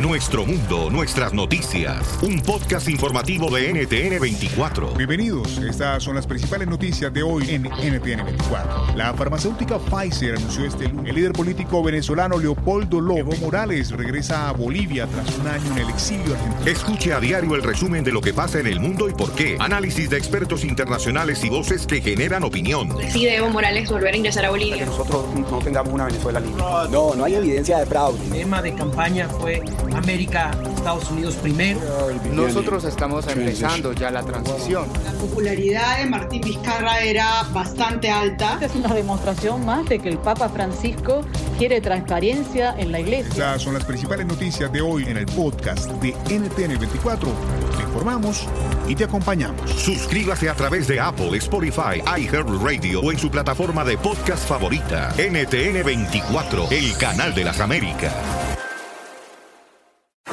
Nuestro mundo, nuestras noticias. Un podcast informativo de NTN 24. Bienvenidos. Estas son las principales noticias de hoy en NTN 24. La farmacéutica Pfizer anunció este lunes. El líder político venezolano Leopoldo Lobo Morales regresa a Bolivia tras un año en el exilio argentino. Escuche a diario el resumen de lo que pasa en el mundo y por qué. Análisis de expertos internacionales y voces que generan opinión. Decide Evo Morales volver a ingresar a Bolivia. Que nosotros no tengamos una Venezuela libre. No, no hay evidencia de fraude. El tema de campaña fue América, Estados Unidos primero. Nosotros estamos empezando ya la transición. La popularidad de Martín Vizcarra era bastante alta. Es una demostración más de que el Papa Francisco quiere transparencia en la iglesia. Estas son las principales noticias de hoy en el podcast de NTN 24. Te informamos y te acompañamos. Suscríbase a través de Apple, Spotify, iHeartRadio o en su plataforma de podcast favorita. NTN 24, el canal de las Américas.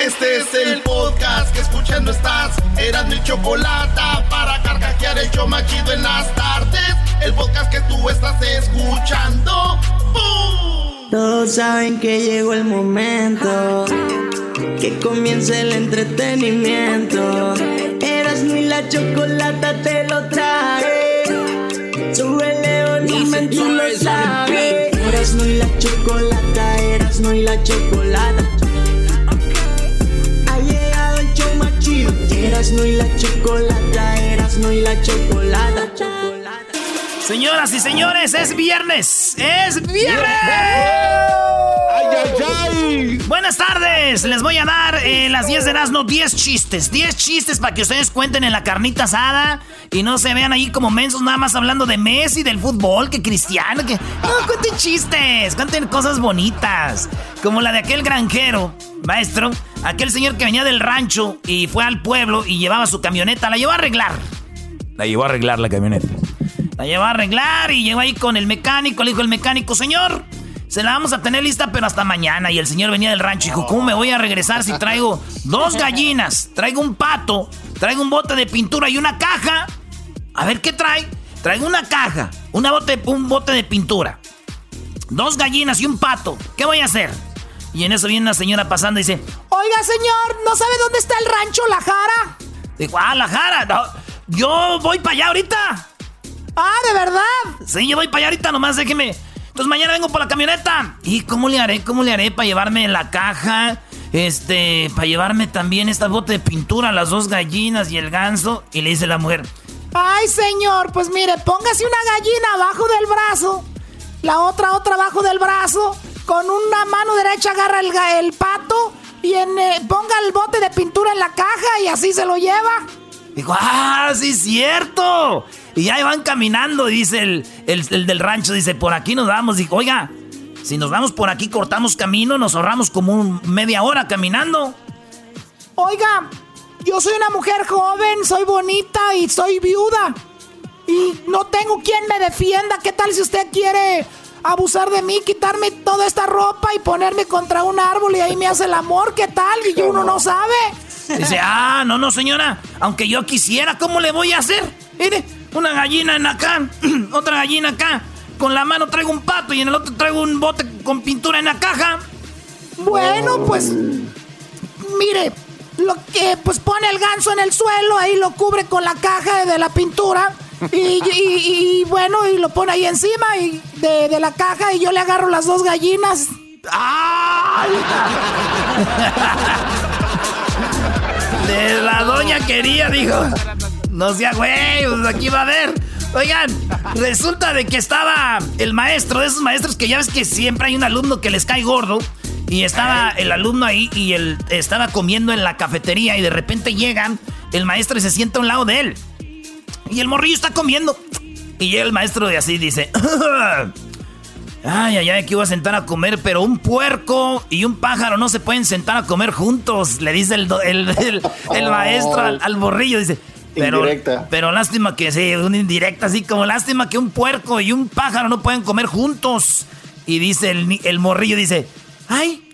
Este es el podcast que escuchando estás. Eran mi chocolate para carcajear el show machido en las tardes. El podcast que tú estás escuchando. ¡Bum! Todos saben que llegó el momento. Que comience el entretenimiento. Eras mi la chocolata te lo trae. Súbele volumen, tú lo sabes. Eras no y la chocolata, eras no y la chocolata. Chido. Eras no y la chocolata, eras no y la chocolata. Señoras y señores, es viernes. ¡Es viernes! ¡Ay, ay, ay! Buenas tardes. Les voy a dar en las 10 de Erasmo 10 chistes. 10 chistes para que ustedes cuenten en la carnita asada y no se vean ahí como mensos nada más hablando de Messi, del fútbol, que Cristiano, que... No, cuenten chistes, cuenten cosas bonitas. Como la de aquel granjero, maestro, aquel señor que venía del rancho y fue al pueblo y llevaba su camioneta, la llevó a arreglar. La llevó a arreglar la camioneta. La llevó a arreglar y llegó ahí con el mecánico. Le dijo el mecánico, señor, se la vamos a tener lista, pero hasta mañana. Y el señor venía del rancho y dijo, ¿cómo me voy a regresar si traigo dos gallinas, traigo un pato, traigo un bote de pintura y una caja? A ver, ¿qué trae? Traigo una caja, una bote, un bote de pintura, dos gallinas y un pato. ¿Qué voy a hacer? Y en eso viene una señora pasando y dice, Oiga, señor, ¿no sabe dónde está el rancho La Jara? dijo, ah, la jara, no, yo voy para allá ahorita. Ah, ¿de verdad? Sí, yo voy para allá ahorita, nomás déjeme. Entonces mañana vengo por la camioneta. ¿Y cómo le haré? ¿Cómo le haré para llevarme la caja? Este, para llevarme también esta bote de pintura, las dos gallinas y el ganso. Y le dice la mujer, Ay, señor, pues mire, póngase una gallina abajo del brazo, la otra otra abajo del brazo, con una mano derecha agarra el, el pato y en, eh, ponga el bote de pintura en la caja y así se lo lleva. Dijo, ah, sí es cierto. Y ya van caminando, dice el, el- el del rancho, dice, por aquí nos vamos. Dijo, oiga, si nos vamos por aquí, cortamos camino, nos ahorramos como un- media hora caminando. Oiga, yo soy una mujer joven, soy bonita y soy viuda. Y no tengo quien me defienda. ¿Qué tal si usted quiere abusar de mí, quitarme toda esta ropa y ponerme contra un árbol y ahí me hace el amor? ¿Qué tal? Y uno no sabe. Dice, ah, no, no, señora. Aunque yo quisiera, ¿cómo le voy a hacer? Mire, una gallina en acá, otra gallina acá. Con la mano traigo un pato y en el otro traigo un bote con pintura en la caja. Bueno, pues mire, lo que pues pone el ganso en el suelo, ahí lo cubre con la caja de la pintura y, y- y, bueno, y lo pone ahí encima y de, de la caja y yo le agarro las dos gallinas. ¡Ay! De la doña quería, dijo. No sea güey, pues aquí va a ver. Oigan, resulta de que estaba el maestro, de esos maestros que ya ves que siempre hay un alumno que les cae gordo. Y estaba el alumno ahí y él estaba comiendo en la cafetería y de repente llegan el maestro y se sienta a un lado de él. Y el morrillo está comiendo. Y llega el maestro de así dice, Ay, ay, ay, aquí voy a sentar a comer, pero un puerco y un pájaro no se pueden sentar a comer juntos, le dice el, el, el, maestro al, al, borrillo, dice. Pero, pero lástima que sí, una indirecta, así como lástima que un puerco y un pájaro no pueden comer juntos. Y dice el, el morrillo, dice, ay,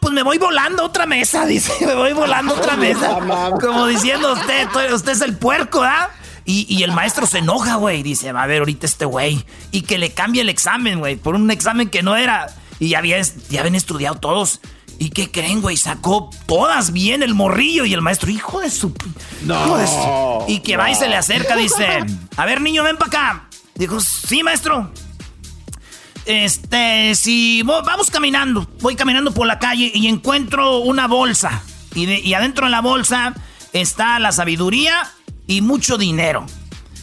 pues me voy volando a otra mesa, dice, me voy volando a otra mesa. Como diciendo usted, usted es el puerco, ¿ah? Y, el maestro se enoja, güey. Dice, va a ver ahorita este güey. Y que le cambie el examen, güey. Por un examen que no era. Y ya, había, ya habían estudiado todos. ¿Y qué creen, güey? Sacó todas bien el morrillo. Y el maestro, hijo de su... No. Y que va y se le acerca, dice, a ver, niño, ven para acá. Dijo, sí, maestro. Este, si vamos caminando, voy caminando por la calle y encuentro una bolsa. Y, y adentro de la bolsa está la sabiduría y mucho dinero.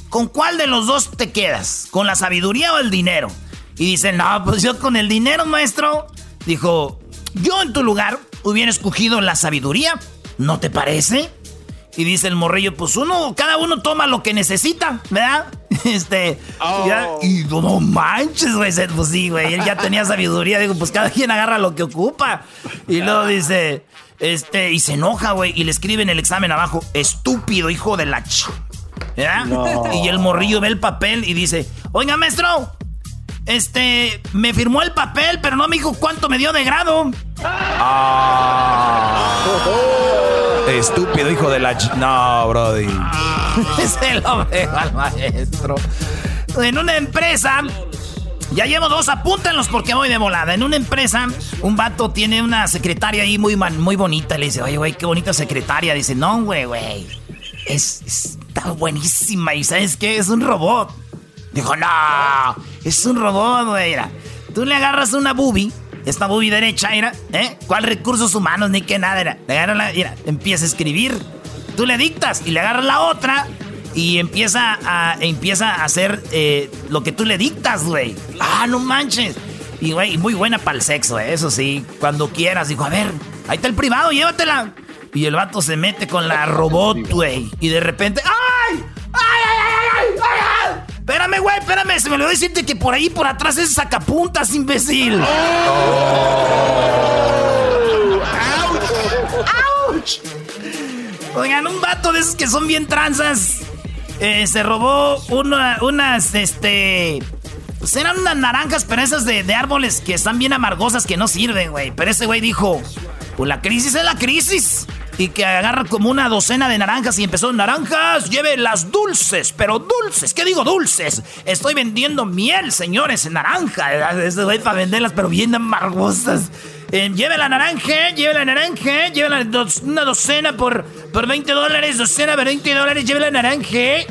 ¿Con cuál de los dos te quedas? ¿Con la sabiduría o el dinero? Y dice, no, pues yo con el dinero, maestro. Dijo, yo en tu lugar hubiera escogido la sabiduría. ¿No te parece? Y dice el morrillo, pues uno, cada uno toma lo que necesita, ¿verdad? Este, oh. y no manches, güey, pues sí, güey, él ya tenía sabiduría, digo, pues cada quien agarra lo que ocupa. Y luego dice, este, y se enoja, güey, y le escribe en el examen abajo, estúpido hijo de la ch. Y el morrillo ve el papel y dice, oiga, maestro, este, me firmó el papel, pero no me dijo cuánto me dio de grado. Ah. Estúpido hijo de la ch... No, brody. se lo veo al maestro. En una empresa ya llevo dos, apúntenlos porque voy de volada. En una empresa, un vato tiene una secretaria ahí muy, muy bonita. Le dice, oye, güey, qué bonita secretaria. Dice, no, güey, güey. Es, está buenísima. ¿Y sabes qué? Es un robot. Dijo, no, es un robot, güey. Tú le agarras una boobie, esta boobie derecha, mira, ¿eh? ¿Cuál recursos humanos ni qué nada era? Le agarras la, mira, empieza a escribir. Tú le dictas y le agarras la otra y empieza a, empieza a hacer eh, lo que tú le dictas, güey. Ah, no manches. Y, güey, muy buena para el sexo, eh, eso sí. Cuando quieras, dijo, a ver, ahí está el privado, llévatela. Y el vato se mete con la robot, güey. Y de repente, ¡ay! ¡Ay, ay, ay, ay! ay, ay! Espérame, güey, espérame. Se me olvidó decirte que por ahí, por atrás es sacapuntas, imbécil. Oh. ¡Auch! ¡Auch! Oigan, un vato de esos que son bien tranzas eh, se robó unas, este... Pues eran unas naranjas, pero esas de, árboles que están bien amargosas, que no sirven, güey. Pero ese güey dijo, pues la crisis es la crisis. Y que agarra como una docena de naranjas y empezó, naranjas, lleve las dulces, pero dulces, ¿qué digo dulces? Estoy vendiendo miel, señores, en naranja. Ese güey para venderlas, pero bien amargosas. Eh, lleve la naranja, lleve la naranja, lleve una docena por, por 20 dólares, docena por 20 dólares, lleve la naranja.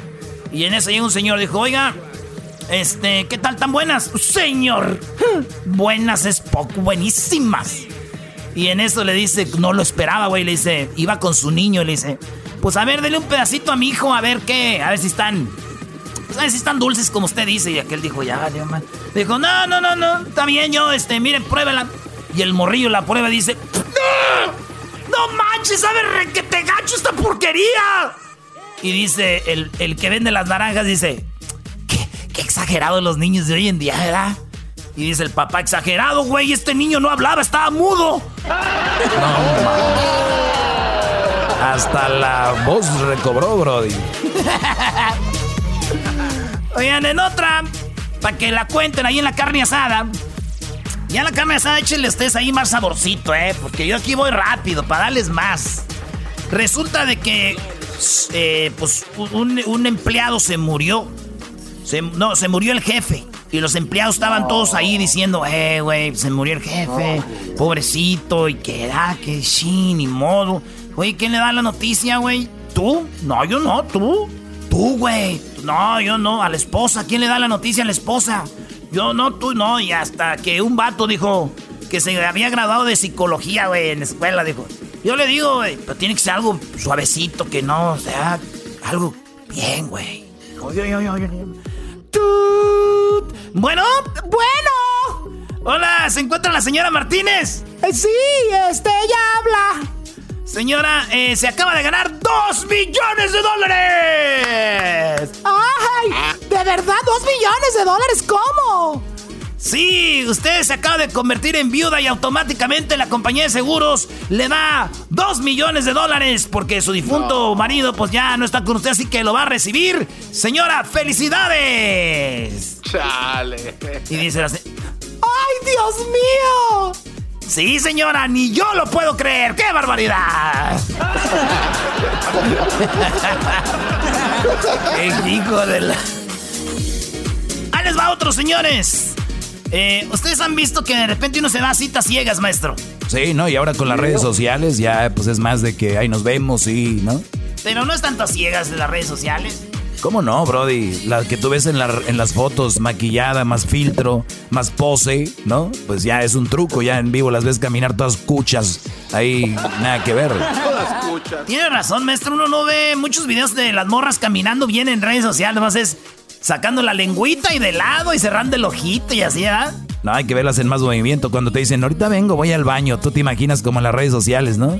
Y en eso llega un señor, dijo, oiga, este, ¿qué tal tan buenas? Señor, buenas es poco, buenísimas. Y en eso le dice, no lo esperaba, güey, le dice, iba con su niño, le dice, pues a ver, dele un pedacito a mi hijo, a ver qué, a ver si están, pues a ver si están dulces como usted dice. Y aquel dijo, ya, Dios man. Dijo, no, no, no, no, está bien, yo, este, miren, pruébela. Y el morrillo la prueba dice: ¡No! ¡No manches! ¡Sabe que te gacho esta porquería! Y dice: el, el, que vende las naranjas dice: ¿Qué, qué exagerados los niños de hoy en día, ¿verdad? Y dice el papá: Exagerado, güey. Este niño no hablaba, estaba mudo. No. Hasta la voz recobró, Brody. Oigan, en otra, para que la cuenten ahí en la carne asada. Ya la carne asada, échenle ustedes ahí más saborcito, ¿eh? Porque yo aquí voy rápido para darles más. Resulta de que, eh, pues, un, empleado se murió. no, se murió el jefe. Y los empleados estaban todos ahí diciendo, eh, güey, se murió el jefe, pobrecito, y que da, que sí, ni modo. Güey, ¿quién le da la noticia, güey? ¿Tú? No, yo no, tú. Tú, güey. No, yo no, a la esposa. ¿Quién le da la noticia a la esposa? Yo no, tú no. Y hasta que un vato dijo que se había graduado de psicología, güey, en la escuela, dijo. Yo le digo, güey, pero tiene que ser algo suavecito, que no, o sea, algo bien, güey. Bueno, bueno. Hola, ¿se encuentra la señora Martínez? Eh, sí, este, ella habla. Señora, eh, se acaba de ganar dos millones de dólares. ¡Ay! ¿De verdad dos millones de dólares? ¿Cómo? Sí, usted se acaba de convertir en viuda y automáticamente la compañía de seguros le da 2 millones de dólares porque su difunto marido pues ya no está con usted, así que lo va a recibir. Señora, felicidades. Chale. Y dice la se- ¡Ay, Dios mío! Sí, señora, ni yo lo puedo creer. ¡Qué barbaridad! El hijo de la... Ahí les va otro, señores. Eh, Ustedes han visto que de repente uno se va a citas ciegas, maestro. Sí, ¿no? Y ahora con las redes sociales ya pues es más de que ahí nos vemos y, ¿no? Pero no es tanto ciegas de las redes sociales. ¿Cómo no, Brody? La que tú ves en, la- en las fotos, maquillada, más filtro, más pose, ¿no? Pues ya es un truco, ya en vivo las ves caminar todas cuchas, ahí nada que ver. Tiene razón, maestro. Uno no ve muchos videos de las morras caminando bien en redes sociales. Nomás es sacando la lengüita y de lado y cerrando el ojito y así, ¿ah? No, hay que verlas en más movimiento. Cuando te dicen, ahorita vengo, voy al baño, tú te imaginas como en las redes sociales, ¿no?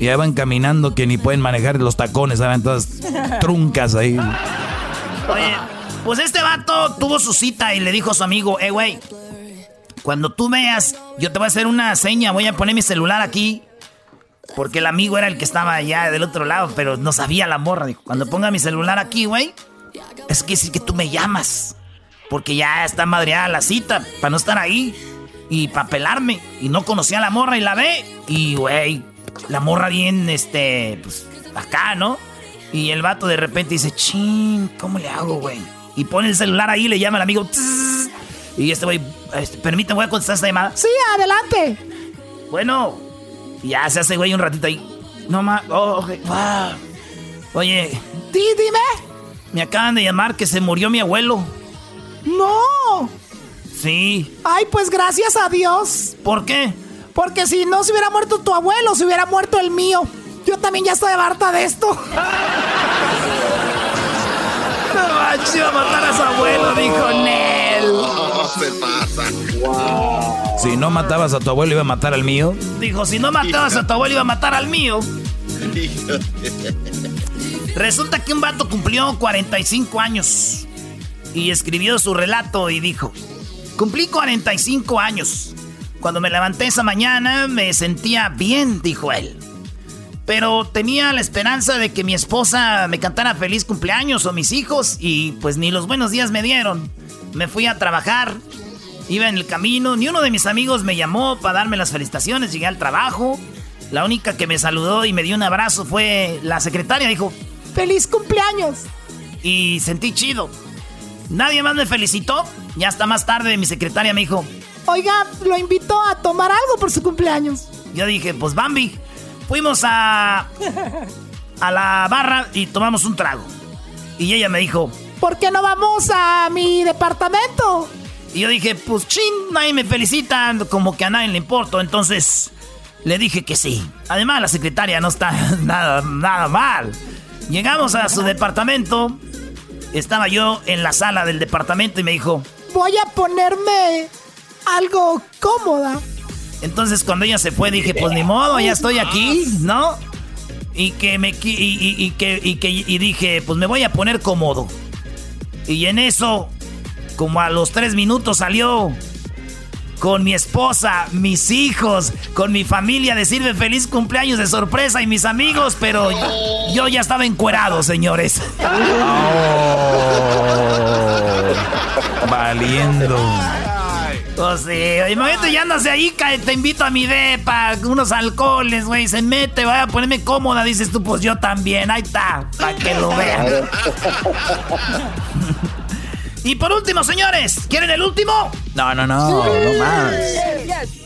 Y ya van caminando que ni pueden manejar los tacones, ¿saben? Todas truncas ahí. Oye, pues este vato tuvo su cita y le dijo a su amigo, eh, güey, cuando tú veas, yo te voy a hacer una seña, voy a poner mi celular aquí. Porque el amigo era el que estaba allá del otro lado, pero no sabía la morra. Dijo, cuando ponga mi celular aquí, güey, es que decir que tú me llamas. Porque ya está madreada la cita, para no estar ahí. Y para pelarme. Y no conocía a la morra y la ve. Y, güey, la morra bien, este, pues, acá, ¿no? Y el vato de repente dice, chin, ¿cómo le hago, güey? Y pone el celular ahí, le llama al amigo. tss, y este güey, este, permíteme, voy a contestar esta llamada. Sí, adelante. Bueno, ya se hace güey un ratito ahí. No más, oh, ok, wow. Oye, Di, dime. Me acaban de llamar que se murió mi abuelo. No. Sí. Ay, pues gracias a Dios. ¿Por qué? Porque si no se hubiera muerto tu abuelo, se hubiera muerto el mío. Yo también ya estoy harta de esto. No manches, iba a matar a su abuelo, dijo Nel. No se pasa. Si no matabas a tu abuelo, iba a matar al mío. Dijo, si no matabas a tu abuelo, iba a matar al mío. Resulta que un vato cumplió 45 años y escribió su relato y dijo, cumplí 45 años. Cuando me levanté esa mañana me sentía bien, dijo él. Pero tenía la esperanza de que mi esposa me cantara feliz cumpleaños o mis hijos y pues ni los buenos días me dieron. Me fui a trabajar, iba en el camino, ni uno de mis amigos me llamó para darme las felicitaciones, llegué al trabajo. La única que me saludó y me dio un abrazo fue la secretaria, dijo, ¡Feliz cumpleaños! y sentí chido. Nadie más me felicitó. Ya hasta más tarde mi secretaria me dijo, Oiga, lo invito a tomar algo por su cumpleaños. yo dije, pues Bambi. Fuimos a, a la barra y tomamos un trago. Y ella me dijo, ¿Por qué no vamos a mi departamento? y yo dije, pues chin, nadie me felicita, como que a nadie le importo. Entonces le dije que sí. Además la secretaria no está nada, nada mal. Llegamos a su departamento. Estaba yo en la sala del departamento y me dijo, Voy a ponerme algo cómoda. Entonces cuando ella se fue dije, pues ni modo, ya estoy aquí, ¿no? Y que me qui- y, y- y que y que y dije, pues me voy a poner cómodo. Y en eso, como a los tres minutos salió con mi esposa, mis hijos, con mi familia decirme feliz cumpleaños de sorpresa y mis amigos, pero yo ya estaba encuerado, señores. Valiendo. Pues sí, imagínate, ya andas de ahí, te invito a mi depa, unos alcoholes, güey, se mete, voy a ponerme cómoda, dices tú, pues yo también, ahí está, para que lo vean. y por último, señores, ¿quieren el último? No, no, no, no más.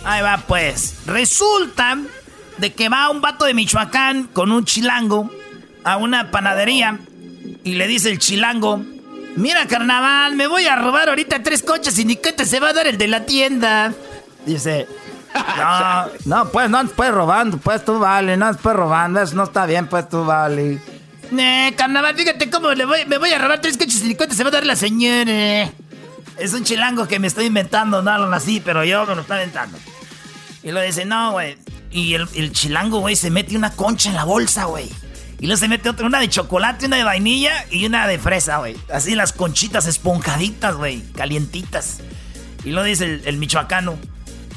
Ahí va, pues, resulta de que va un vato de Michoacán con un chilango a una panadería y le dice el chilango, mira carnaval, me voy a robar ahorita tres coches y ni que te se va a dar el de la tienda. Dice, no, no, pues no puedes robando, pues tú vale, no puedes robando, eso no está bien, pues tú vale. Eh, carnaval, fíjate cómo le voy, me voy a robar tres coches y ni cuenta se va a dar la señora. Es un chilango que me estoy inventando, no lo así, pero yo me lo estoy inventando. Y lo dice, no, güey. Y el, el chilango, güey, se mete una concha en la bolsa, güey. Y luego se mete otra, una de chocolate, una de vainilla y una de fresa, güey. Así las conchitas esponjaditas, güey, calientitas. Y lo dice el, el michoacano.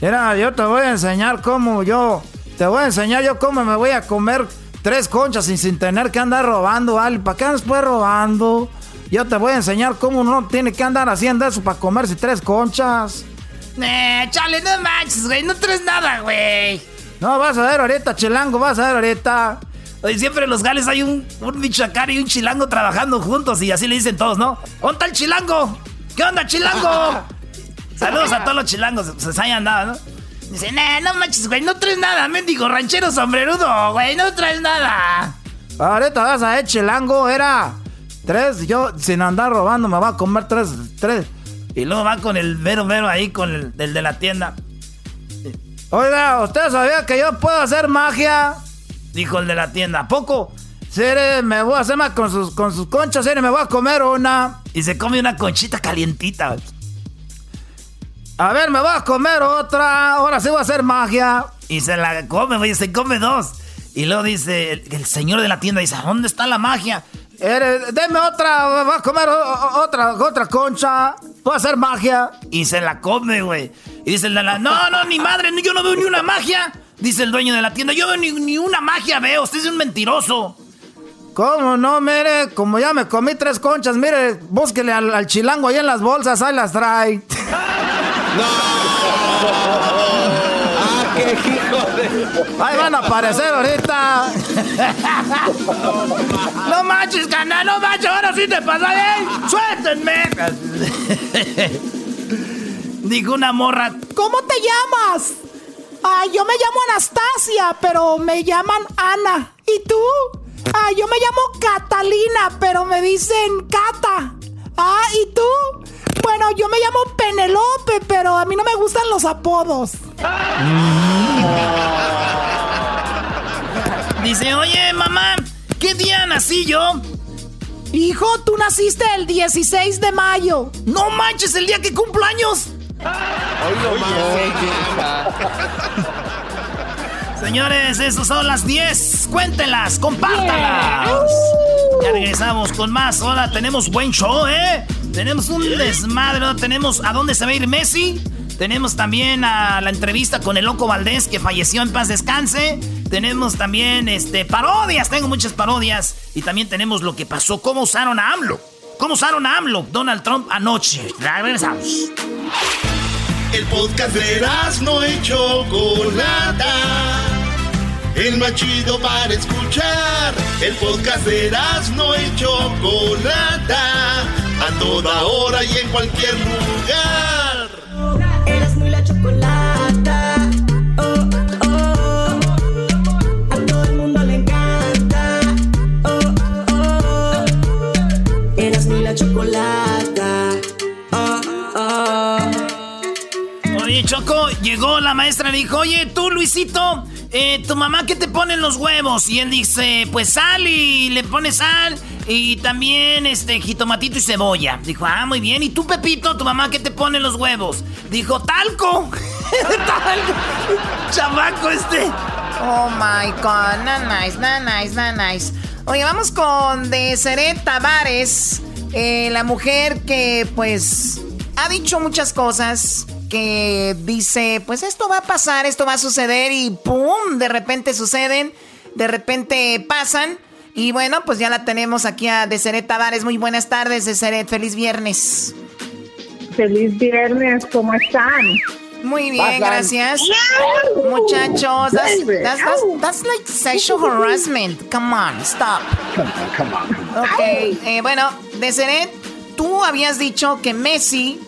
Mira, yo te voy a enseñar cómo yo. Te voy a enseñar yo cómo me voy a comer tres conchas sin, sin tener que andar robando, ¿vale? ¿Para qué andas pues robando? Yo te voy a enseñar cómo uno tiene que andar haciendo eso para comerse tres conchas. Eh, chale, no manches, güey. No traes nada, güey. No, vas a ver ahorita, chilango, vas a ver ahorita. Oye, siempre en los gales hay un, un michoacán y un chilango trabajando juntos y así le dicen todos, ¿no? ¿Dónde está el chilango? ¿Qué onda, chilango? Saludos a todos los chilangos, se, se hayan dado, ¿no? Dicen, eh, no manches, güey, no traes nada, mendigo ranchero sombrerudo, güey, no traes nada. Ahorita vas a ver, chilango, era tres, yo sin andar robando me voy a comer tres, tres. Y luego va con el mero mero ahí, con el, el de la tienda. Oiga, ¿usted sabía que yo puedo hacer magia? Dijo el de la tienda, ¿a poco? Sí, me voy a hacer más con sus, con sus conchas, sí, me voy a comer una. Y se come una conchita calientita. A ver, me voy a comer otra. Ahora sí voy a hacer magia. Y se la come, güey, se come dos. Y luego dice, el, señor de la tienda dice, ¿dónde está la magia? Eh, deme otra, voy a comer otra, otra concha. Voy a hacer magia. Y se la come, güey. Y dice el de la, no, no, ni madre, yo no veo ni una magia. Dice el dueño de la tienda, yo veo ni, una magia, veo, usted es un mentiroso. ¿Cómo no? Mire, como ya me comí tres conchas, mire, búsquele al, al chilango ahí en las bolsas, ahí las trae. ¡No! ¡Ah, qué hijo de... Ahí van a aparecer ahorita. no manches, canal, no manches, ahora sí te pasa bien. ¡Suéltenme! Dijo una morra. ¿Cómo te llamas? Ay, yo me llamo Anastasia, pero me llaman Ana. ¿Y tú? Ah, yo me llamo Catalina, pero me dicen Cata. Ah, ¿y tú? Bueno, yo me llamo Penelope, pero a mí no me gustan los apodos. Dice, oye, mamá, ¿qué día nací yo? Hijo, tú naciste el 16 de mayo. No manches, el día que cumplo años. Señores, esas son las 10. Cuéntenlas, compártanlas. Ya regresamos con más. Ahora tenemos buen show, ¿eh? Tenemos un desmadre. Tenemos a dónde se va a ir Messi. Tenemos también a la entrevista con el Loco Valdés, que falleció en paz descanse. Tenemos también este, parodias, tengo muchas parodias. Y también tenemos lo que pasó, cómo usaron a AMLO. ¿Cómo usaron a AMLO Donald Trump anoche? Regresamos. El podcast de no y Chocolata. El más chido para escuchar. El podcast de no y Chocolata. A toda hora y en cualquier lugar. Eras muy la chocolata. Oh, oh. A todo el mundo le encanta. Oh, oh. Eras muy la chocolata. Oh, oh. Oye, Choco, llegó la maestra y dijo, oye, tú, Luisito, eh, ¿tu mamá qué te pone en los huevos? Y él dice, pues sal y le pone sal y también este jitomatito y cebolla. Dijo, ah, muy bien. ¿Y tú, Pepito, tu mamá qué te pone en los huevos? Dijo, talco. talco. Chamaco este. Oh my god, not nice, not nice, not nice. Oye, vamos con Deseret Tavares, eh, la mujer que pues ha dicho muchas cosas que dice, pues esto va a pasar, esto va a suceder y ¡pum! De repente suceden, de repente pasan. Y bueno, pues ya la tenemos aquí a Deseret Tavares. Muy buenas tardes, Deseret. Feliz viernes. Feliz viernes, ¿cómo están? Muy bien, gracias. Muchachos, that's, that's, that's, that's, like sexual harassment. Come on, stop. Come on. Ok, eh, bueno, Deseret, tú habías dicho que Messi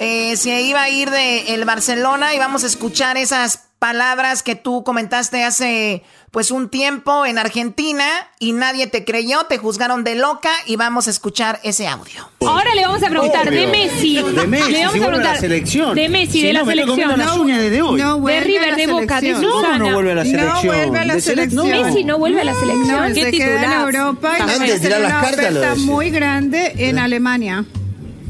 eh, se iba a ir de el Barcelona y vamos a escuchar esas palabras que tú comentaste hace pues un tiempo en Argentina y nadie te creyó, te juzgaron de loca y vamos a escuchar ese audio. Ahora le vamos a preguntar Obvio. de Messi. De Messi, le vamos si a preguntar la selección. de Messi, Si de no, la selección. comiendo las uñas desde hoy. No de River, de Boca, de ¿Cómo Susana. no vuelve a la selección? vuelve a la selección. no. Messi no vuelve a la selección. No, ¿Qué se queda en? Europa y Antes de tirar las una cartas, oferta muy grande en Alemania.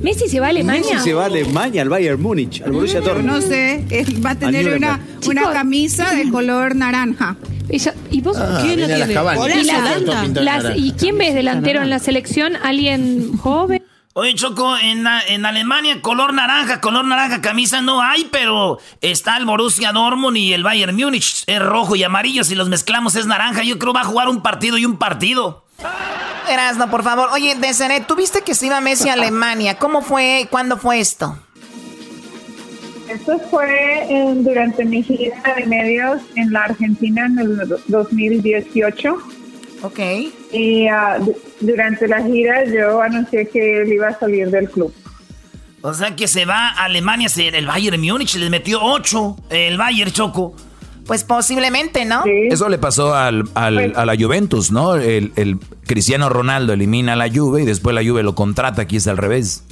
Messi se va a Alemania. Messi se va a Alemania, al Bayern Múnich, al Borussia Dortmund. no sé, él va a tener Al una, Nuremberg. una Chicos. camisa de color naranja. Ella- ¿Y vos Ah, quién viene lo a las tiene? cabañas. ¿Y, la- las- naranja. ¿Y quién ves delantero en la selección? ¿Alguien joven? Oye, Choco, en, en Alemania color naranja, color naranja, camisa no hay, pero está el Borussia Dortmund y el Bayern Múnich. Es rojo y amarillo, si los mezclamos es naranja. Yo creo va a jugar un partido y un partido. Erasno, por favor. Oye, Deseret, tú viste que se iba Messi a Alemania. ¿Cómo fue? ¿Cuándo fue esto? Esto fue durante mi gira de medios en la Argentina en el 2018. Ok. Y ah, durante la gira yo anuncié que él iba a salir del club. O sea que se va a Alemania, el Bayern Múnich les metió 8, el Bayern Choco. Pues posiblemente, ¿no? Eso le pasó al, al, a la Juventus, ¿no? El, el, Cristiano Ronaldo elimina a la Juve y después la Juve lo contrata, aquí es al revés.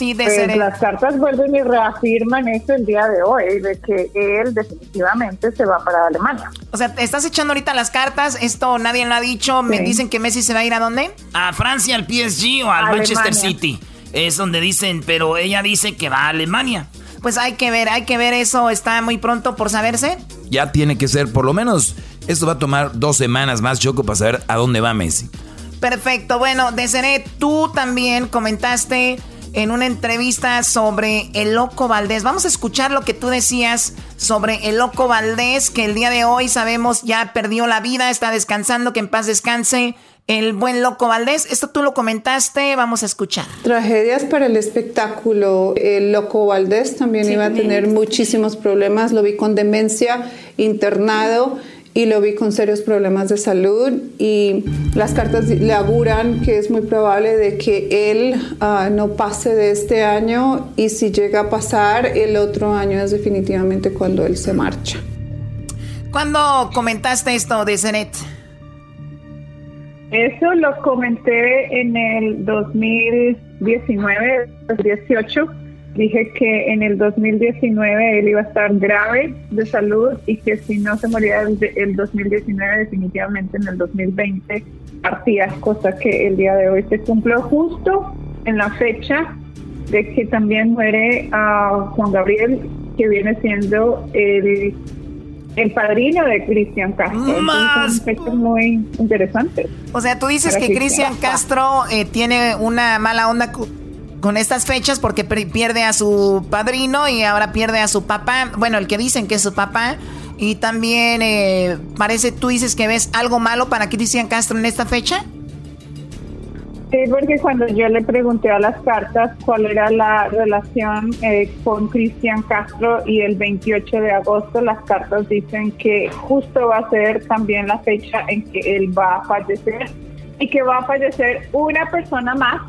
Sí, de pues las cartas vuelven y reafirman esto el día de hoy, de que él definitivamente se va para Alemania. O sea, ¿te estás echando ahorita las cartas? Esto nadie lo ha dicho. Me dicen que Messi se va a ir a dónde? A Francia, al PSG o al Manchester City. Es donde dicen, pero ella dice que va a Alemania. Pues hay que ver, hay que ver eso. Está muy pronto por saberse. Ya tiene que ser, por lo menos, esto va a tomar dos semanas más, Choco, para saber a dónde va Messi. Perfecto. Bueno, Deseret, tú también comentaste en una entrevista sobre el Loco Valdés. Vamos a escuchar lo que tú decías sobre el Loco Valdés, que el día de hoy sabemos ya perdió la vida, está descansando, que en paz descanse. El buen Loco Valdés, esto tú lo comentaste, vamos a escuchar. Tragedias para el espectáculo. El Loco Valdés también iba a tener muchísimos problemas, lo vi con demencia, internado y lo vi con serios problemas de salud y las cartas le auguran que es muy probable de que él ah, no pase de este año y si llega a pasar el otro año es definitivamente cuando él se marcha. ¿Cuándo comentaste esto de Zenet? Eso lo comenté en el 2019, 2018 dije que en el 2019 él iba a estar grave de salud y que si no se moría el, el 2019 definitivamente en el 2020 partía, cosa que el día de hoy se cumplió justo en la fecha de que también muere a Juan Gabriel, que viene siendo el, el padrino de Cristian Castro. Más. muy interesante. O sea, tú dices que Cristian Castro eh, tiene una mala onda con estas fechas porque pierde a su padrino y ahora pierde a su papá. Bueno, el que dicen que es su papá. Y también eh, parece, tú dices que ves algo malo para Cristian Castro en esta fecha. Sí, porque cuando yo le pregunté a las cartas cuál era la relación eh, con Cristian Castro y el 28 de agosto, las cartas dicen que justo va a ser también la fecha en que él va a fallecer y que va a fallecer una persona más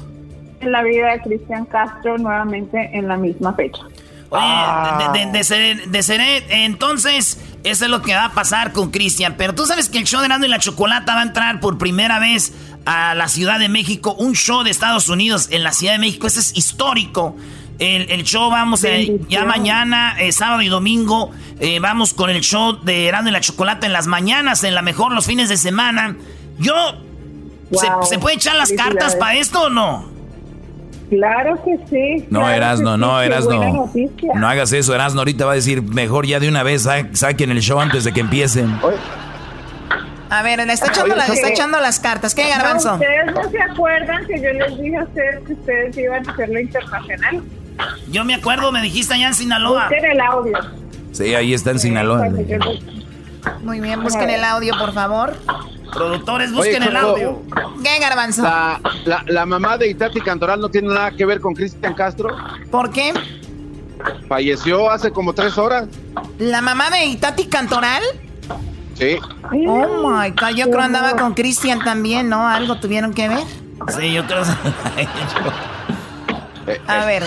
en la vida de Cristian Castro nuevamente en la misma fecha. Oye, de, ser, entonces, eso es lo que va a pasar con Cristian. Pero tú sabes que el show de Nando y la Chocolata va a entrar por primera vez a la Ciudad de México. Un show de Estados Unidos en la Ciudad de México. Eso es histórico. El, show vamos eh, ya mañana, eh, sábado y domingo, eh, vamos con el show de Erasmo y la Chocolata en las mañanas, en la mejor los fines de semana. Yo, ¿se, puede echar las cartas para esto o no? Claro que sí. No, Erasno, no, Erasno. No hagas eso, Erasno. Ahorita va a decir, mejor ya de una vez saquen el show antes de que empiecen. A ver, le está echando, está echando las cartas. ¿Qué, Garbanzo? ¿Ustedes no se acuerdan que yo les dije a ustedes que ustedes iban a hacerlo internacional? Yo me acuerdo, me dijiste allá en Sinaloa. Busquen el audio. Sí, ahí está en Sinaloa. Muy bien, busquen el audio, por favor. Productores, busquen el audio. ¿Qué, Garbanzo? La, mamá de Itati Cantoral no tiene nada que ver con Cristian Castro. ¿Por qué? Falleció hace como tres horas. ¿La mamá de Itati Cantoral? Sí. Oh my God, yo creo andaba con Cristian también, ¿no? Algo tuvieron que ver. Sí, yo creo. A ver,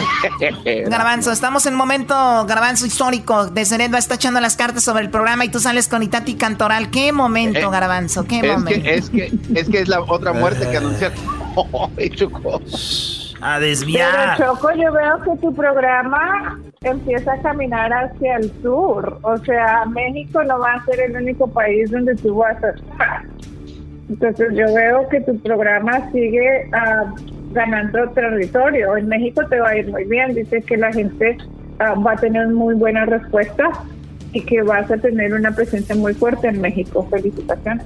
Garbanzo, estamos en un momento, Garbanzo, histórico. De va está echando las cartas sobre el programa y tú sales con Itati Cantoral. ¿Qué momento, eh, Garbanzo? ¿Qué momento? es, que, es que es la otra muerte que anunciaron. A desviar. Pero Choco, yo veo que tu programa empieza a caminar hacia el sur. O sea, México no va a ser el único país donde tú vas a. Entonces yo veo que tu programa sigue a ganando territorio. En México te va a ir muy bien. Dice que la gente ah, va a tener muy buena respuesta y que vas a tener una presencia muy fuerte en México. Felicitaciones.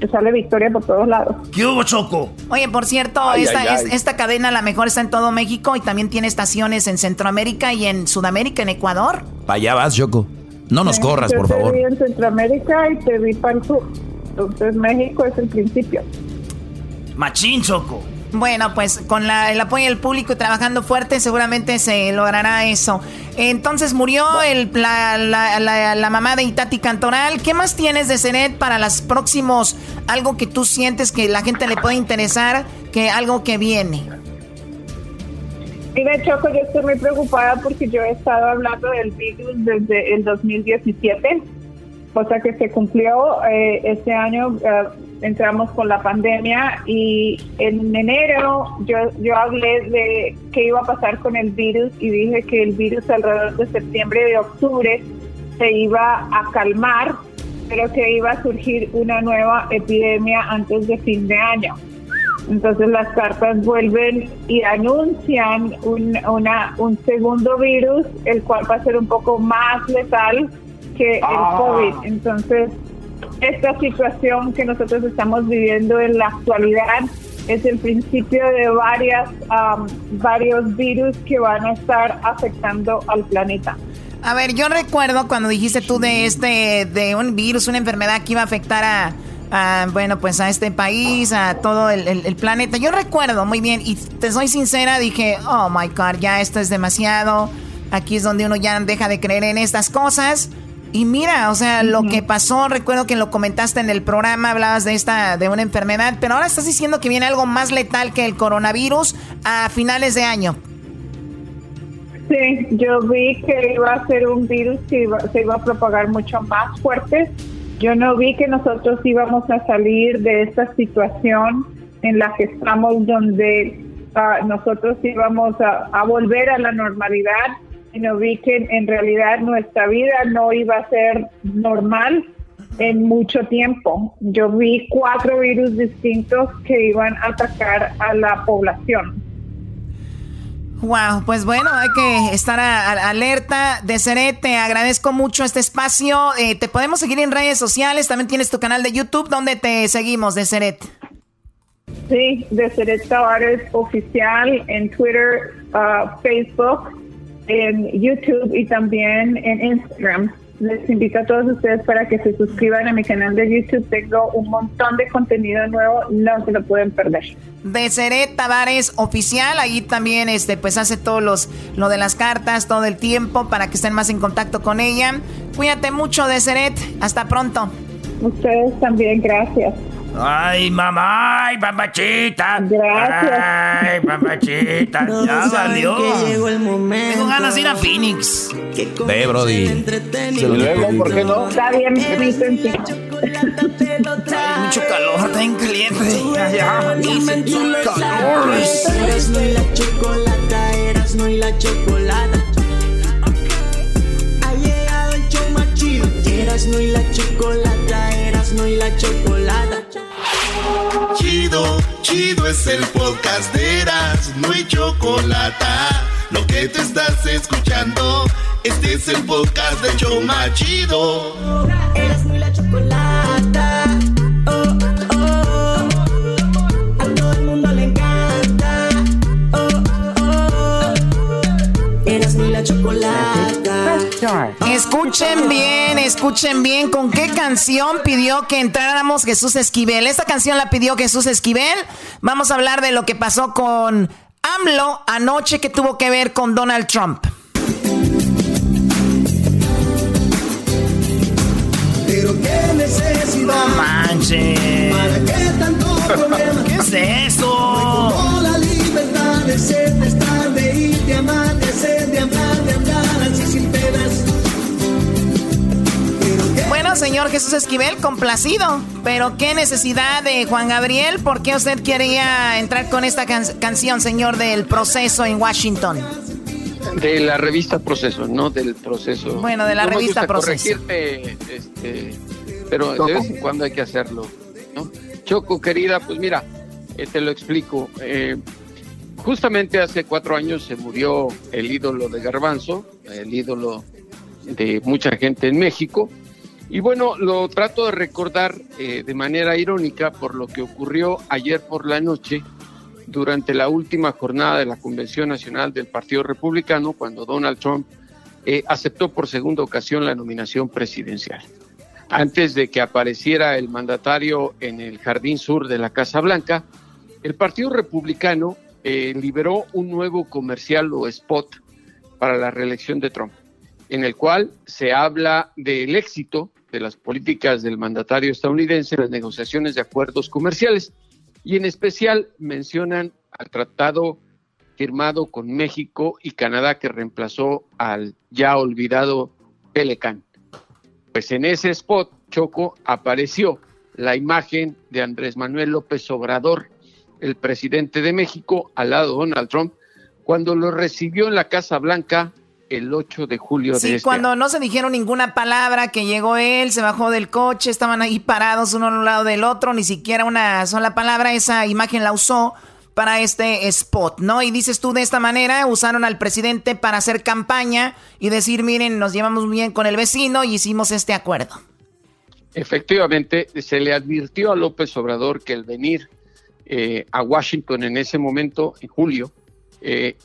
Te sale victoria por todos lados. ¿Qué hubo, Choco? Oye, por cierto, esta, esta cadena a la mejor está en todo México y también tiene estaciones en Centroamérica y en Sudamérica, en Ecuador. Para allá vas, Choco. No nos corras, Yo por te favor. vi en Centroamérica y te vi para el sur. Entonces México es el principio. Machín, Choco. Bueno, pues con la- el apoyo del público y trabajando fuerte seguramente se logrará eso. Entonces murió el, la, la- la- mamá de Itati Cantoral. ¿Qué más tienes de Cenet para los próximos? Algo que tú sientes que la gente le puede interesar, que algo que viene. Mira, Choco, yo estoy muy preocupada porque yo he estado hablando del virus desde el 2017, cosa que se cumplió eh, este año. eh, entramos con la pandemia y en enero yo, yo hablé de qué iba a pasar con el virus y dije que el virus alrededor de septiembre y de octubre se iba a calmar, pero que iba a surgir una nueva epidemia antes de fin de año. Entonces las cartas vuelven y anuncian un, una, un segundo virus, el cual va a ser un poco más letal que el Ah. COVID. Entonces, esta situación que nosotros estamos viviendo en la actualidad es el principio de varias, am, varios virus que van a estar afectando al planeta. A ver, yo recuerdo cuando dijiste tú de este, de un virus, una enfermedad que iba a afectar a, a, bueno, pues a este país, a todo el, el- el planeta. Yo recuerdo muy bien y te soy sincera, dije, oh my God, ya esto es demasiado. Aquí es donde uno ya deja de creer en estas cosas. Y mira, o sea, lo que pasó, recuerdo que lo comentaste en el programa, hablabas de esta, de una enfermedad, pero ahora estás diciendo que viene algo más letal que el coronavirus a finales de año. Sí, yo vi que iba a ser un virus que iba- se iba a propagar mucho más fuerte. Yo no vi que nosotros íbamos a salir de esta situación en la que estamos, donde ah, nosotros íbamos a, a volver a la normalidad. Y no vi que en realidad nuestra vida no iba a ser normal en mucho tiempo. Yo vi cuatro virus distintos que iban a atacar a la población. Wow, pues bueno, hay que estar a- a- alerta. Deseret, te agradezco mucho este espacio. Eh, te podemos seguir en redes sociales. También tienes tu canal de YouTube. donde te seguimos, Deseret? Sí, de Seret Tavares Oficial en Twitter, ah, Facebook, en YouTube y también en Instagram. Les invito a todos ustedes para que se suscriban a mi canal de YouTube. Tengo un montón de contenido nuevo, no se lo pueden perder. Deseret Tavares Oficial. Ahí también este, pues hace todos los, lo de las cartas todo el tiempo para que estén más en contacto con ella. Cuídate mucho, Deseret. Hasta pronto. Ustedes también, gracias. Ay, mamá, ay, papachita. Gracias. Ay, papachita. Ya valió. que llegó el momento. Tengo ganas de ir a Phoenix. Ve, Brody. Y luego, ¿por qué no? Está bien. Hay mucho calor, está bien caliente. Ya, ya. Calores. Erasmo y la chocolata, Erasmo y la chocolata. Ha llegado el show más chido. Erasmo y la chocolata, Erasmo y la chocolata. Chido, chido es el podcast de Eras, no hay chocolate. Lo que te estás escuchando, este es el podcast de Choma Chido. Erasmo y la chocolata. Oh, oh, oh. A todo el mundo le encanta. Oh, oh, oh. Erasmo y la chocolata. Escuchen bien, escuchen bien con qué canción pidió que entráramos Jesús Esquivel. Esta canción la pidió Jesús Esquivel. Vamos a hablar de lo que pasó con AMLO anoche que tuvo que ver con Donald Trump. Pero qué necesidad. No manches. ¿Para qué tanto problema? ¿Qué es eso? Bueno, señor Jesús Esquivel, complacido. Pero qué necesidad de Juan Gabriel. ¿Por qué usted quería entrar con esta can- canción, señor, del proceso en Washington? De la revista Proceso, no del proceso. Bueno, de la No me revista gusta Proceso. corregirte, este, pero de vez en cuando hay que hacerlo. ¿no? Choco, querida, pues mira, eh, te lo explico. Eh, justamente hace cuatro años se murió el ídolo de Garbanzo, el ídolo de mucha gente en México. Y bueno, lo trato de recordar eh, de manera irónica por lo que ocurrió ayer por la noche durante la última jornada de la Convención Nacional del Partido Republicano, cuando Donald Trump eh, aceptó por segunda ocasión la nominación presidencial. Antes de que apareciera el mandatario en el jardín sur de la Casa Blanca, el Partido Republicano eh, liberó un nuevo comercial o spot para la reelección de Trump, en el cual se habla del éxito de las políticas del mandatario estadounidense en las negociaciones de acuerdos comerciales y en especial mencionan al tratado firmado con México y Canadá que reemplazó al ya olvidado Pelecan. Pues en ese spot, Choco, apareció la imagen de Andrés Manuel López Obrador, el presidente de México, al lado de Donald Trump, cuando lo recibió en la Casa Blanca el 8 de julio sí, de este cuando no se dijeron ninguna palabra, que llegó él, se bajó del coche, estaban ahí parados uno a un lado del otro, ni siquiera una sola palabra, esa imagen la usó para este spot, ¿no? Y dices tú de esta manera, usaron al presidente para hacer campaña y decir, miren, nos llevamos bien con el vecino y hicimos este acuerdo. Efectivamente, se le advirtió a López Obrador que el venir eh, a Washington en ese momento, en julio, eh,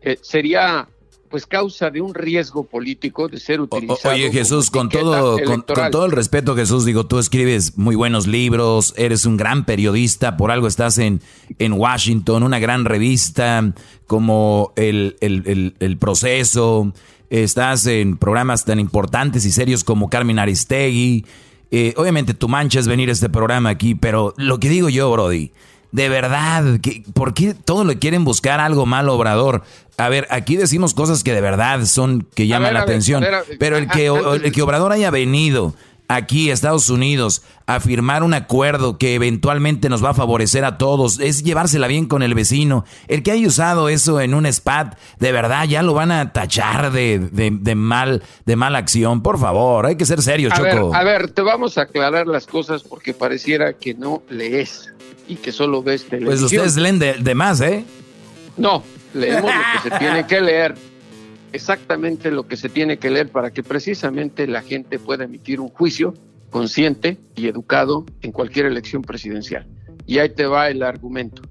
eh, sería pues causa de un riesgo político de ser utilizado. Oye Jesús, con todo, con, con, todo el respeto Jesús, digo, tú escribes muy buenos libros, eres un gran periodista, por algo estás en, en Washington, una gran revista como el, el, el, el Proceso, estás en programas tan importantes y serios como Carmen Aristegui. Eh, obviamente tu mancha es venir a este programa aquí, pero lo que digo yo, Brody, de verdad, ¿por qué todo le quieren buscar algo mal, Obrador? A ver, aquí decimos cosas que de verdad son, que llaman ver, la atención, ver, ver, pero el que, ah, el que Obrador haya venido aquí a Estados Unidos a firmar un acuerdo que eventualmente nos va a favorecer a todos, es llevársela bien con el vecino. El que haya usado eso en un spat, de verdad ya lo van a tachar de, de, de mal, de mala acción. Por favor, hay que ser serio, a Choco. Ver, a ver, te vamos a aclarar las cosas porque pareciera que no lees y que solo ves televisión. Pues ustedes leen de, de más, ¿eh? No, leemos lo que se tiene que leer, exactamente lo que se tiene que leer para que precisamente la gente pueda emitir un juicio consciente y educado en cualquier elección presidencial. Y ahí te va el argumento.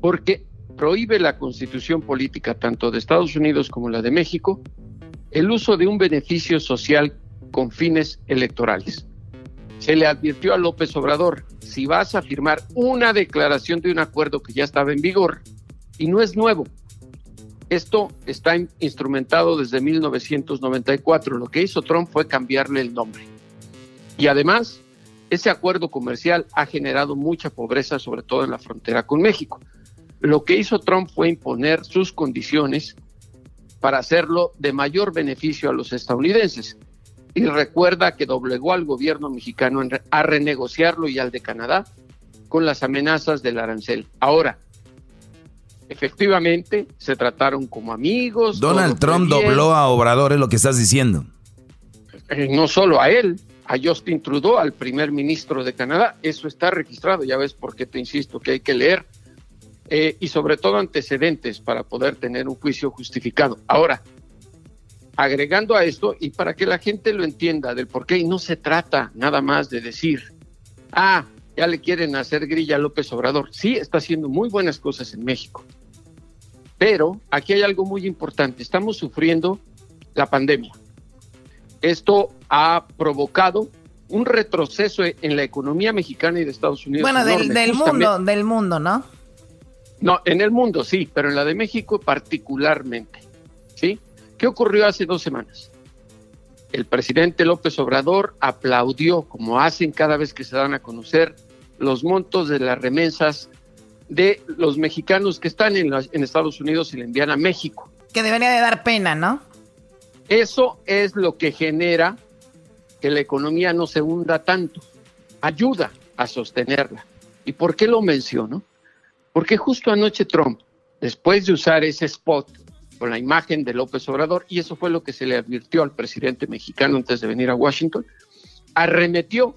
Porque prohíbe la constitución política tanto de Estados Unidos como la de México el uso de un beneficio social con fines electorales. Se le advirtió a López Obrador, si vas a firmar una declaración de un acuerdo que ya estaba en vigor, y no es nuevo. Esto está instrumentado desde 1994. Lo que hizo Trump fue cambiarle el nombre. Y además, ese acuerdo comercial ha generado mucha pobreza, sobre todo en la frontera con México. Lo que hizo Trump fue imponer sus condiciones para hacerlo de mayor beneficio a los estadounidenses. Y recuerda que doblegó al gobierno mexicano a renegociarlo y al de Canadá con las amenazas del arancel. Ahora, efectivamente se trataron como amigos. Donald Trump dobló a Obrador, es lo que estás diciendo. Eh, no solo a él, a Justin Trudeau, al primer ministro de Canadá. Eso está registrado, ya ves por qué te insisto que hay que leer. Eh, y sobre todo antecedentes para poder tener un juicio justificado. Ahora, agregando a esto, y para que la gente lo entienda del por qué, y no se trata nada más de decir, ah, ya le quieren hacer grilla a López Obrador. Sí, está haciendo muy buenas cosas en México. Pero aquí hay algo muy importante. Estamos sufriendo la pandemia. Esto ha provocado un retroceso en la economía mexicana y de Estados Unidos. Bueno, del, del mundo, del mundo, ¿no? No, en el mundo sí, pero en la de México particularmente. ¿Sí? ¿Qué ocurrió hace dos semanas? El presidente López Obrador aplaudió, como hacen cada vez que se dan a conocer, los montos de las remesas de los mexicanos que están en, en Estados Unidos y le envían a México. Que debería de dar pena, ¿no? Eso es lo que genera que la economía no se hunda tanto, ayuda a sostenerla. ¿Y por qué lo menciono? Porque justo anoche Trump, después de usar ese spot con la imagen de López Obrador, y eso fue lo que se le advirtió al presidente mexicano antes de venir a Washington, arremetió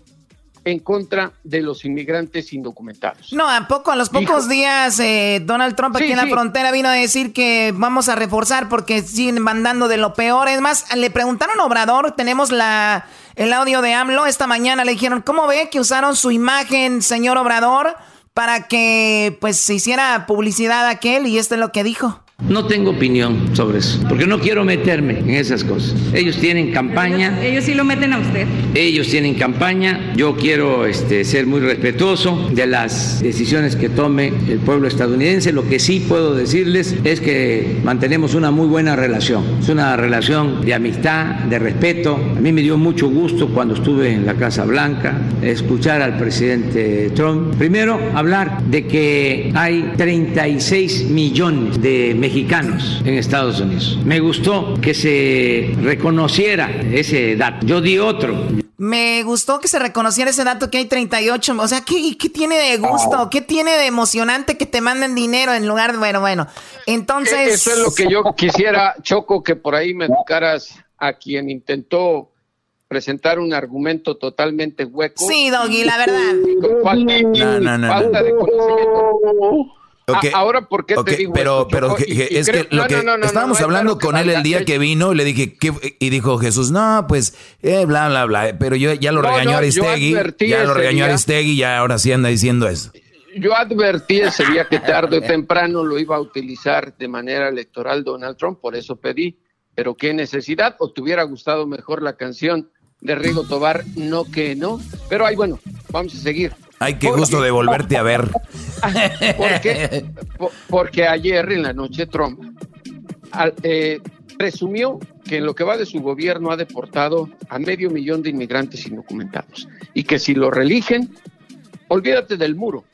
en contra de los inmigrantes indocumentados. No, a poco, a los pocos días, eh, Donald Trump aquí en la frontera vino a decir que vamos a reforzar porque siguen mandando de lo peor. Es más, le preguntaron a Obrador, tenemos la, el audio de AMLO, esta mañana le dijeron, ¿cómo ve que usaron su imagen, señor Obrador, para que pues se hiciera publicidad aquel? Y esto es lo que dijo. No tengo opinión sobre eso, porque no quiero meterme en esas cosas. Ellos tienen campaña. Ellos, sí lo meten a usted. Ellos tienen campaña. Yo quiero este, ser muy respetuoso de las decisiones que tome el pueblo estadounidense. Lo que sí puedo decirles es que mantenemos una muy buena relación. Es una relación de amistad, de respeto. A mí me dio mucho gusto cuando estuve en la Casa Blanca escuchar al presidente Trump. Primero, hablar de que hay 36 millones de mexicanos mexicanos en Estados Unidos. Me gustó que se reconociera ese dato. Yo di otro. Me gustó que se reconociera ese dato que hay 38. O sea, ¿qué, qué tiene de gusto? ¿Qué tiene de emocionante que te manden dinero en lugar de... Bueno, bueno. Entonces... Eso es lo que yo quisiera, Choco, que por ahí me educaras a quien intentó presentar un argumento totalmente hueco. Sí, Doggy, la verdad. Falta, no, no, no, falta de conocimiento. Okay. ahora, ¿por qué te digo Pero, pero es que lo que estábamos hablando con él el día que vino, le dije, ¿qué? y dijo Jesús, no, pues, eh, bla, bla, bla. Pero yo ya lo regañó Aristegui, ya lo regañó Aristegui, y ahora sí anda diciendo eso. Yo advertí ese día que tarde o temprano lo iba a utilizar de manera electoral Donald Trump, por eso pedí. Pero qué necesidad, o te hubiera gustado mejor la canción de Rigo Tobar, no que no. Pero ahí, bueno, vamos a seguir. Ay, qué gusto de volverte a ver. Porque, porque ayer en la noche Trump eh, presumió que en lo que va de su gobierno ha deportado a medio millón de inmigrantes indocumentados y que si lo religen, olvídate del muro,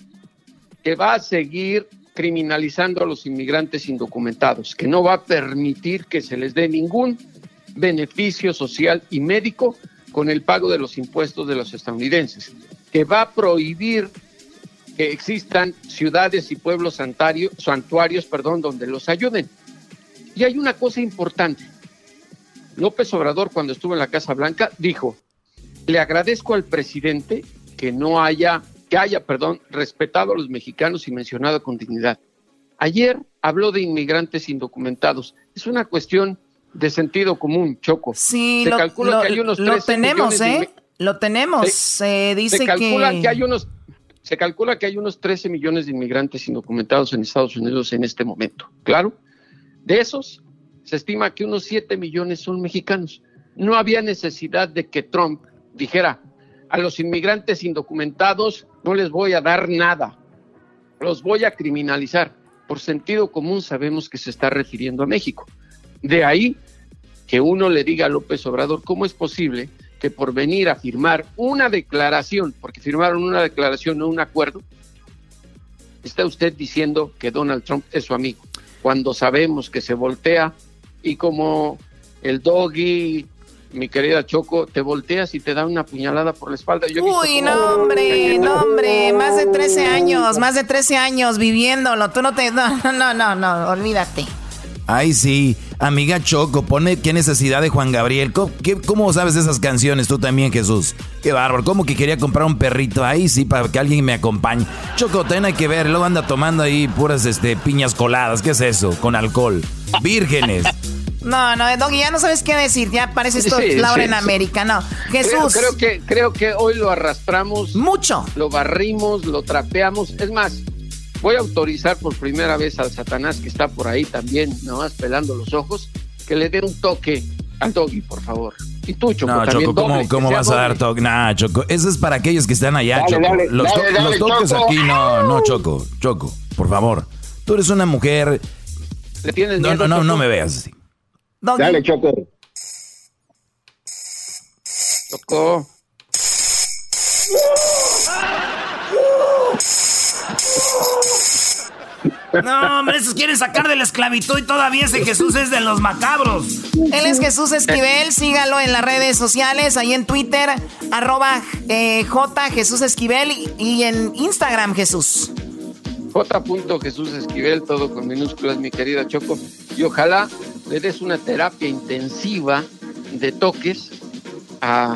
que va a seguir criminalizando a los inmigrantes indocumentados, que no va a permitir que se les dé ningún beneficio social y médico con el pago de los impuestos de los estadounidenses que va a prohibir que existan ciudades y pueblos santuarios, perdón, donde los ayuden. Y hay una cosa importante. López Obrador, cuando estuvo en la Casa Blanca, dijo: Le agradezco al presidente que no haya, que haya, perdón, respetado a los mexicanos y mencionado con dignidad. Ayer habló de inmigrantes indocumentados. Es una cuestión de sentido común, Choco. Sí, Se calcula que hay unos lo tenemos, ¿eh? Lo tenemos. Se, dice se calcula que... hay unos se calcula que hay unos 13 millones de inmigrantes indocumentados en Estados Unidos en este momento. Claro, de esos se estima que unos 7 millones son mexicanos. No había necesidad de que Trump dijera a los inmigrantes indocumentados no les voy a dar nada, los voy a criminalizar. Por sentido común sabemos que se está refiriendo a México. De ahí que uno le diga a López Obrador cómo es posible que por venir a firmar una declaración, porque firmaron una declaración, no un acuerdo, está usted diciendo que Donald Trump es su amigo, cuando sabemos que se voltea y como el doggy, mi querida Choco, te volteas y te da una puñalada por la espalda. Uy, no, hombre, no, hombre, más de 13 años, más de 13 años viviéndolo, tú no te, no, no, no, no, olvídate. Ay, sí. Amiga Choco, pone qué necesidad de Juan Gabriel. ¿Cómo, sabes esas canciones tú también, Jesús? Qué bárbaro. ¿Cómo que quería comprar un perrito? Ahí sí, para que alguien me acompañe. Choco, también hay que ver. Luego anda tomando ahí puras este, piñas coladas. ¿Qué es eso? Con alcohol. Vírgenes. No, no, Doggy, ya no sabes qué decir. Ya parece esto Laura en América. No, Jesús. Creo, que, creo que hoy lo arrastramos. Mucho. Lo barrimos, lo trapeamos. Es más, voy a autorizar por primera vez al Satanás que está por ahí también, nomás pelando los ojos, que le dé un toque al doggy, por favor. Y tú, Choco, no, también Choco, ¿cómo, ¿cómo vas a dar toque? Nah, Choco, eso es para aquellos que están allá, Choco. los, los, toques aquí, no, no, Choco, Choco, por favor. Tú eres una mujer... ¿Le tienes no, no, no, no me veas así. Dale, Choco. Choco. No, hombre, esos quieren sacar de la esclavitud y todavía ese Jesús es de los macabros. Él es Jesús Esquivel, sígalo en las redes sociales, ahí en Twitter, arroba eh, J Jesús Esquivel y, en Instagram Jesús. J. Jesús Esquivel, todo con minúsculas, mi querida Choco. Y ojalá le des una terapia intensiva de toques a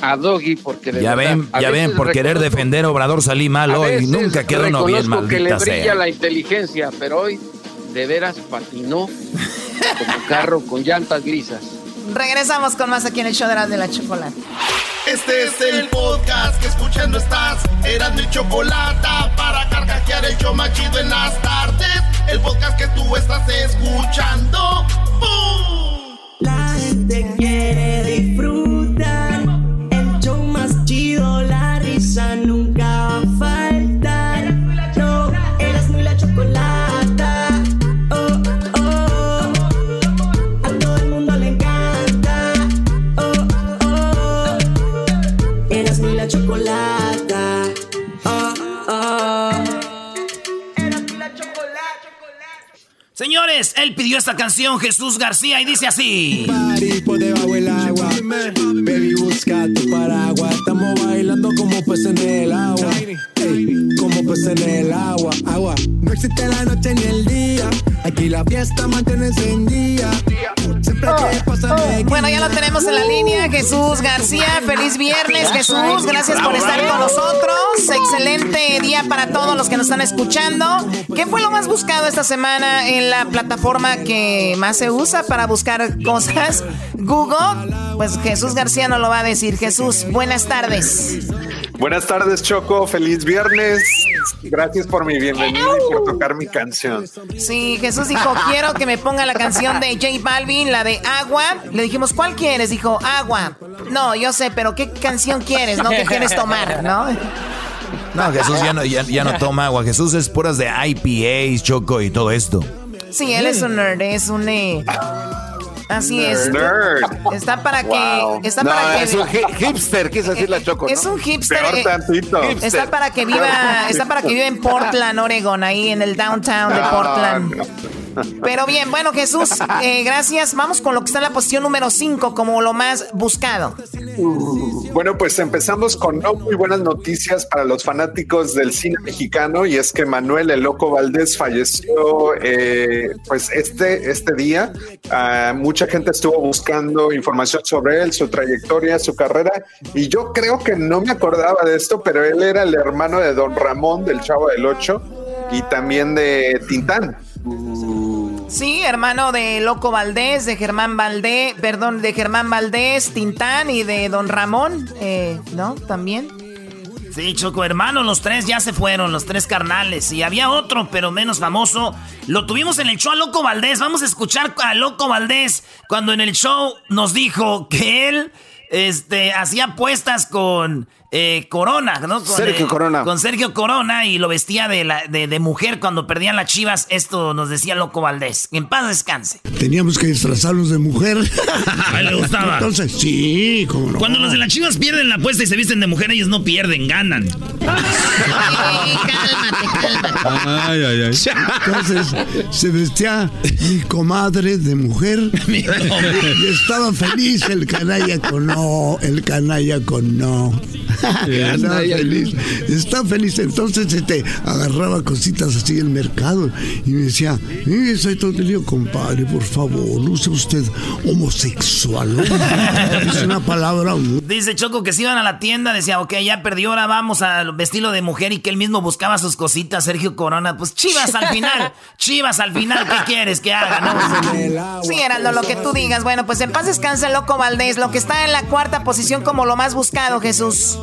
a Doggy porque de ya verdad, ven, ya ven, por querer defender a Obrador salí mal a hoy. Nunca quedó uno bien, reconozco que le maldita brilla sea. la inteligencia, pero hoy de veras patinó como carro con llantas grisas. Regresamos con más aquí en el show de la, de la chocolate. Este es el podcast que escuchando estás. Eran mi chocolate para carcajear el show más chido en las tardes. El podcast que tú estás escuchando. ¡Bum! La gente quiere disfrutar. La risa Señores, él pidió esta canción, Jesús García, y dice así. Agua. Baby, busca tu paraguas. Estamos bailando como peces en el agua. Ey, como peces en el agua. Agua. No existe la noche ni el día. Aquí la fiesta mantiene encendida. Siempre que pasa me Bueno, ya lo tenemos en la línea, Jesús García. Feliz viernes, Jesús. Gracias por estar con nosotros. Excelente día para todos los que nos están escuchando. ¿Qué fue lo más buscado esta semana en la plataforma que más se usa para buscar cosas? Google. Pues Jesús García nos lo va a decir. Jesús, buenas tardes. Buenas tardes, Choco. Feliz viernes. Gracias por mi bienvenida y por tocar mi canción. Sí, Jesús dijo, quiero que me ponga la canción de J Balvin, la de Agua. Le dijimos, ¿cuál quieres? Dijo, Agua. No, yo sé, pero ¿qué canción quieres? ¿No? ¿Qué quieres tomar? ¿No? No, Jesús ya no, ya, ya no toma agua. Jesús es puras de IPAs, choco y todo esto. Sí, él es un nerd, es un... eh, Así es. Nerd. Está para que... Está No, para que... es un hi- hipster, quiso decir la Choco. Es ¿no? un hipster. Peor eh, tantito. Está para que viva, está para que viva en Portland, Oregon, ahí en el downtown de Portland. Pero bien, bueno, Jesús, eh, gracias. Vamos con lo que está en la posición número 5 como lo más buscado. Bueno, pues empezamos con no muy buenas noticias para los fanáticos del cine mexicano y es que Manuel el Loco Valdés falleció eh, pues este, este día. Ah, mucha gente estuvo buscando información sobre él, su trayectoria, su carrera y yo creo que no me acordaba de esto, pero él era el hermano de Don Ramón del Chavo del Ocho y también de Tintán. Sí, hermano de Loco Valdés, de Germán Valdés, perdón, de Germán Valdés, Tintán y de Don Ramón, eh, ¿no? También. Sí, Choco, hermano, los tres ya se fueron, los tres carnales. Y había otro, pero menos famoso. Lo tuvimos en el show a Loco Valdés. Vamos a escuchar a Loco Valdés cuando en el show nos dijo que él este, hacía apuestas con eh, Corona, ¿no? Con, Sergio eh, Corona. Con Sergio Corona y lo vestía de, la, de, de mujer cuando perdían las chivas. Esto nos decía Loco Valdés. En paz descanse. Teníamos que disfrazarnos de mujer. A él le gustaba. Entonces, sí, como no. Cuando los de las chivas pierden la apuesta y se visten de mujer, ellos no pierden, ganan. Ay, ay, ay. Entonces, se vestía mi comadre de mujer. y estaba feliz el canalla con no, el canalla con no. Estaba feliz, estaba feliz. Entonces este, agarraba cositas así del mercado y me decía, eh, soy todo lío, compadre, por favor, no sea usted homosexual. Es una palabra muy Dice Choco que si iban a la tienda, decía, ok, ya perdió, ahora vamos al vestirlo de mujer y que él mismo buscaba sus cositas, Sergio Corona. Pues chivas al final, chivas al final, ¿qué quieres que haga? No? Sí, Heraldo, lo que tú digas. Bueno, pues en paz descansa Loco Valdés, lo que está en la cuarta posición como lo más buscado, Jesús.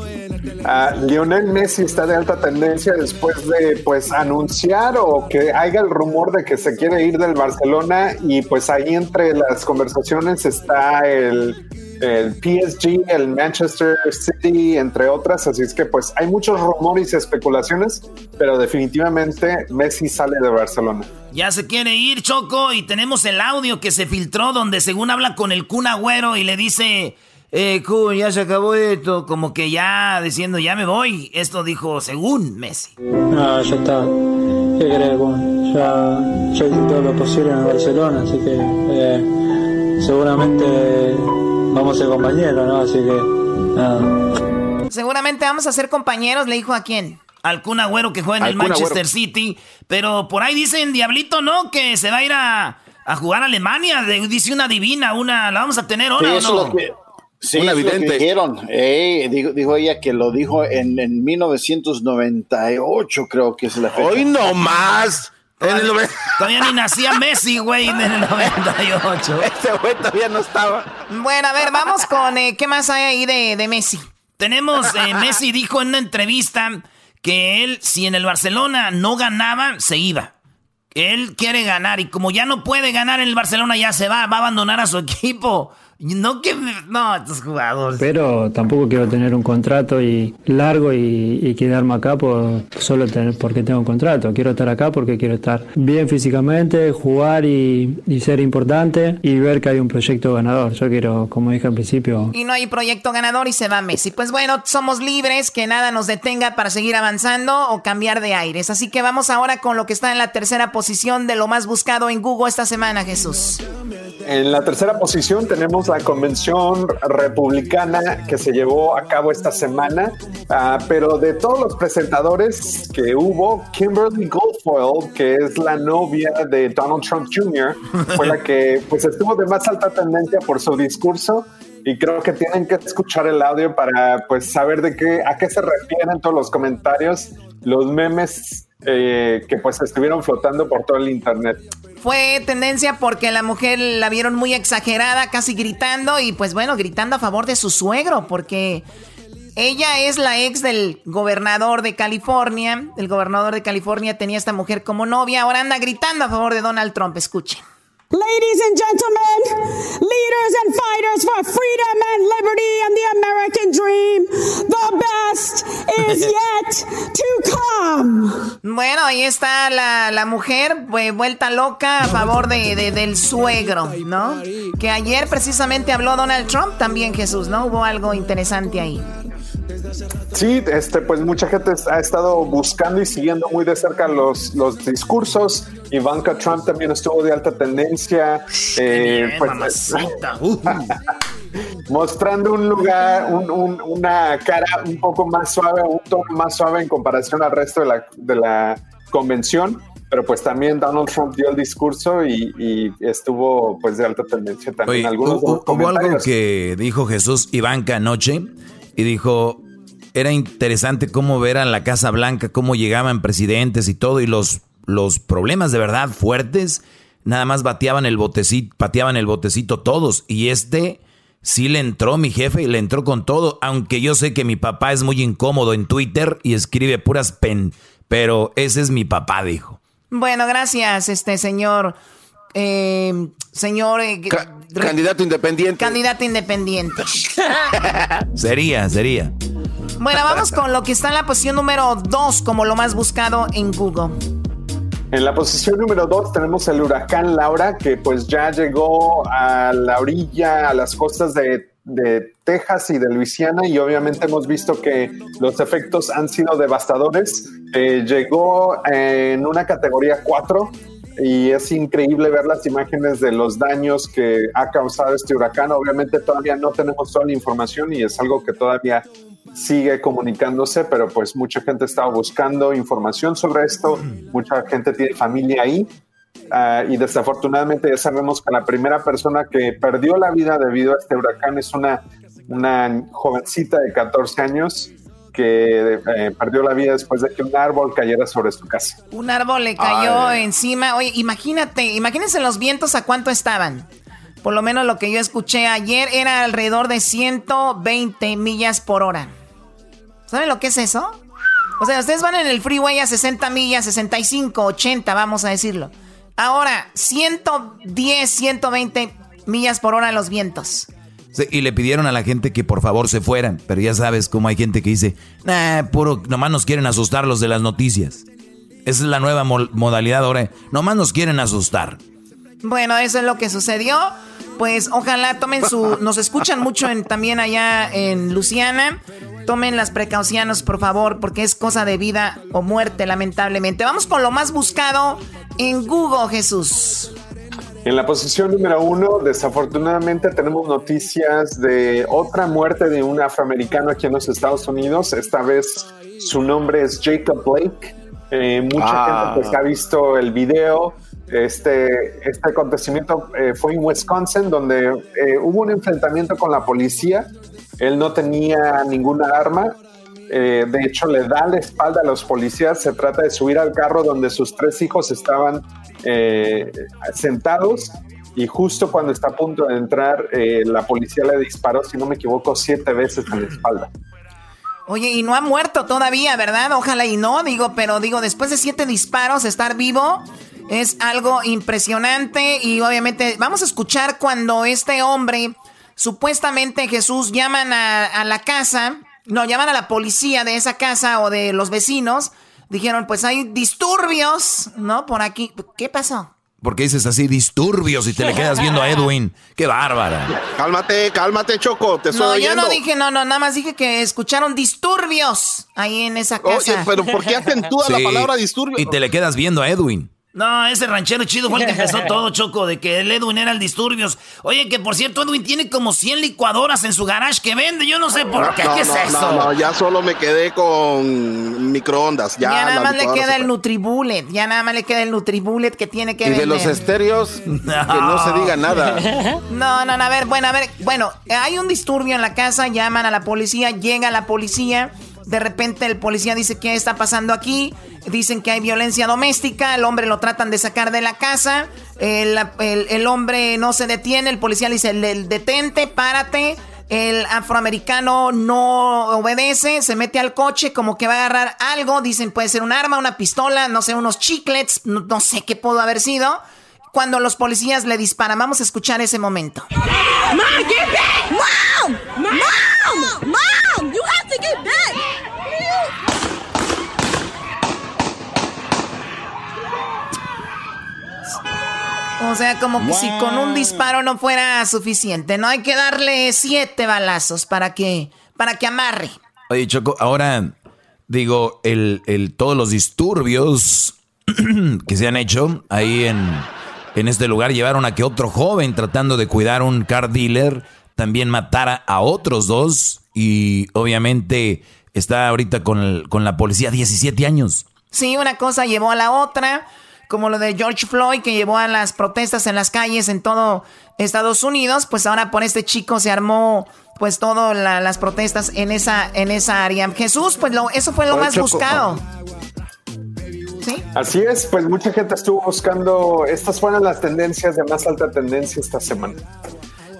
Ah, Lionel Messi está de alta tendencia después de pues anunciar o que haya el rumor de que se quiere ir del Barcelona y pues ahí entre las conversaciones está el, el PSG, el Manchester City, entre otras, así es que pues hay muchos rumores y especulaciones, pero definitivamente Messi sale de Barcelona. Ya se quiere ir, Choco, y tenemos el audio que se filtró donde según habla con el Kun Agüero y le dice, eh, Kun, ya se acabó esto, como que ya diciendo, ya me voy. Esto dijo según Messi. No, ya está. ¿Qué crees, Juan? Ya, ya hice todo lo posible en el Barcelona, así que eh, seguramente vamos a ser compañeros, ¿no? Así que nada. Seguramente vamos a ser compañeros, le dijo a quién. Al Kun Agüero que juega en Al el Manchester Agüero. City, pero por ahí dicen, Diablito, ¿no? Que se va a ir a, a jugar a Alemania. Dice una divina, una, ¿la vamos a tener Sí, ahora o eso no? Sí, Una evidente. dijeron. Eh, dijo, ella que lo dijo en, en 1998, creo que es la fecha. ¡Hoy no más! Todavía ni nacía Messi, güey, en el 98. Este güey todavía no estaba. Bueno, a ver, vamos con eh, qué más hay ahí de, de Messi. Tenemos, eh, Messi dijo en una entrevista que él, si en el Barcelona no ganaba, se iba. Él quiere ganar y como ya no puede ganar en el Barcelona, ya se va, va a abandonar a su equipo. No que no, estos jugadores. Pero tampoco quiero tener un contrato y largo y, quedarme acá por solo tener porque tengo un contrato. Quiero estar acá porque quiero estar bien físicamente, jugar y, ser importante y ver que hay un proyecto ganador. Yo quiero, como dije al principio. Y no hay proyecto ganador y se va Messi. Pues bueno, somos libres, que nada nos detenga para seguir avanzando o cambiar de aires. Así que vamos ahora con lo que está en la tercera posición de lo más buscado en Google esta semana, Jesús. En la tercera posición tenemos la convención republicana que se llevó a cabo esta semana, ah, pero de todos los presentadores que hubo, Kimberly Goldfoyle, que es la novia de Donald Trump Jr., fue la que pues estuvo de más alta tendencia por su discurso y creo que tienen que escuchar el audio para pues saber de qué a qué se refieren todos los comentarios, los memes eh, que pues estuvieron flotando por todo el internet. Fue tendencia porque la mujer la vieron muy exagerada, casi gritando y pues bueno, gritando a favor de su suegro porque ella es la ex del gobernador de California. El gobernador de California tenía a esta mujer como novia, ahora anda gritando a favor de Donald Trump. Escuchen. Ladies and gentlemen, leaders and fighters for freedom and liberty and the American dream, the best is yet to come. Bueno, ahí está la, la mujer vuelta loca a favor de, del suegro, ¿no? Que ayer precisamente habló Donald Trump también, Jesús, ¿no? Hubo algo interesante ahí. Sí, este, pues mucha gente ha estado buscando y siguiendo muy de cerca los, los discursos. Ivanka Trump también estuvo de alta tendencia. Eh, pues, mostrando un lugar, una cara un poco más suave, un tono más suave en comparación al resto de la, de la convención. Pero pues también Donald Trump dio el discurso y, estuvo pues de alta tendencia también. Algunos hubo algo que dijo Jesús Ivanka anoche y dijo, era interesante cómo ver a la Casa Blanca, cómo llegaban presidentes y todo, y los, los problemas de verdad fuertes, nada más bateaban el botecito, pateaban el botecito todos, y este sí le entró mi jefe y le entró con todo, aunque yo sé que mi papá es muy incómodo en Twitter y escribe puras pen, pero ese es mi papá, dijo. Bueno, gracias, este señor. Eh, señor. Eh, candidato independiente. Candidato independiente. sería, sería. Bueno, vamos con lo que está en la posición número 2 como lo más buscado en Google. En la posición número 2 tenemos el huracán Laura, que pues ya llegó a la orilla, a las costas de, de Texas y de Luisiana, y obviamente hemos visto que los efectos han sido devastadores. Eh, llegó en una categoría 4 y es increíble ver las imágenes de los daños que ha causado este huracán. Obviamente todavía no tenemos toda la información y es algo que todavía sigue comunicándose, pero pues mucha gente estaba buscando información sobre esto, mucha gente tiene familia ahí. Ah, y desafortunadamente ya sabemos que la primera persona que perdió la vida debido a este huracán es una, una jovencita de 14 años que eh, perdió la vida después de que un árbol cayera sobre su casa. Un árbol le cayó encima. Oye, imagínate, imagínense los vientos a cuánto estaban. Por lo menos lo que yo escuché ayer era alrededor de 120 millas por hora. ¿Saben lo que es eso? O sea, ustedes van en el freeway a 60 millas, 65, 80, vamos a decirlo. Ahora, 110, 120 millas por hora los vientos. Y le pidieron a la gente que por favor se fueran, pero ya sabes cómo hay gente que dice, nah, puro, nomás nos quieren asustar los de las noticias. Esa es la nueva modalidad ahora, nomás nos quieren asustar. Bueno, eso es lo que sucedió. Pues ojalá tomen su... Nos escuchan mucho en, también allá en Luciana. Tomen las precauciones, por favor, porque es cosa de vida o muerte, lamentablemente. Vamos con lo más buscado en Google, Jesús. En la posición número uno, desafortunadamente tenemos noticias de otra muerte de un afroamericano aquí en los Estados Unidos. Esta vez su nombre es Jacob Blake. Eh, mucha ah. gente pues, ha visto el video Este, este acontecimiento eh, fue en Wisconsin, donde eh, hubo un enfrentamiento con la policía. Él no tenía ninguna arma. Eh, de hecho, le da la espalda a los policías. Se trata de subir al carro donde sus tres hijos estaban sentados. Y justo cuando está a punto de entrar, la policía le disparó, si no me equivoco, siete veces en la espalda. Oye, y no ha muerto todavía, ¿verdad? Ojalá y no, digo, pero digo, después de siete disparos, estar vivo es algo impresionante y obviamente vamos a escuchar cuando este hombre, supuestamente Jesús, llaman a, la casa, no, llaman a la policía de esa casa o de los vecinos, dijeron, pues hay disturbios, ¿no? Por aquí, ¿qué pasó? Porque dices así disturbios y te le quedas viendo a Edwin. ¡Qué bárbara! Cálmate, cálmate, Choco. Te estoy no, yo no dije, no, no, nada más dije que escucharon disturbios ahí en esa casa. Oye, pero ¿por qué acentúa la palabra disturbios? Y te le quedas viendo a Edwin. No, ese ranchero chido fue el que empezó todo, Choco, de que el Edwin era el disturbios. Oye, que por cierto, Edwin tiene como 100 licuadoras en su garage que vende. Yo no sé por qué. ¿Qué es eso? No, no, ya solo me quedé con microondas. Ya, ya nada más le queda el Nutribullet. Ya nada más le queda el Nutribullet que tiene que Y de los estéreos, que no se diga nada. No, no, no, a ver, bueno, a ver. Bueno, hay un disturbio en la casa, llaman a la policía, llega la policía. De repente el policía dice, ¿qué está pasando aquí? Dicen que hay violencia doméstica, el hombre lo tratan de sacar de la casa, el, hombre no se detiene, el policía le dice, detente, párate. El afroamericano no obedece, se mete al coche como que va a agarrar algo, dicen puede ser un arma, una pistola, no sé, unos chiclets, no, sé qué pudo haber sido. Cuando los policías le disparan, vamos a escuchar ese momento. Mom, Mom, Mom, you have to get back. O sea, como que si con un disparo no fuera suficiente, ¿no? Hay que darle siete balazos para que, para que amarre. Oye, Choco, ahora digo, el, el, todos los disturbios que se han hecho ahí en, en este lugar llevaron a que otro joven tratando de cuidar un car dealer también matara a otros dos y obviamente está ahorita con, con la policía 17 años. Sí, una cosa llevó a la otra como lo de George Floyd que llevó a las protestas en las calles en todo Estados Unidos, pues ahora por este chico se armó pues todas las protestas en esa en esa área. Jesús, pues lo, eso fue lo más buscado. ¿Sí? Así es, pues mucha gente estuvo buscando, estas fueron las tendencias de más alta tendencia esta semana.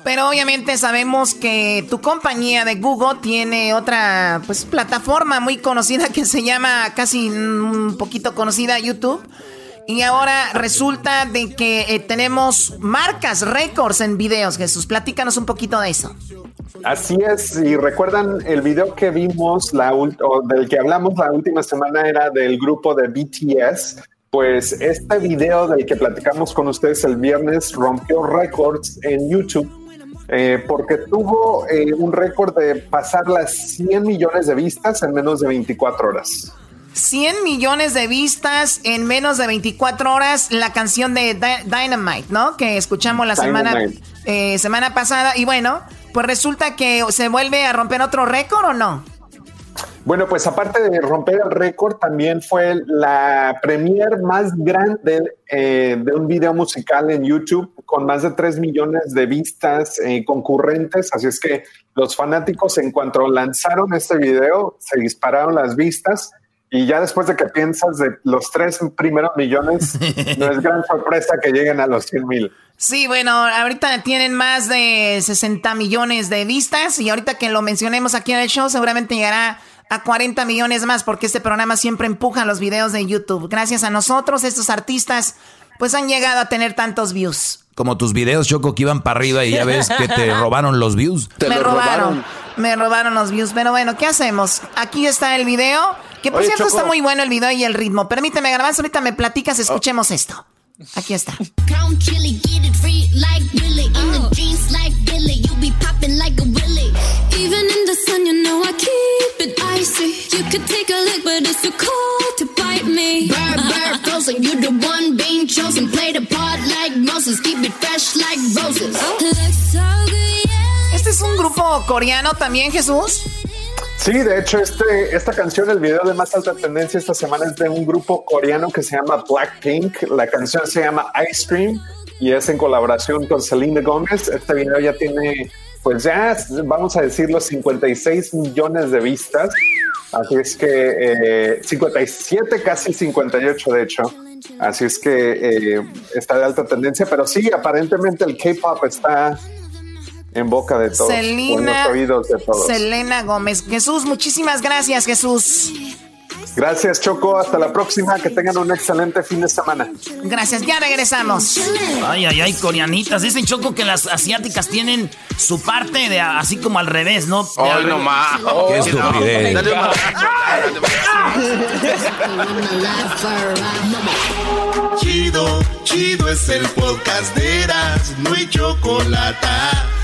Pero obviamente sabemos que tu compañía de Google tiene otra pues plataforma muy conocida que se llama casi un poquito conocida YouTube y ahora resulta de que eh, tenemos marcas, récords en videos, Jesús. Platícanos un poquito de eso. Así es, y recuerdan el video que vimos, la o del que hablamos la última semana era del grupo de BTS. Pues este video del que platicamos con ustedes el viernes rompió récords en YouTube eh, porque tuvo eh, un récord de pasar las 100 millones de vistas en menos de 24 horas. 100 millones de vistas en menos de 24 horas la canción de Dynamite, ¿no? Que escuchamos la semana, eh, semana pasada. Y bueno, pues resulta que se vuelve a romper otro récord o no? Bueno, pues aparte de romper el récord, también fue la premier más grande eh, de un video musical en YouTube con más de 3 millones de vistas eh, concurrentes. Así es que los fanáticos en cuanto lanzaron este video, se dispararon las vistas y ya después de que piensas de los tres primeros millones, no es gran sorpresa que lleguen a los 100 mil. Sí, bueno, ahorita tienen más de 60 millones de vistas y ahorita que lo mencionemos aquí en el show seguramente llegará a 40 millones más porque este programa siempre empuja los videos de YouTube. Gracias a nosotros, estos artistas pues han llegado a tener tantos views. Como tus videos, Choco, que iban para arriba y ya ves que te robaron los views. me robaron, me robaron los views. Pero bueno, ¿qué hacemos? Aquí está el video. Que por cierto está muy bueno el video y el ritmo. Permíteme grabar, ahorita me platicas, escuchemos esto. Aquí está. Este es un grupo coreano también, Jesús. Sí, de hecho, este, esta canción, el video de más alta tendencia esta semana es de un grupo coreano que se llama Blackpink. La canción se llama Ice Cream y es en colaboración con Selena Gomez. Este video ya tiene, pues ya, vamos a decir, los 56 millones de vistas. Así es que 57, eh, casi 58 de hecho. Así es que eh, está de alta tendencia, pero sí, aparentemente el K-pop está en boca de todos. Selena, oídos de todos. Selena Gómez. Jesús, muchísimas gracias, Jesús. Gracias, Choco. Hasta la próxima. Que tengan un excelente fin de semana. Gracias. Ya regresamos. Ay, ay, ay, coreanitas. Dicen, Choco, que las asiáticas tienen su parte de así como al revés, ¿no? Ay, no más. Qué estupidez. Chido, chido es el podcast de Eras. No hay chocolate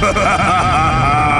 ハハハハ!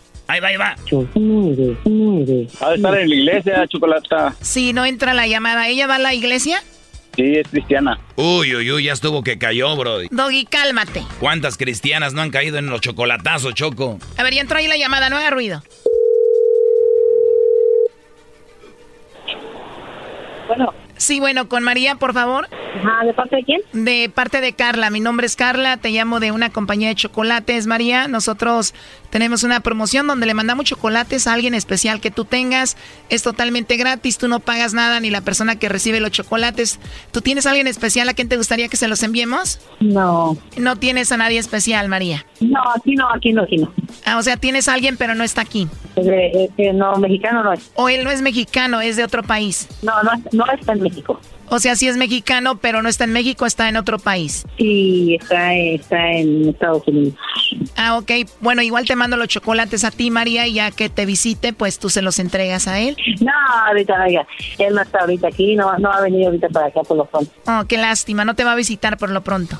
Ahí va, ahí va. Ha de estar en la iglesia, Chocolata. Sí, no entra la llamada. ¿Ella va a la iglesia? Sí, es cristiana. Uy, uy, uy, ya estuvo que cayó, bro. Doggy, cálmate. ¿Cuántas cristianas no han caído en los chocolatazos, Choco? A ver, ya entró ahí la llamada, no haga ruido. Bueno. Sí, bueno, con María, por favor. Ajá, ¿de parte de quién? De parte de Carla. Mi nombre es Carla, te llamo de una compañía de chocolates, María. Nosotros tenemos una promoción donde le mandamos chocolates a alguien especial que tú tengas. Es totalmente gratis, tú no pagas nada ni la persona que recibe los chocolates. ¿Tú tienes a alguien especial a quien te gustaría que se los enviemos? No. No tienes a nadie especial, María. No, aquí no, aquí no, aquí no. Ah, o sea, tienes a alguien pero no está aquí. Eh, eh, no, mexicano no es. O él no es mexicano, es de otro país. No, no, no está en México. O sea, sí es mexicano, pero no está en México, está en otro país. Sí, está, está en Estados Unidos. Ah, ok. Bueno, igual te mando los chocolates a ti, María, y ya que te visite, pues tú se los entregas a él. No, ahorita no, ya. Él no está ahorita aquí, no, no ha venido ahorita para acá por lo pronto. Oh, qué lástima, no te va a visitar por lo pronto.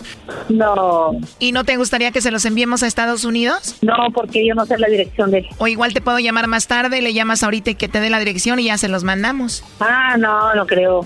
No. ¿Y no te gustaría que se los enviemos a Estados Unidos? No, porque yo no sé la dirección de él. O igual te puedo llamar más tarde, le llamas ahorita y que te dé la dirección y ya se los mandamos. Ah, no, no creo.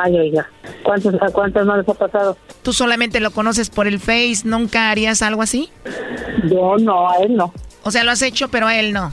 Ay, oiga, ¿cuántos, ¿a cuántos no les ha pasado? ¿Tú solamente lo conoces por el Face? ¿Nunca harías algo así? Yo no, a él no. O sea, lo has hecho, pero a él no.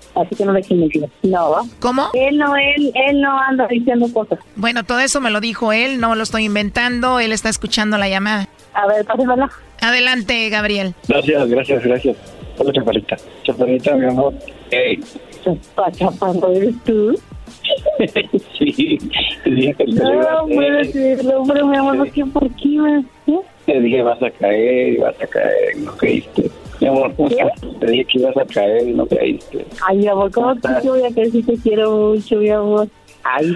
Así que no le mentir. No. ¿Cómo? Él no, él, él no anda diciendo cosas. Bueno, todo eso me lo dijo él, no lo estoy inventando, él está escuchando la llamada. A ver, pásenla. Adelante, Gabriel. Gracias, gracias, gracias. Hola, chaparrita. Chaparrita, mi amor. Hey. Chapa, chaparro, ¿eres tú? sí, te dije que No, puedo decirlo, pero mi amor, ¿qué por qué, ¿eh? Te dije, vas a caer, vas a caer, no creíste. Mi amor, ¿cómo estás? Te dije que ibas a caer y no creíste. Ay, mi amor, ¿cómo que te voy a caer si te quiero mucho, mi amor? Ay,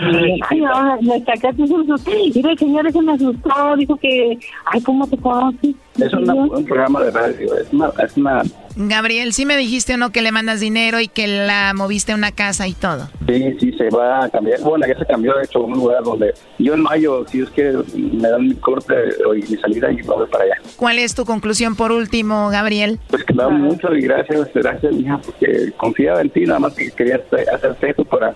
ay, no, me sacaste un susto. Mira, el señor ese me asustó, dijo que, ay, ¿cómo te conoces? Es una, un programa de radio, es una, es una... Gabriel, ¿sí me dijiste o no que le mandas dinero y que la moviste a una casa y todo? Sí, sí, se va a cambiar. Bueno, ya se cambió, de hecho, a un lugar donde yo en mayo, si Dios quiere, me dan mi corte y mi salida y me voy para allá. ¿Cuál es tu conclusión por último, Gabriel? Pues que me da mucho y gracias, gracias, mija, porque confiaba en ti, nada más que quería hacerte eso para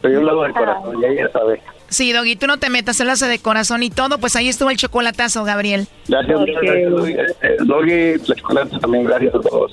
Pero yo lo hago de corazón, ya ella sabe. Sí, Doggy, tú no te metas, él hace de corazón y todo, pues ahí estuvo el chocolatazo, Gabriel. Gracias, gracias, Doggy. Eh, Doggy, la Chocolata también, gracias a todos.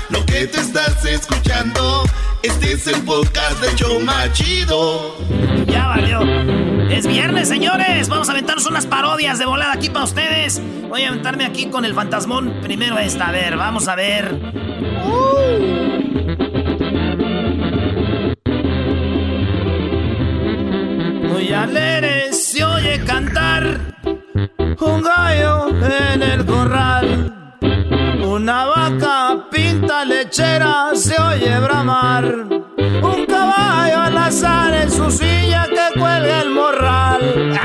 Lo que te estás escuchando, este es el podcast de Choma Chido. Ya valió. Es viernes, señores. Vamos a aventarnos unas parodias de volada aquí para ustedes. Voy a aventarme aquí con el fantasmón. Primero esta, a ver, vamos a ver. Muy alegre se oye cantar un gallo en el corral. Pinta lechera se oye bramar. Un caballo al azar en su silla que cuelga el morral.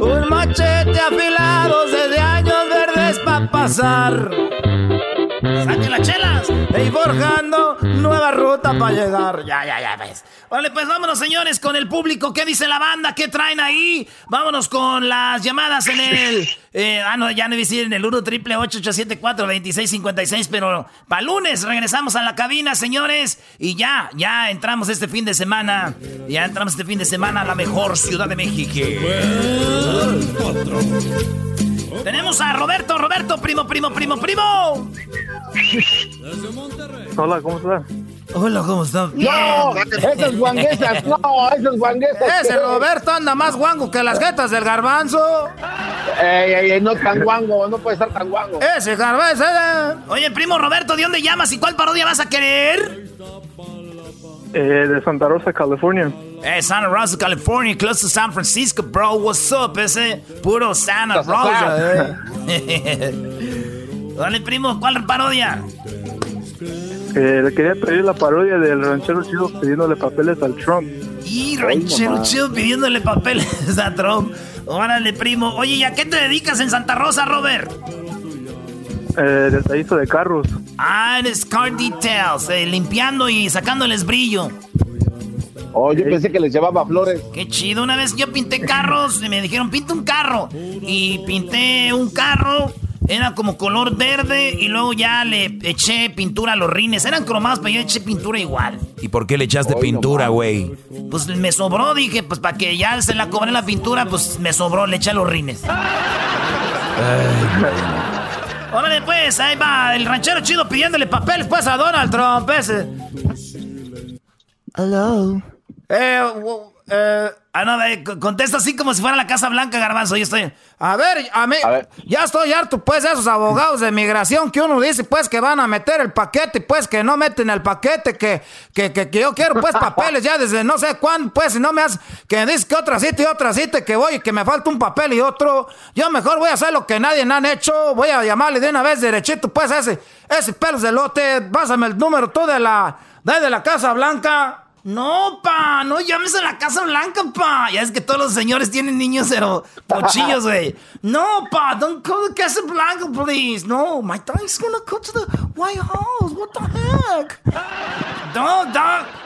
Un machete afilado desde años verdes para pasar. ¡Saquen las chelas! Y forjando nueva ruta para llegar. Ya, ya, ya, ves. Vale, pues vámonos, señores, con el público. ¿Qué dice la banda? ¿Qué traen ahí? Vámonos con las llamadas en el. Eh, ah, no, ya no decir en el 1 triple 874 2656 pero para lunes regresamos a la cabina, señores. Y ya, ya entramos este fin de semana. Ya entramos este fin de semana a la mejor ciudad de México. Tenemos a Roberto, Roberto, primo, primo, primo, primo. Hola, ¿cómo estás? Hola, ¿cómo estás? No, esas guanguesas, no, esas guanguesas. Ese Roberto anda más guango que las jetas del garbanzo. Ey, ey, ey, no tan guango, no puede estar tan guango. Ese garbanzo. eh. Oye, primo Roberto, ¿de dónde llamas y cuál parodia vas a querer? Eh, de Santa Rosa, California. Eh, Santa Rosa, California, close to San Francisco, bro. What's up? Ese puro Santa Rosa, eh. Dale, primo, ¿cuál parodia? Eh, le quería pedir la parodia del ranchero chido pidiéndole papeles al Trump. Y ranchero chido pidiéndole papeles a Trump. Órale, primo. Oye, ¿y a qué te dedicas en Santa Rosa, Robert? Eh, detallista de carros. Ah, eres car details, eh, limpiando y sacándoles brillo. Oh, yo pensé que les llevaba flores. Qué chido. Una vez yo pinté carros y me dijeron, pinta un carro. Y pinté un carro, era como color verde y luego ya le eché pintura a los rines. Eran cromados, pero yo eché pintura igual. ¿Y por qué le echaste pintura, güey? Pues me sobró, dije, pues para que ya se la cobré la pintura, pues me sobró, le eché a los rines. Órale, pues, ahí va el ranchero chido pidiéndole papeles, pues, a Donald Trump, ese. Hello. Eh, wo- eh, ah, no, eh, contesta así como si fuera la Casa Blanca, Garbanzo. Yo estoy. A ver, a mí. Ya estoy harto, pues, de esos abogados de migración que uno dice, pues, que van a meter el paquete, pues, que no meten el paquete, que, que, que, que yo quiero, pues, papeles ya desde no sé cuándo, pues, si no me hace. Que dice que otra cita y otra cita, que voy y que me falta un papel y otro. Yo mejor voy a hacer lo que nadie han hecho. Voy a llamarle de una vez derechito, pues, a ese, ese pelos de lote. Pásame el número tú de la, de la Casa Blanca. No, pa, no llames a la Casa Blanca, pa. Ya es que todos los señores tienen niños, pero pochillos, güey. No, pa, don't call the Casa Blanca, please. No, my dad's gonna go to the White House. What the heck? No.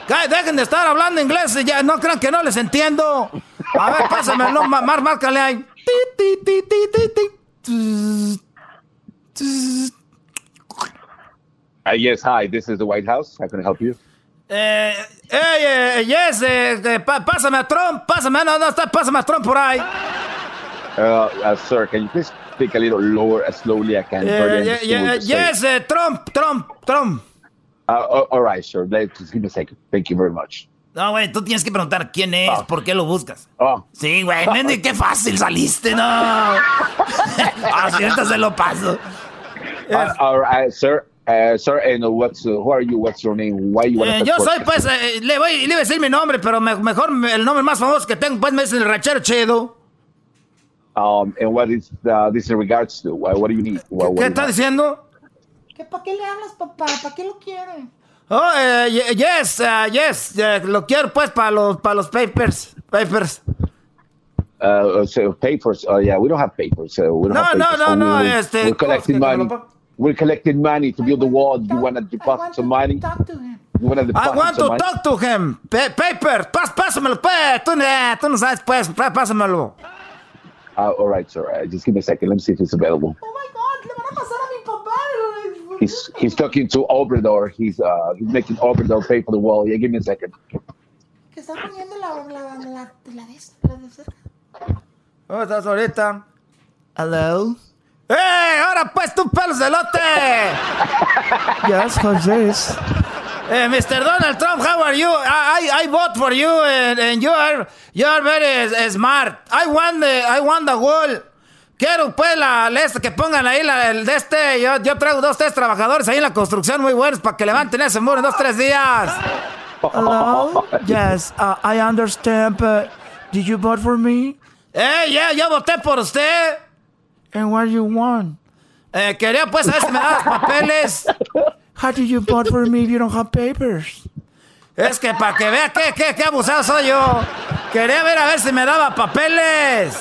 Guys, dejen de estar hablando inglés. Ya no crean que no les entiendo. A ver, pásame el nombre, mar, márcale ahí. Ti, ti, ti, ti, ti, ti. Uh, yes, hi, this is the White House. How can I help you? Eh, hey, eh, yes, eh, pásame a Trump, pásame, no, no, está, pásame a Trump por ahí. Uh, uh, sir, can you please speak a little lower, as slowly I can? barely Eh, yeah, yeah, yes, eh, Trump, Trump, Trump. Uh, oh, all right, sir. Just give me a second. Thank you very much. No, güey, tú tienes que preguntar quién es, por qué lo buscas. Oh. Sí, güey, Mendy, qué fácil saliste, no. Así ahorita se lo paso. Uh, all right, sir. Uh, sir, and uh, what's uh, who are you? What's your name? Why you want Eh, yo soy, pues, eh, le voy, le iba a decir mi nombre, pero me- mejor me- el nombre más famoso que tengo, pues, me dicen el ranchero chido. Um, and what is uh, this in regards to? What, what do you need? What, what ¿Qué you está diciendo? ¿Para qué le hablas, papá? ¿Para qué lo quiere? Oh, eh, ye- yes, uh, yes, eh, lo quiero, pues, para los, para los papers, papers. Uh, so papers. Oh yeah, we don't have papers. So we don't No, have no, papers. no, So no, We're, este, we're collecting ¿cómo es que money. We're collecting money to build the wall. You want to deposit some money? You want to I want to some money? talk to him. Pa- paper, pas, pásamelo, pues. Tú, eh, tú no sabes, pues, pa- pásamelo. Uh, all right, sir. Uh, just give me a second. Let me see if it's available. Oh my God! He's he's talking to Obrador. He's uh he's making Obrador pay for the wall. Yeah, give me a second. Que está poniendo la, la, la, la de esta, la de cerca. ¿Cómo estás ahorita? Hello. ¡Eh! ¡Ahora pues tú, pelos de lote! yes, José. Eh, Mr. Donald Trump, how are you? I, I, I vote for you and, and you are you are very smart. I want the I want the wall. Quiero pues la, la que pongan ahí la, el de este. Yo, yo traigo dos, tres trabajadores ahí en la construcción muy buenos para que levanten ese muro en dos, tres días. Hello? Yes, uh, I understand, but did you vote for me? Eh, yeah, yo voté por usted. And what you want? Eh, quería pues saber si me das papeles. How do you vote for me if you don't have papers? Es que para que vea qué, qué, qué abusado soy yo. Quería ver a ver si me daba papeles.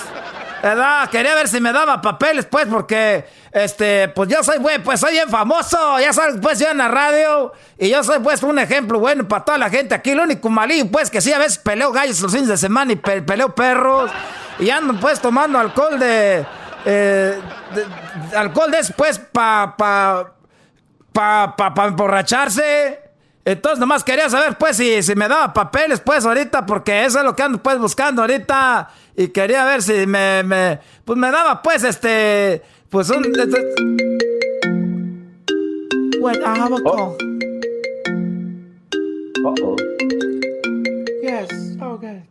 ¿Verdad? Quería ver si me daba papeles, pues, porque, este, pues yo soy, güey, pues soy bien famoso. Ya sabes, pues yo en la radio. Y yo soy, pues, un ejemplo bueno para toda la gente aquí. Lo único malín, pues, que sí, a veces peleo gallos los fines de semana y peleo perros. Y ando, pues, tomando alcohol de. Eh, alcohol después para pa, pa, pa, pa, emborracharse. Entonces nomás quería saber pues si, si me daba papeles pues ahorita porque eso es lo que ando pues buscando ahorita y quería ver si me, me pues me daba pues este pues un este, Wait, I have a call. Uh -oh. Yes, okay.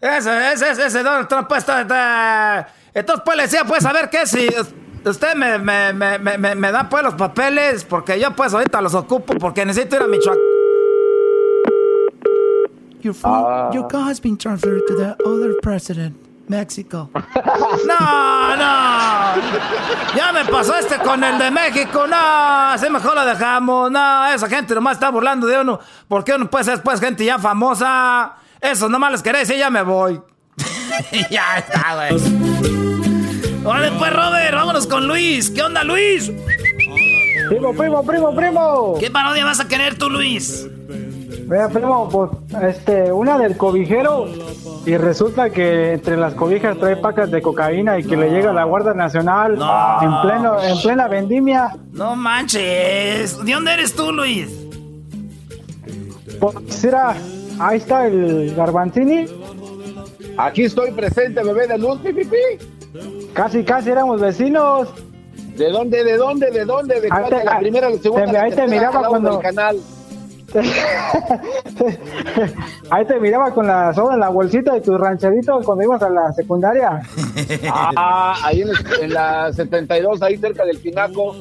Ese, ese, ese, ese Donald Trump pues está, está, entonces pues le decía pues a ver qué si usted me, me, me, me, me da pues los papeles porque yo pues ahorita los ocupo porque necesito ir a Michoacán. Your, phone, uh. your call has been transferred to the other president, Mexico. no, no. Ya me pasó este con el de México. No, así mejor lo dejamos. No, esa gente nomás está burlando de uno. Porque uno puede ser pues gente ya famosa. Eso nomás les queréis y ya me voy. ya está, güey. Órale pues, Robert, vámonos con Luis. ¿Qué onda, Luis? Primo, primo, primo, primo. ¿Qué parodia vas a querer tú, Luis? Vea, primo, pues, este, una del cobijero y resulta que entre las cobijas trae pacas de cocaína y que le llega a la Guardia Nacional en pleno, en plena vendimia. No manches. ¿De dónde eres tú, Luis? Pues era, ahí está el Garbanzini. Aquí estoy presente, bebé de luz, pipipi. Casi, casi éramos vecinos. ¿De dónde, de dónde, de dónde? ¿De cuál? la primera, la segunda, te, ahí te miraba cuando... canal. Ahí te miraba con la soda en la bolsita de tu rancherito cuando ibas a la secundaria. Ah, ahí en, la 72, ahí cerca del Pinaco.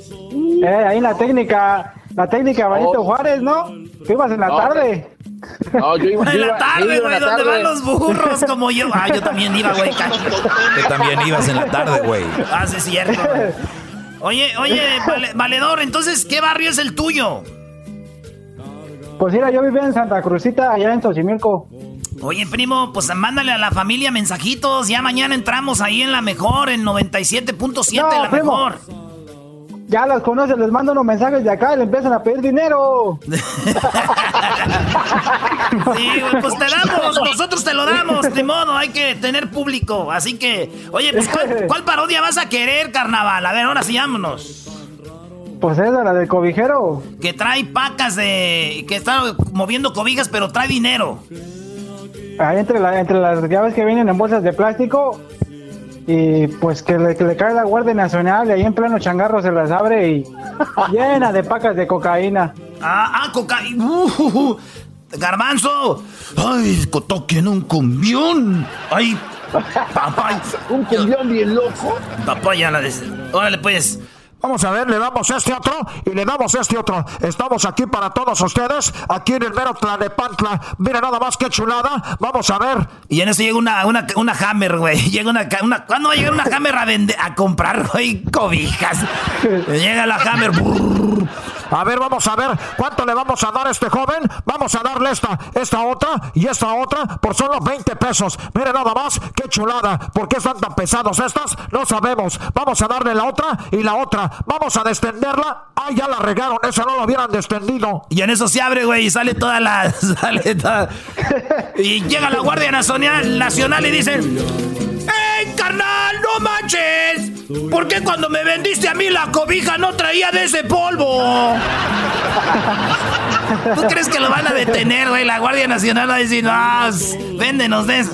Eh, ahí en la técnica, la técnica Benito oh. Juárez, ¿no? Que ibas en la tarde. No, yo iba, en la tarde, güey, donde van los burros como yo. Ah, yo también iba, güey. Tú también ibas en la tarde, güey. Ah, sí, es cierto. Oye, oye, valedor, entonces, ¿qué barrio es el tuyo? Pues mira, yo vivía en Santa Cruzita, allá en Xochimilco. Oye, primo, pues mándale a la familia mensajitos. Ya mañana entramos ahí en la mejor, en 97.7, la mejor. Ya los conoces, les mando unos mensajes de acá y le empiezan a pedir dinero. sí, pues te damos, nosotros te lo damos, de modo, hay que tener público. Así que, oye, pues ¿cuál, parodia vas a querer, carnaval? A ver, ahora sí, vámonos. Pues esa, la del cobijero. Que trae pacas de. que está moviendo cobijas, pero trae dinero. Ahí entre, la, entre las llaves que vienen en bolsas de plástico. Y pues que le, cae la Guardia Nacional y ahí en pleno changarro se las abre y llena de pacas de cocaína. Ah, ah, cocaína. Uh, garbanzo. Ay, toquen un cumbión. Ay, papá. un cumbión bien loco. Papá ya la des... Órale, pues. Vamos a ver, le damos este otro y le damos este otro. Estamos aquí para todos ustedes, aquí en el mero Tlanepantla. Mira nada más que chulada. Vamos a ver. Y en eso llega una, una, una Hammer, güey. Llega una, una, ¿Cuándo va a llegar una Hammer a, vender, a comprar, güey, cobijas? llega la Hammer. A ver, vamos a ver cuánto le vamos a dar a este joven. Vamos a darle esta, esta otra y esta otra por solo 20 pesos. Mire nada más, qué chulada. ¿Por qué están tan pesados estas? No sabemos. Vamos a darle la otra y la otra. Vamos a descenderla. Ah, ya la regaron. Esa no lo hubieran descendido. Y en eso se abre, güey, y sale toda la. Y llega la Guardia Nacional, y dicen: ¡Ey, carnal, no manches! ¿Por qué cuando me vendiste a mí la cobija no traía de ese polvo? ¿Tú crees que lo van a detener, güey? La Guardia Nacional va a decir: ¡No, véndenos de eso!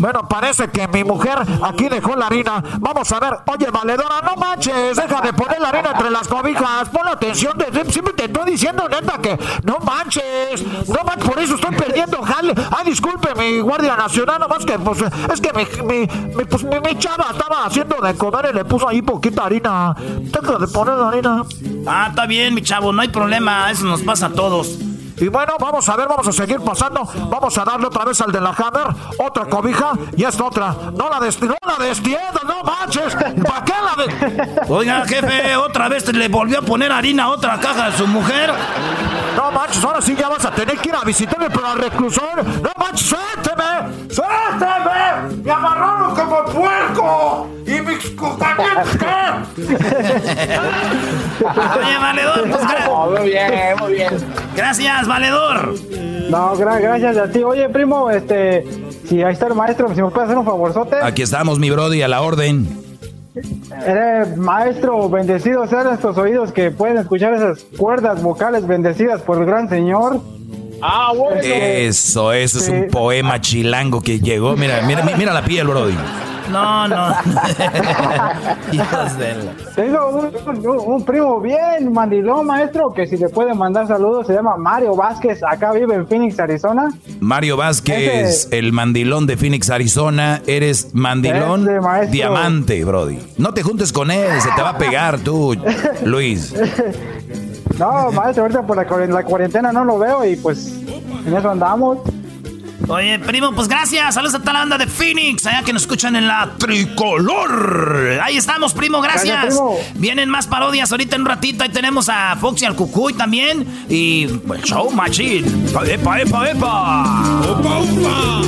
Bueno, parece que mi mujer aquí dejó la harina. Vamos a ver. Oye, valedora, no manches. Deja de poner la harina entre las cobijas. Pon atención. Siempre te estoy diciendo, neta, que no manches. No manches, por eso estoy perdiendo jale. Ay, disculpe, mi guardia nacional. Nomás que, pues, es que mi, mi, pues, mi, chava estaba haciendo de comer y le puso ahí poquita harina. Deja de poner la harina. Ah, está bien, mi chavo. No hay problema. Eso nos pasa a todos. Y bueno, vamos a ver, vamos a seguir pasando. Vamos a darle otra vez al de la Hammer, otra cobija y esta otra. No la destiendo, no la destiendo, no manches. ¿Para qué la de... Oiga, jefe, otra vez le volvió a poner harina a otra caja de su mujer. No manches, ahora sí ya vas a tener que ir a visitarme el reclusor. No manches, suélteme, suélteme. Me amarraron como puerco. Y mis compañeros, Oye, valedor, pues Muy bien, muy bien. Gracias, valedor. No, gracias a ti. Oye, primo, este, si ahí está el maestro, si me puede hacer un favorzote. Aquí estamos, mi brody, a la orden. Eres maestro, bendecidos sean estos oídos que pueden escuchar esas cuerdas vocales bendecidas por el gran Señor. Ah, bueno. Eso, eso es un poema chilango que llegó. Mira, mira, mira la piel, brody. No, no. Tengo un, primo bien mandilón, maestro, que si le puede mandar saludos, se llama Mario Vázquez, acá vive en Phoenix, Arizona. Mario Vázquez, el mandilón de Phoenix, Arizona. Eres mandilón diamante, Brody. No te juntes con él, se te va a pegar tú, Luis. No, maestro, ahorita por la cuarentena no lo veo y pues en eso andamos. Oye, primo, pues gracias. Saludos a toda la banda de Phoenix, allá que nos escuchan en la tricolor. Ahí estamos, primo, gracias. Vienen más parodias ahorita en un ratito. Ahí tenemos a Foxy al Cucuy también. Y pues, show machine. Epa, epa, epa. Opa, opa.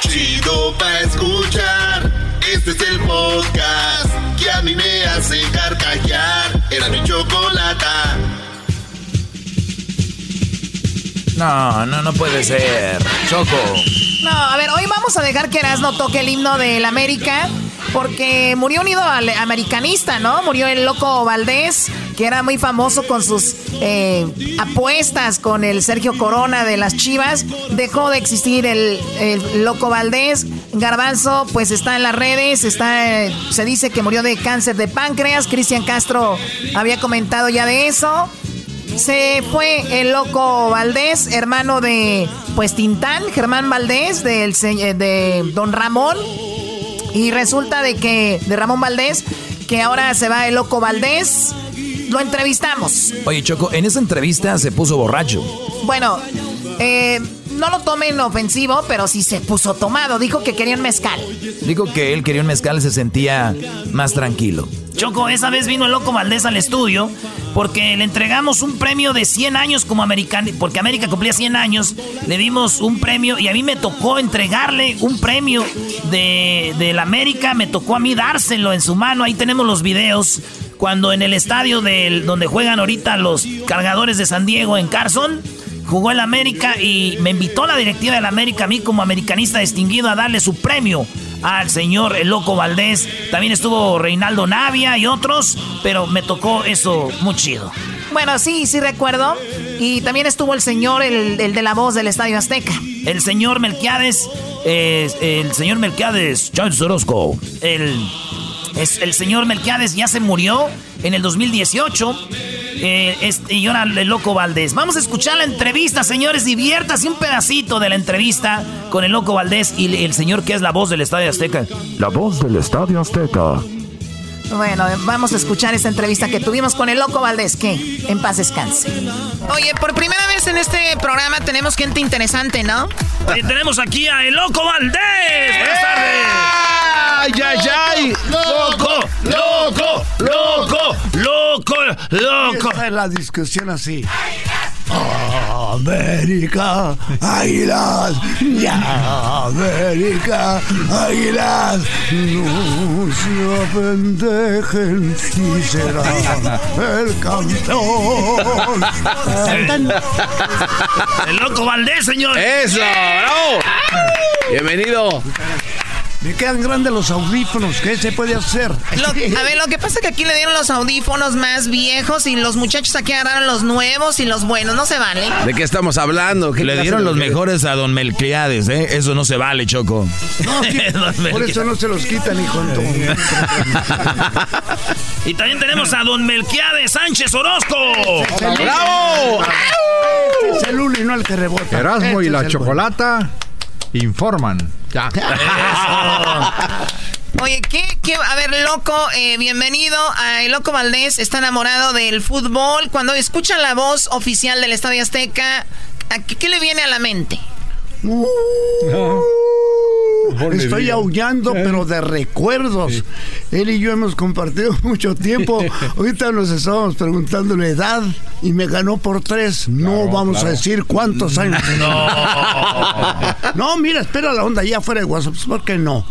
Chido pa' escuchar. Este es el podcast que a mí me hace carcajear. Era mi chocolata. No, no, no puede ser. Choco. No, a ver, hoy vamos a dejar que Erasmo toque el himno del América. Porque murió unido al americanista, ¿no? Murió el loco Valdés, que era muy famoso con sus eh, apuestas con el Sergio Corona de las Chivas. Dejó de existir el, loco Valdés. Garbanzo, pues está en las redes, está, se dice que murió de cáncer de páncreas. Cristian Castro había comentado ya de eso. Se fue el loco Valdés, hermano de pues Tintán, Germán Valdés, del, eh, de Don Ramón. Y resulta de que, de Ramón Valdés, que ahora se va el loco Valdés. Lo entrevistamos. Oye, Choco, en esa entrevista se puso borracho. Bueno, eh, no lo tomen ofensivo, pero sí se puso tomado. Dijo que quería un mezcal. Dijo que él quería un mezcal y se sentía más tranquilo. Choco, esa vez vino el loco Valdés al estudio porque le entregamos un premio de 100 años como americano, porque América cumplía 100 años, le dimos un premio y a mí me tocó entregarle un premio de, de la América, me tocó a mí dárselo en su mano, ahí tenemos los videos, cuando en el estadio del, donde juegan ahorita los cargadores de San Diego en Carson, jugó el América y me invitó la directiva del América a mí como americanista distinguido a darle su premio al señor El Loco Valdés. También estuvo Reinaldo Navia y otros, pero me tocó eso muy chido. Bueno, sí, sí recuerdo. Y también estuvo el señor, el, de la voz del Estadio Azteca. El señor Melquiades, el señor Melquiades, Charles Orozco, el, es, el señor Melquiades ya se murió en el 2018 eh, este, y ahora el loco Valdés. Vamos a escuchar la entrevista, señores. Diviértase un pedacito de la entrevista con el loco Valdés y el señor que es la voz del Estadio Azteca. La voz del Estadio Azteca. Bueno, vamos a escuchar esta entrevista que tuvimos con el Loco Valdés, que en paz descanse. Oye, por primera vez en este programa tenemos gente interesante, ¿no? Y tenemos aquí a el Loco Valdés. Buenas tardes. ¡Ay, ay, ay! ¡Loco! ¡Loco! ¡Loco! ¡Loco! ¡Loco! Esa es la discusión así. América, águilas, ya, América, águilas, no se apendejen y serán el campeón. El loco Valdés, señor. Eso, bravo. Bienvenido. Me quedan grandes los audífonos, ¿qué se puede hacer? a ver, lo que pasa es que aquí le dieron los audífonos más viejos y los muchachos aquí agarraron los nuevos y los buenos, no se vale. ¿De qué estamos hablando? le dieron los mejores a Don Melquiades, ¿eh? Eso no se vale, Choco. No, por eso no se los quitan, hijo. y también tenemos a Don Melquiades Sánchez Orozco. ¡Bravo! es el uno y no el que rebota. Erasmo y la chocolata informan. Ya. Oye, ¿qué, ¿qué, A ver, loco, eh, bienvenido. A el loco Valdés está enamorado del fútbol. Cuando escuchan la voz oficial del Estadio Azteca, ¿qué, qué le viene a la mente? Uh, estoy aullando, pero de recuerdos. Él y yo hemos compartido mucho tiempo. Ahorita nos estábamos preguntando la edad y me ganó por tres. No vamos a decir cuántos años. No. no, mira, espera la onda ya fuera de WhatsApp. ¿Por qué no?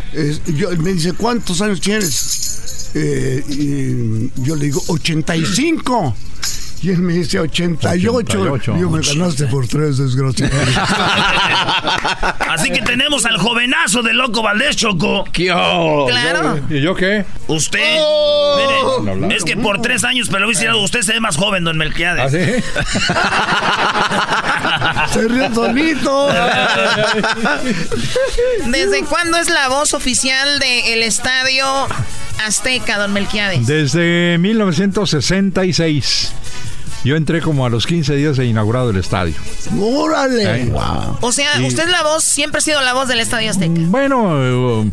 yo, me dice, ¿cuántos años tienes? Eh, y yo le digo, 85. Y él me dice 88. Y yo me ganaste por tres, desgraciado. Así que tenemos al jovenazo de Loco Valdés, Choco. Claro. ¿Y yo qué? Usted. Oh. Mire, es que por tres años, pero usted se ve más joven, don Melquiades. ¿Ah, se ríe solito. ¿Desde cuándo es la voz oficial del estadio Azteca, don Melquiades? Desde 1966. Yo entré como a los 15 días de inaugurado el estadio. ¡Órale! O sea, usted la voz, siempre ha sido la voz del Estadio Azteca. Mm, bueno, eh,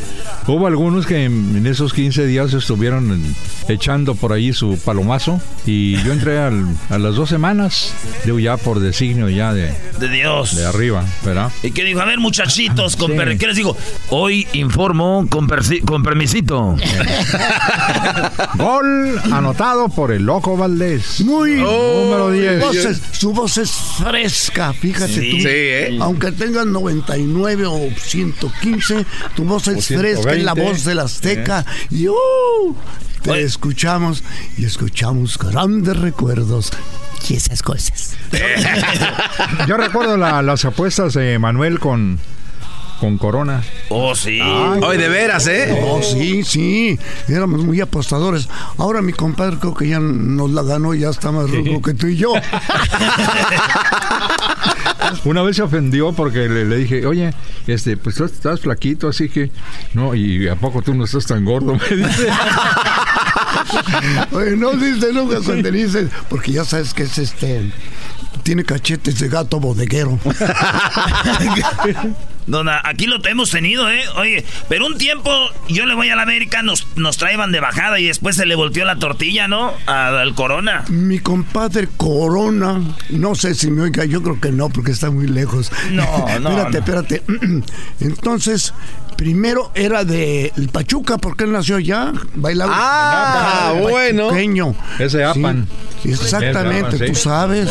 hubo algunos que en, esos 15 días estuvieron echando por ahí su palomazo y yo entré a las dos semanas, digo ya por designio ya de... De Dios. De arriba, ¿verdad? Y que dijo, a ver muchachitos, con ¿qué les digo? Hoy informo con, con permisito. Gol anotado por el Loco Valdés. Muy número 10. Su voz, es, fresca, fíjate tú. ¿eh? Aunque tengas 99 o 115, tu voz es fresca, es la voz del Azteca. ¿Eh? Y uh, te escuchamos y escuchamos grandes recuerdos y esas cosas. Yo recuerdo las apuestas de Manuel con con Corona. Oh, sí. Hoy de veras, ¿eh? Oh, sí, sí. Éramos muy apostadores. Ahora mi compadre creo que ya nos la ganó, ya está más rudo que tú y yo. Una vez se ofendió porque le, dije, oye, este, pues tú estás flaquito, así que, no, y a poco tú no estás tan gordo, me dice. oye, no dice nunca cuando dices, porque ya sabes que es este, tiene cachetes de gato bodeguero. Dona, aquí lo hemos tenido, ¿eh? Oye, pero un tiempo yo le voy a la América, nos, nos traían de bajada y después se le volteó la tortilla, ¿no? Al Corona. Mi compadre Corona, no sé si me oiga, yo creo que no, porque está muy lejos. No, no. espérate, espérate. Entonces, primero era de Pachuca, porque él nació allá, bailaba. Ah, bueno. Pequeño. Ese Apan. exactamente, tú sabes.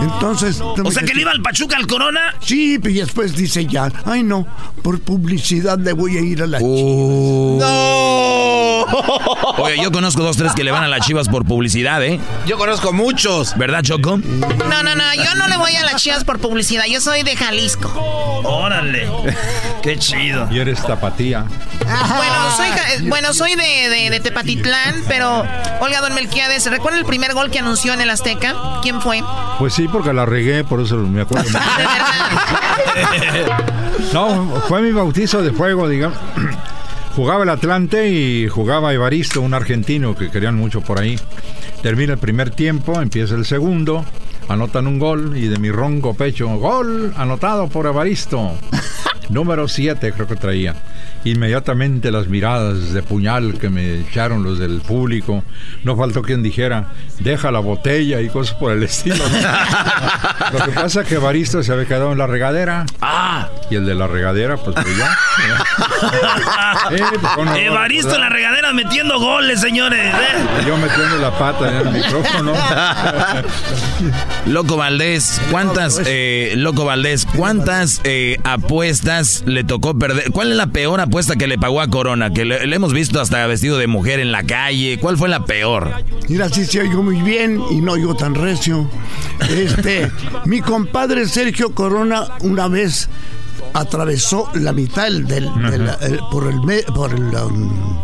Entonces. O sea que le iba al Pachuca al Corona. Sí, y después dice ya, ay no, por publicidad le voy a ir a la uh. ¡No! Oye, yo conozco dos, tres que le van a las chivas por publicidad, ¿eh? Yo conozco muchos. ¿Verdad, Choco? No, no, no, yo no le voy a las chivas por publicidad, yo soy de Jalisco. Órale. Qué chido. Y eres tapatía. Bueno, soy, bueno, soy de, de, Tepatitlán, pero Olga Don Melquiades, ¿recuerda el primer gol que anunció en el Azteca? ¿Quién fue? Pues sí, porque la regué, por eso me acuerdo. no, fue mi bautizo de fuego, digamos. Jugaba el Atlante y jugaba Evaristo, un argentino que querían mucho por ahí. Termina el primer tiempo, empieza el segundo, anotan un gol y de mi ronco pecho, gol anotado por Evaristo. Número 7 creo que traía. Inmediatamente las miradas de puñal que me echaron los del público. No faltó quien dijera, deja la botella y cosas por el estilo. Lo que pasa es que Evaristo se había quedado en la regadera. Ah. Y el de la regadera, pues, pues ya. Pues, Evaristo en la regadera metiendo goles, señores. ¿eh? Yo metiendo la pata en el micrófono. Loco Valdés, ¿cuántas, eh, Loco Valdés, cuántas eh, apuestas le tocó perder? ¿Cuál es la peor apuesta que le pagó a Corona? Que le, hemos visto hasta vestido de mujer en la calle. ¿Cuál fue la peor? Mira, sí se oigo muy bien y no oigo tan recio. Este, mi compadre Sergio Corona una vez atravesó la mitad del, del- del- el- por el por el um,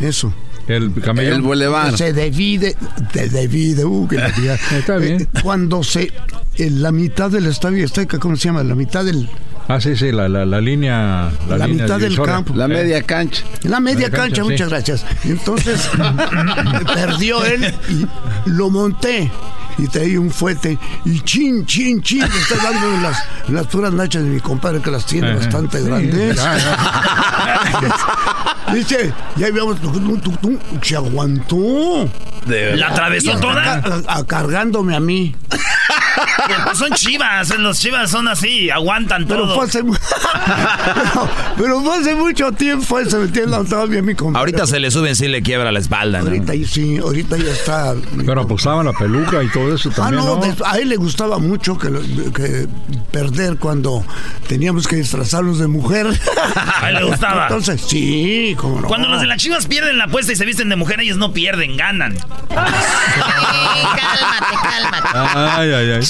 eso. El camello. El bulevar. Se divide, se divide, uh, que. Está bien. Eh, Cuando se en la mitad del estadio Azteca, ¿cómo se llama? La mitad del Ah, sí, sí, la, la, la línea. La, la línea mitad del campo. La media cancha. La media Media cancha, cancha, sí. muchas gracias. Entonces, perdió él y lo monté. Y traía un fuete y chin, chin, chin, le está dando en las, las puras nachas de mi compadre que las tiene Ajá. bastante Sí, grandes. ya, Dice, ya tucum, se aguantó. ¿La atravesó toda? ca- a- a- cargándome a mí. Pues son chivas, los chivas son así, aguantan Pero todo. fue hace, pero, pero fue hace mucho tiempo eso, ¿me entiendes? Todavía mi compadre. Ahorita se le suben si le quiebra la espalda, ¿no? Ahorita sí, ahorita ya está. Pero apostaban la peluca y todo eso Ah, también, no, ¿no? a él le gustaba mucho que, que perder cuando teníamos que disfrazarnos de mujer. A él le gustaba. Entonces, sí, como no. Cuando los de las chivas pierden la apuesta y se visten de mujer, ellos no pierden, ganan. cálmate, cálmate. Ay, ay, ay.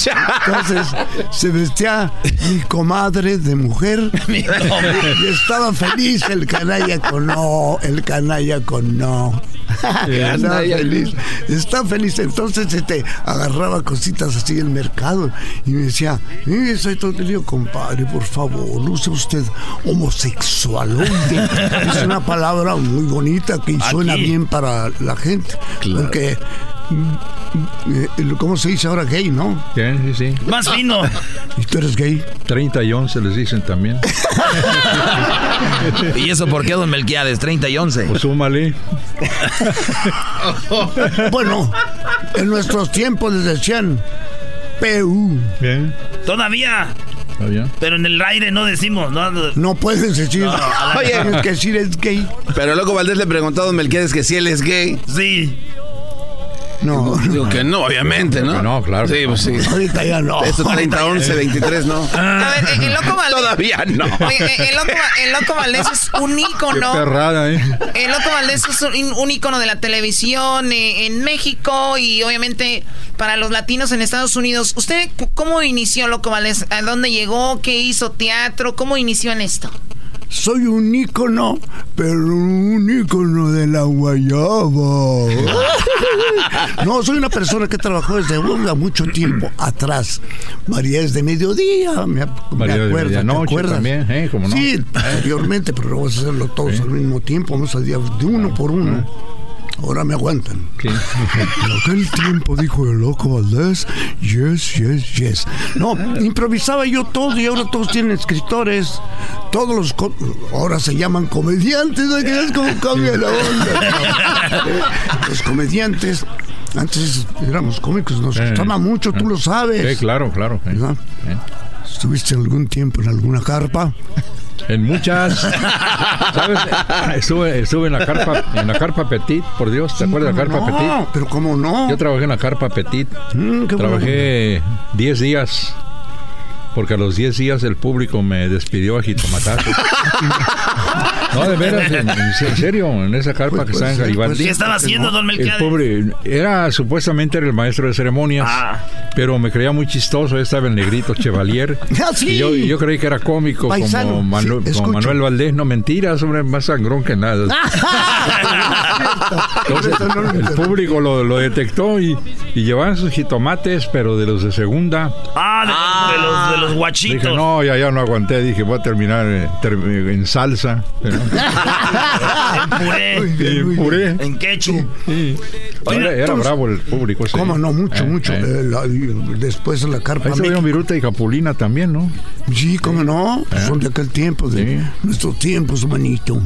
Entonces se vestía mi comadre de mujer y estaba feliz el canalla con no, el canalla con no. Estaba feliz, está feliz. Entonces este, agarraba cositas así del mercado y me decía, "Eh, soy digo, compadre, por favor, sea usted homosexual. es una palabra muy bonita que suena Aquí. bien para la gente. Porque, mm, eh, ¿cómo se dice ahora gay, no? Sí, sí, sí. Más fino. ¿Y tú eres gay? 30 y 11 les dicen también. ¿Y eso por qué, don Melquiades? 30 y 11. Pues súmale. Bueno, en nuestros tiempos les decían PU. Bien. Todavía. ¿Está bien? Pero en el aire no decimos, ¿no? No puedes decir. Oye. tienes que decir es gay. Pero loco Valdés le preguntó a Don Melquiades que si él es gay. Sí. No, Digo que no, obviamente, ¿no? No, claro. Sí, pues sí. ahorita ya no. Esto 30, 11, 23, ¿no. A ver, el loco Valdés. Todavía no. Oye, eh, el loco, el loco Valdés es un Qué ícono. perrada, ¿eh? El Loco Valdés es un, un ícono de la televisión eh, en México y obviamente para los latinos en Estados Unidos. ¿Usted cómo inició Loco Valdés? ¿A dónde llegó? ¿Qué hizo teatro? ¿Cómo inició en esto? Soy un ícono, pero un ícono de la guayaba. No, soy una persona que trabajó desde mucho tiempo atrás. María es de mediodía, me, me de acuerdo, ¿te acuerdas? también, ¿eh? Sí, anteriormente, pero no vamos a hacerlo todos al mismo tiempo, vamos a día de uno por uno. Ahora me aguantan. Sí. En aquel tiempo dijo el loco Valdés, yes, yes, yes. No, improvisaba yo todo y ahora todos tienen escritores. Todos los. Ahora se llaman comediantes, ¿no? ¿Qué es cómo cambia la onda? los comediantes. Antes éramos cómicos, nos Eh, gustaba mucho, tú lo sabes. Sí, claro, claro. eh. Eh. ¿Estuviste algún tiempo en alguna carpa? En muchas. ¿Sabes? Estuve, estuve en la carpa, en la carpa Petit, por Dios, ¿te acuerdas de la carpa no, Petit? pero cómo no. Yo trabajé en la carpa Petit. Mm, Trabajé 10 días. Porque a los 10 días el público me despidió a jitomatazo. No, de veras, en, en serio, en esa carpa Pues, que está en pues, Garibaldi. ¿Qué estaba haciendo, don El Melquiades? pobre, era supuestamente era el maestro de ceremonias, Ah. pero me creía muy chistoso. Estaba el negrito Chevalier. Ah, sí. Y yo, yo creí que era cómico, Paisano, como, Manu- sí, como escucho. Manuel Valdés. No, mentiras, hombre, más sangrón que nada. Entonces, el público lo, lo detectó y, y llevaban sus jitomates, pero de los de segunda. Ah, de, de los, de los guachitos. Dije, no, ya, ya no aguanté. Dije, voy a terminar eh, ter- en salsa. Pero- En puré. y puré. En ketchup. Sí. Era, era entonces- bravo el público. ese. ¿Cómo no? Mucho, Eh, mucho. eh. La- después en la carpa. Ahí se Viruta y Capulina también, ¿no? Sí, cómo no. Son de aquel tiempo, de Sí. nuestros tiempos, manito.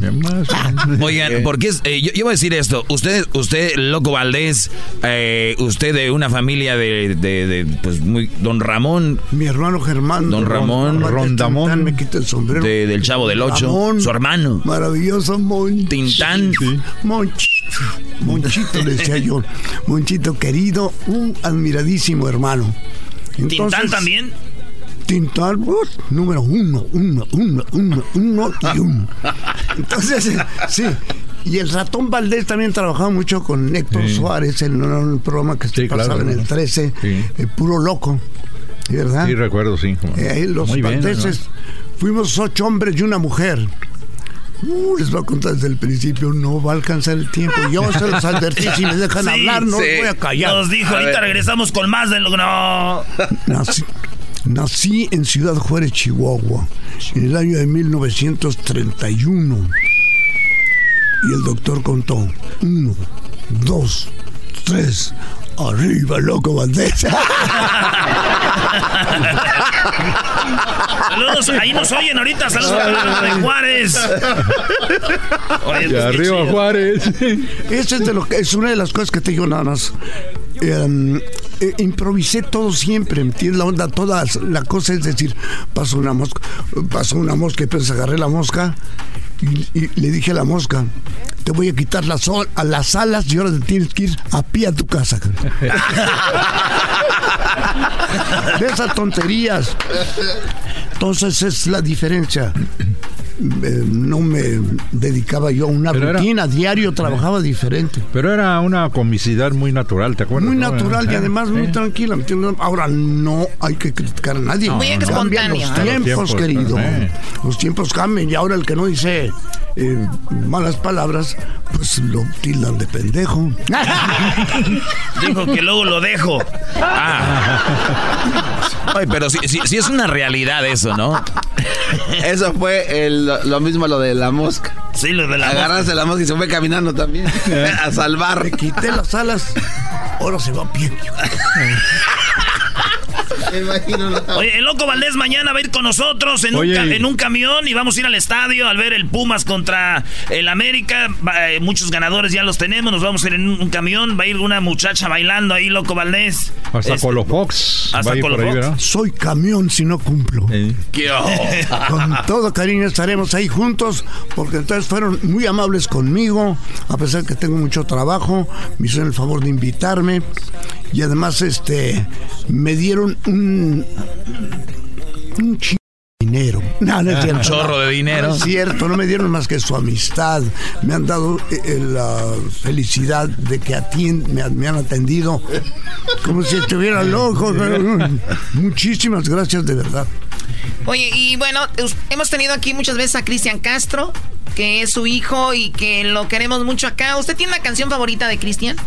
Oigan, porque es, eh, yo, yo voy a decir esto. Usted, usted, Loco Valdés, eh, usted de una familia de, de, de, pues, muy, don Ramón, Mi hermano Germán. Don Ramón Rondamón. Me quita el sombrero. de- del Chavo del Ocho, Ramón. su hermano, Maravilloso Monchito. Tintán. Monchito. Monchito, le decía yo. Monchito querido, un admiradísimo hermano. ¿Tintán Entonces, también? Tintán, número uno, uno, uno, uno, uno y uno. Entonces, eh, sí. Y el ratón Valdés también trabajaba mucho con Héctor Sí. Suárez en un programa que se Sí, pasaba claro, en el ¿no? 13, Sí. eh, puro loco. ¿Verdad? Sí, recuerdo, sí. Eh, los Muy bien, valdeses Fuimos ocho hombres y una mujer. Uh, les voy a contar desde el principio, no va a alcanzar el tiempo. Yo se los advertí, si me dejan Sí, hablar, no sí. los voy a callar. Nos dijo, ahorita regresamos con más de lo que no. Nací, nací en Ciudad Juárez, Chihuahua, en el año de 1931. Y el doctor contó, uno, dos, tres, arriba, loco Valdés. Saludos, ahí nos oyen ahorita, saludos a de Juárez. Oye, pues, arriba chido. Juárez. Esa es, de lo que, es una de las cosas que te digo nada más. Eh, eh, improvisé todo siempre, ¿entiendes? La onda, toda la cosa es decir, pasó una mosca, pasó una mosca y pues agarré la mosca y, y le dije a la mosca, te voy a quitar las, a las alas y ahora te tienes que ir a pie a tu casa. de esas tonterías. Entonces es la diferencia. Eh, no me dedicaba yo a una Pero era- rutina, diario trabajaba diferente. Pero era una comicidad muy natural, ¿te acuerdas? Muy no? natural y Eh, además muy tranquila. ¿me entiendes? Ahora no hay que criticar a nadie. Muy espontáneo. Los Los tiempos, tiempos, querido. eh. Los tiempos cambian y ahora el que no dice eh, malas palabras, pues lo tildan de pendejo. Dijo que luego lo dejo. Ay, pero sí, sí- sí es una realidad eso, ¿no? Eso fue el- lo, mismo lo de la mosca. Sí, lo de la Agarrarse la mosca y se fue caminando también. a salvar. Le quité las alas, ahora se va a pie. Oye, el loco Valdés mañana va a ir con nosotros en, un, en un camión y vamos a ir al estadio al ver el Pumas contra el América. Va- eh, muchos ganadores ya los tenemos, nos vamos a ir en un, camión. Va a ir una muchacha bailando ahí, loco Valdés. Hasta Colofox. Hasta va a ir por ahí, Colofox. ¿verdad? Soy camión si no cumplo. Con todo cariño estaremos ahí juntos porque entonces fueron muy amables conmigo, a pesar que tengo mucho trabajo, me hicieron el favor de invitarme y además este me dieron un un chingo de dinero. No, no es Un cierto. chorro de dinero. No es cierto, no me dieron más que su amistad. Me han dado eh, eh, la felicidad de que me, me han atendido como si estuviera loco. Muchísimas gracias de verdad. Oye, y bueno, hemos tenido aquí muchas veces a Cristian Castro, que es su hijo y que lo queremos mucho acá. ¿Usted tiene una canción favorita de Cristian?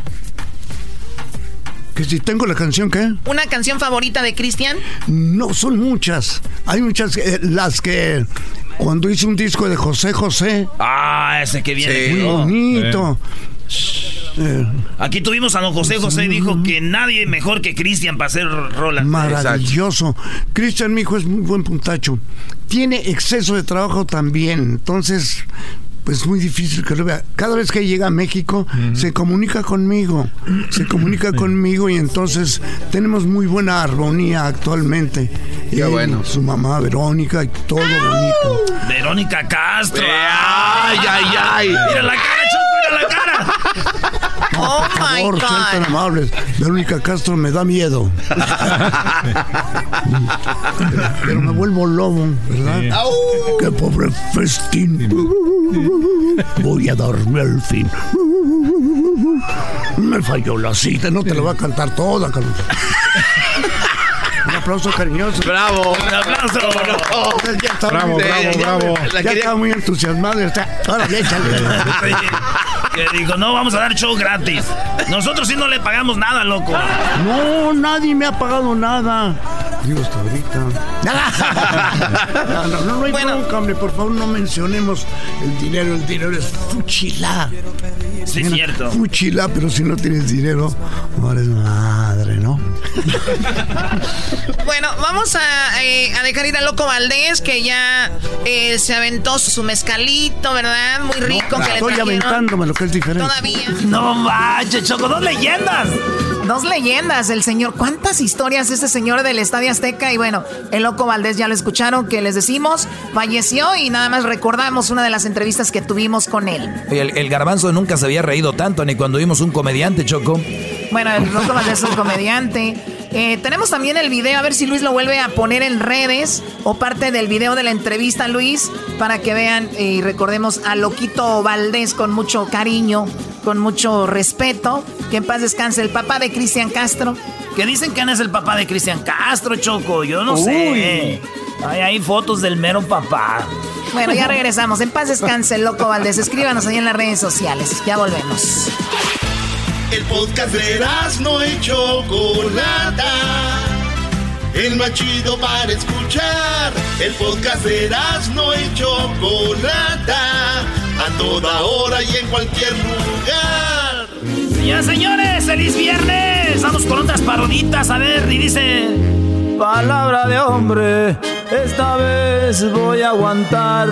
Que si tengo la canción, ¿qué? ¿Una canción favorita de Cristian? No, son muchas. Hay muchas, eh, las que cuando hice un disco de José José, Ah, ese que viene. muy ¿no? bonito. Eh, Aquí tuvimos a don José José, dijo que nadie mejor que Cristian para hacer rolas. maravilloso. Cristian, mi hijo, es muy buen puntacho. Tiene exceso de trabajo también, entonces, pues muy difícil que lo vea. Cada vez que llega a México, se comunica conmigo, se comunica conmigo y entonces tenemos muy buena armonía actualmente. Qué Él, bueno. Su mamá Verónica y todo bonito. Verónica Castro. Ay, ay, ay. Mira la cara, Choco, mira la cara. Oh Por my favor, sean tan God. amables. Verónica Castro me da miedo. Pero me vuelvo lobo, ¿verdad? Qué pobre festín. Voy a darme al fin. Me falló la cita, no te la voy a cantar toda, Carlos. Aplauso cariñoso. Bravo. Un aplauso. Ya estaba Bravo, muy- bravo, ya- bravo. Ya, estaba muy entusiasmado. ya está. Ahora, échale. Que dijo, no, vamos a dar show gratis. Nosotros sí no le pagamos nada, loco. No, nadie me ha pagado nada. Digo hasta ahorita. No, no, no, no hay bronca, hombre. Por favor, no mencionemos el dinero. El dinero es fuchila. Sí, es cierto. Fuchila, pero si no tienes dinero, no eres madre, ¿no? Bueno, vamos a, eh, a dejar ir a Loco Valdés, que ya eh, se aventó su mezcalito, ¿verdad? Muy rico que le Estoy trajeron. aventándome lo que es diferente. Todavía. No manches, Choco, dos leyendas. Dos leyendas, el señor. ¿Cuántas historias este señor del Estadio Azteca? Y bueno, el Loco Valdés ya lo escucharon, que les decimos, falleció y nada más recordamos una de las entrevistas que tuvimos con él. El, el garbanzo nunca se había reído tanto ni cuando vimos un comediante, Choco. Bueno, el Loco Valdés es un comediante. Eh, tenemos también el video, a ver si Luis lo vuelve a poner en redes o parte del video de la entrevista, Luis, para que vean y recordemos a Loquito Valdés con mucho cariño, con mucho respeto. Que en paz descanse el papá de Cristian Castro. Que dicen que no es el papá de Cristian Castro, Choco. Yo no sé. Ay, hay fotos del mero papá. Bueno, ya regresamos. En paz descanse, loco Valdés. Escríbanos ahí en las redes sociales. Ya volvemos. El podcast de no hecho Chocolata. El más chido para escuchar. El podcast de no hecho Chocolata. A toda hora y en cualquier lugar. Ya, señores, feliz viernes. Vamos con otras paroditas. A ver, y dice... Palabra de hombre esta vez voy a aguantar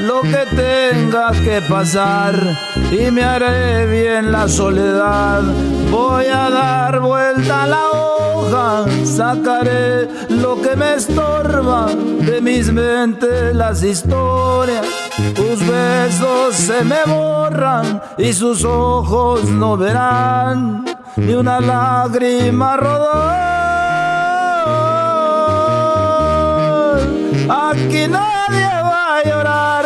lo que tenga que pasar y me haré bien la soledad. Voy a dar vuelta a la hoja, sacaré lo que me estorba de mis mentes las historias. Tus besos se me borran y sus ojos no verán ni una lágrima rodar. Aquí nadie va a llorar.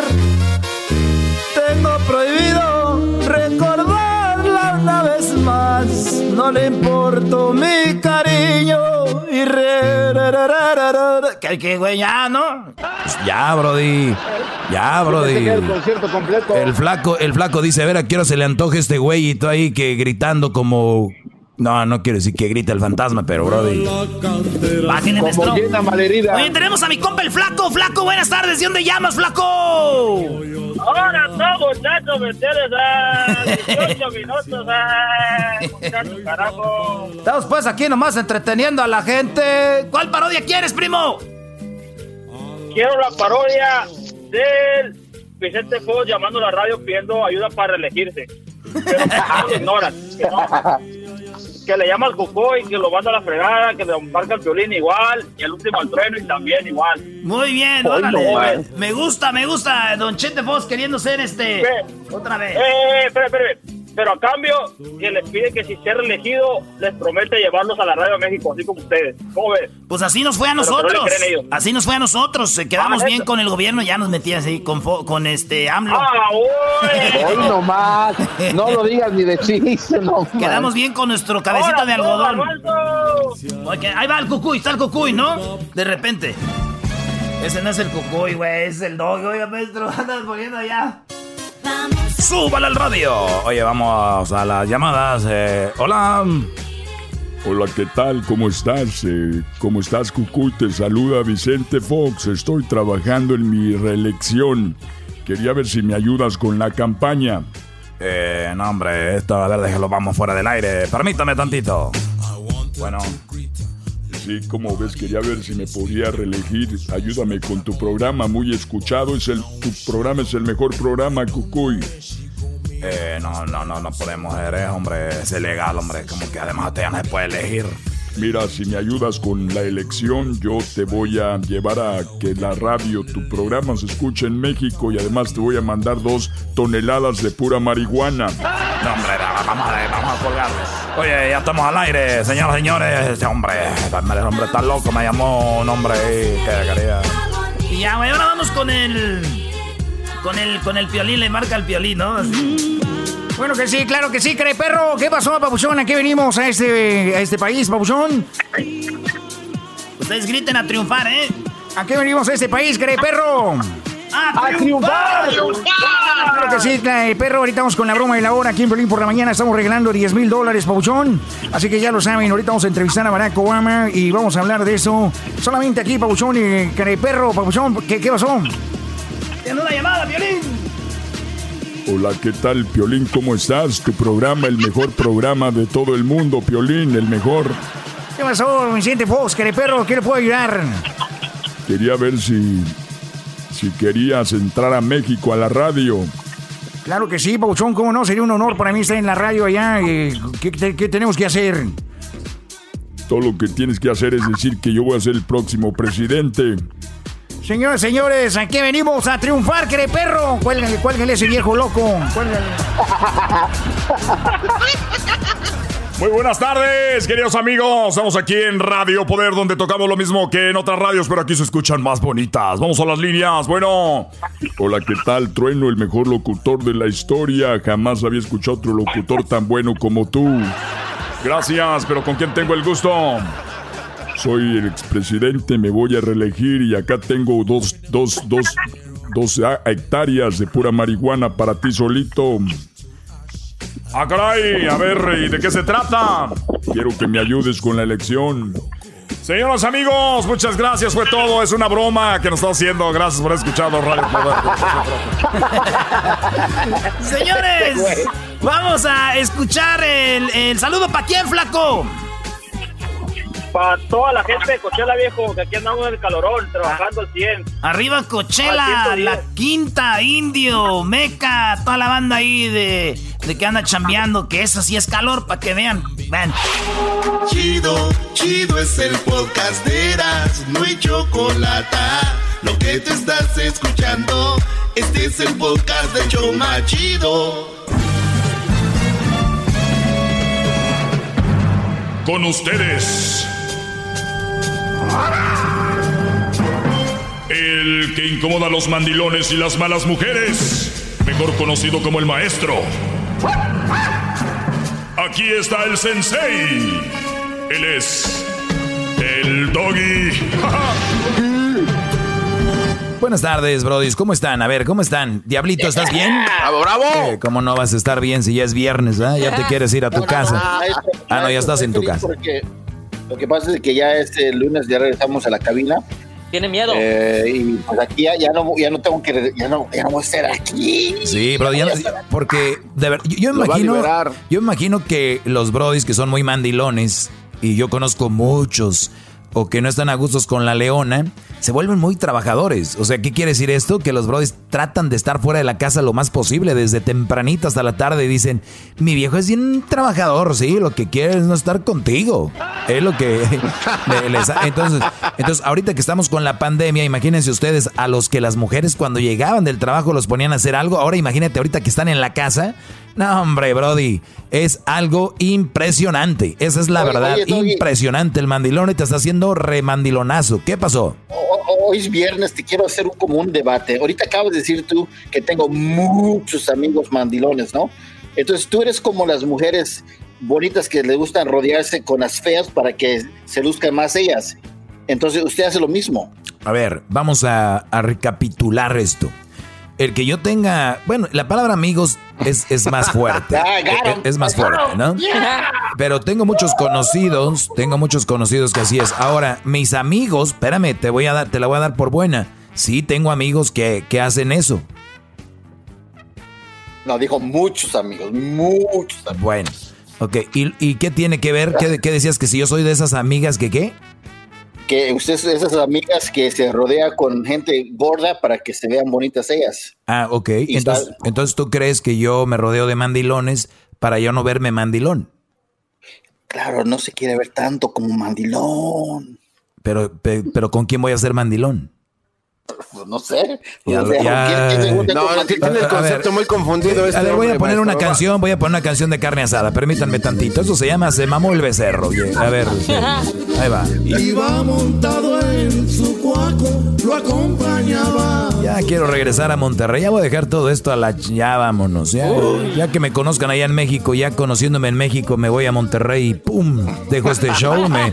Tengo prohibido recordarla una vez más. No le importo mi cariño y re, que que güey ya, ¿no? Ya, Brody. Ya, Brody. El flaco, el flaco dice, a ver, a qué hora se le antoje este güey y tú ahí que gritando como no, no quiero decir que grita el fantasma, pero brody. Bájenle, malherida. Oye, tenemos a mi compa el flaco. Flaco, buenas tardes. ¿De dónde llamas, flaco? Ahora estamos, muchachos, me tienes a 18 minutos, muchachos, carajo. Estamos pues aquí nomás entreteniendo a la gente. ¿Cuál parodia quieres, primo? Quiero la parodia del Vicente Fox llamando a la radio pidiendo ayuda para reelegirse. Pero lo ignoran. Que no que le llama al y que lo manda a la fregada, que le marca el violín igual, y el último al trueno y también igual. Muy bien, órale. me gusta, me gusta, Don Chete Fox queriendo ser este. Otra vez. Eh, espera, espera pero a cambio que les pide que si ser elegido les promete llevarlos a la Radio de México, así como ustedes. ¿Cómo ves? Pues así nos fue a nosotros. así nos fue a nosotros. Quedamos ah, bien con el gobierno, ya nos metían así con, con este AMLO. Ah, Hoy nomás. No lo digas ni de chiste, no. Quedamos bien con nuestro cabecita de algodón. ahí va el cucuy, está el cucuy, ¿no? De repente. Ese no es el cucuy, güey, es el dog. Oiga, maestro, andas poniendo allá. ¡Súbale al radio! Oye, vamos a las llamadas. Eh, hola. Hola, ¿qué tal? ¿Cómo estás? Eh, ¿Cómo estás, Cucuy? Te saluda Vicente Fox. Estoy trabajando en mi reelección. Quería ver si me ayudas con la campaña. Eh, no, hombre, esto, a ver, déjalo, vamos fuera del aire. Permítame tantito. Bueno. Sí, como ves, quería ver si me podía reelegir. Ayúdame con tu programa, muy escuchado. Es el, tu programa es el mejor programa, Cucuy. Eh, no, no, no, no podemos eh, hombre. Es ilegal, hombre. Como que además te no se puede elegir. Mira, si me ayudas con la elección, yo te voy a llevar a que la radio, tu programa se escuche en México y además te voy a mandar dos toneladas de pura marihuana. No, hombre, vamos a, vamos a colgar. Oye, ya estamos al aire, señoras y señores. Este hombre, el hombre está loco, me llamó un hombre ahí que quería. Y ya, ahora vamos con el. Con el, con el piolín, le marca el piolín, ¿no? Bueno, que sí, claro que sí, cree perro. ¿Qué pasó, Papuchón? ¿A qué venimos a este, a este país, Papuchón? Ustedes griten a triunfar, ¿eh? ¿A qué venimos a este país, cree perro? ¡A, triunfar! Claro que sí, perro. Ahorita vamos con la broma y la hora aquí en Berlín por la mañana. Estamos regalando 10 mil dólares, Pabuchón. Así que ya lo saben. Ahorita vamos a entrevistar a Barack Obama y vamos a hablar de eso. Solamente aquí, Pabuchón y perro, Pabuchón. ¿Qué, qué pasó? Tiene una llamada, Violín. Hola, ¿qué tal, Piolín? ¿Cómo estás? Tu programa, el mejor programa de todo el mundo, Piolín, el mejor. ¿Qué pasó, Vicente Fox? ¿Qué perro? ¿Qué le puedo ayudar? Quería ver si. si querías entrar a México a la radio. Claro que sí, Pauchón, ¿cómo no? Sería un honor para mí estar en la radio allá. ¿Qué, qué tenemos que hacer? Todo lo que tienes que hacer es decir que yo voy a ser el próximo presidente. Señores, señores, aquí venimos a triunfar, cree perro. Cuélgale, cuélgale ese viejo loco. Cuélgale. Muy buenas tardes, queridos amigos. Estamos aquí en Radio Poder, donde tocamos lo mismo que en otras radios, pero aquí se escuchan más bonitas. Vamos a las líneas. Bueno. Hola, ¿qué tal? Trueno, el mejor locutor de la historia. Jamás había escuchado otro locutor tan bueno como tú. Gracias, pero ¿con quién tengo el gusto? Soy el expresidente, me voy a reelegir y acá tengo dos, dos, dos, dos hectáreas de pura marihuana para ti solito. ¡Ah, caray! A ver, ¿y de qué se trata? Quiero que me ayudes con la elección. Señoras amigos, muchas gracias. Fue todo. Es una broma que nos está haciendo. Gracias por escuchado Radio Señores, vamos a escuchar el saludo para quién, flaco para toda la gente de Cochela, viejo, que aquí andamos en el calorón, trabajando al 100. Arriba Cochela, la quinta, Indio, Meca, toda la banda ahí de, de que anda chambeando, que eso sí es calor, para que vean. Ven. Chido, chido es el podcast de Eras, no hay chocolate. Lo que te estás escuchando, este es el podcast de Choma Chido. Con ustedes el que incomoda a los mandilones y las malas mujeres, mejor conocido como el maestro. Aquí está el sensei. Él es el doggy. Buenas tardes, brodis. ¿Cómo están? A ver, ¿cómo están? Diablito, ¿estás bien? ¡Bravo, bravo! Eh, ¿Cómo no vas a estar bien si ya es viernes, ah? Ya te quieres ir a tu casa. ah, no, ya estás en tu casa. Lo que pasa es que ya este lunes ya regresamos a la cabina. Tiene miedo. Eh, y pues aquí ya, no, ya no tengo que. Ya no, ya no voy a estar aquí. Sí, bro, porque de ver, yo, imagino. Yo imagino que los brodis que son muy mandilones, y yo conozco muchos o que no están a gustos con la leona, se vuelven muy trabajadores. O sea, ¿qué quiere decir esto? Que los brothers tratan de estar fuera de la casa lo más posible, desde tempranito hasta la tarde, y dicen, mi viejo es bien trabajador, sí, lo que quiere es no estar contigo. Es lo que les... Entonces, entonces, ahorita que estamos con la pandemia, imagínense ustedes a los que las mujeres cuando llegaban del trabajo los ponían a hacer algo, ahora imagínate ahorita que están en la casa, no, hombre, Brody, es algo impresionante. Esa es la verdad, impresionante. El mandilón te está haciendo remandilonazo. ¿Qué pasó? Hoy es viernes, te quiero hacer un común debate. Ahorita acabas de decir tú que tengo muchos amigos mandilones, ¿no? Entonces tú eres como las mujeres bonitas que le gustan rodearse con las feas para que se luzcan más ellas. Entonces usted hace lo mismo. A ver, vamos a recapitular esto el que yo tenga, bueno, la palabra amigos es, es más fuerte. Ah, es, más fuerte, ¿no? Pero tengo muchos conocidos, tengo muchos conocidos que así es. Ahora, mis amigos, espérame, te voy a dar, te la voy a dar por buena. Sí, tengo amigos que, que hacen eso. No, dijo muchos amigos, muchos amigos. Bueno, ok. ¿Y, y qué tiene que ver? ¿Qué, ¿Qué decías que si yo soy de esas amigas que qué? Que usted esas amigas que se rodea con gente gorda para que se vean bonitas ellas. Ah, ok. Entonces, entonces tú crees que yo me rodeo de mandilones para yo no verme mandilón. Claro, no se quiere ver tanto como mandilón. Pero, pero, ¿con quién voy a ser mandilón? Pues no sé. Ya, no, tiene el concepto muy confundido. Este a ver, voy a poner una canción, voy a poner una canción de carne asada. Permítanme tantito. Eso se llama Se mamó el becerro. A ver, ahí va. Iba montado en su cuaco, lo acompañaba. Ya quiero regresar a Monterrey. Ya voy a dejar todo esto a la. Ya vámonos. Ya, ya que me conozcan allá en México, ya conociéndome en México, me voy a Monterrey y ¡pum! Dejo este show, me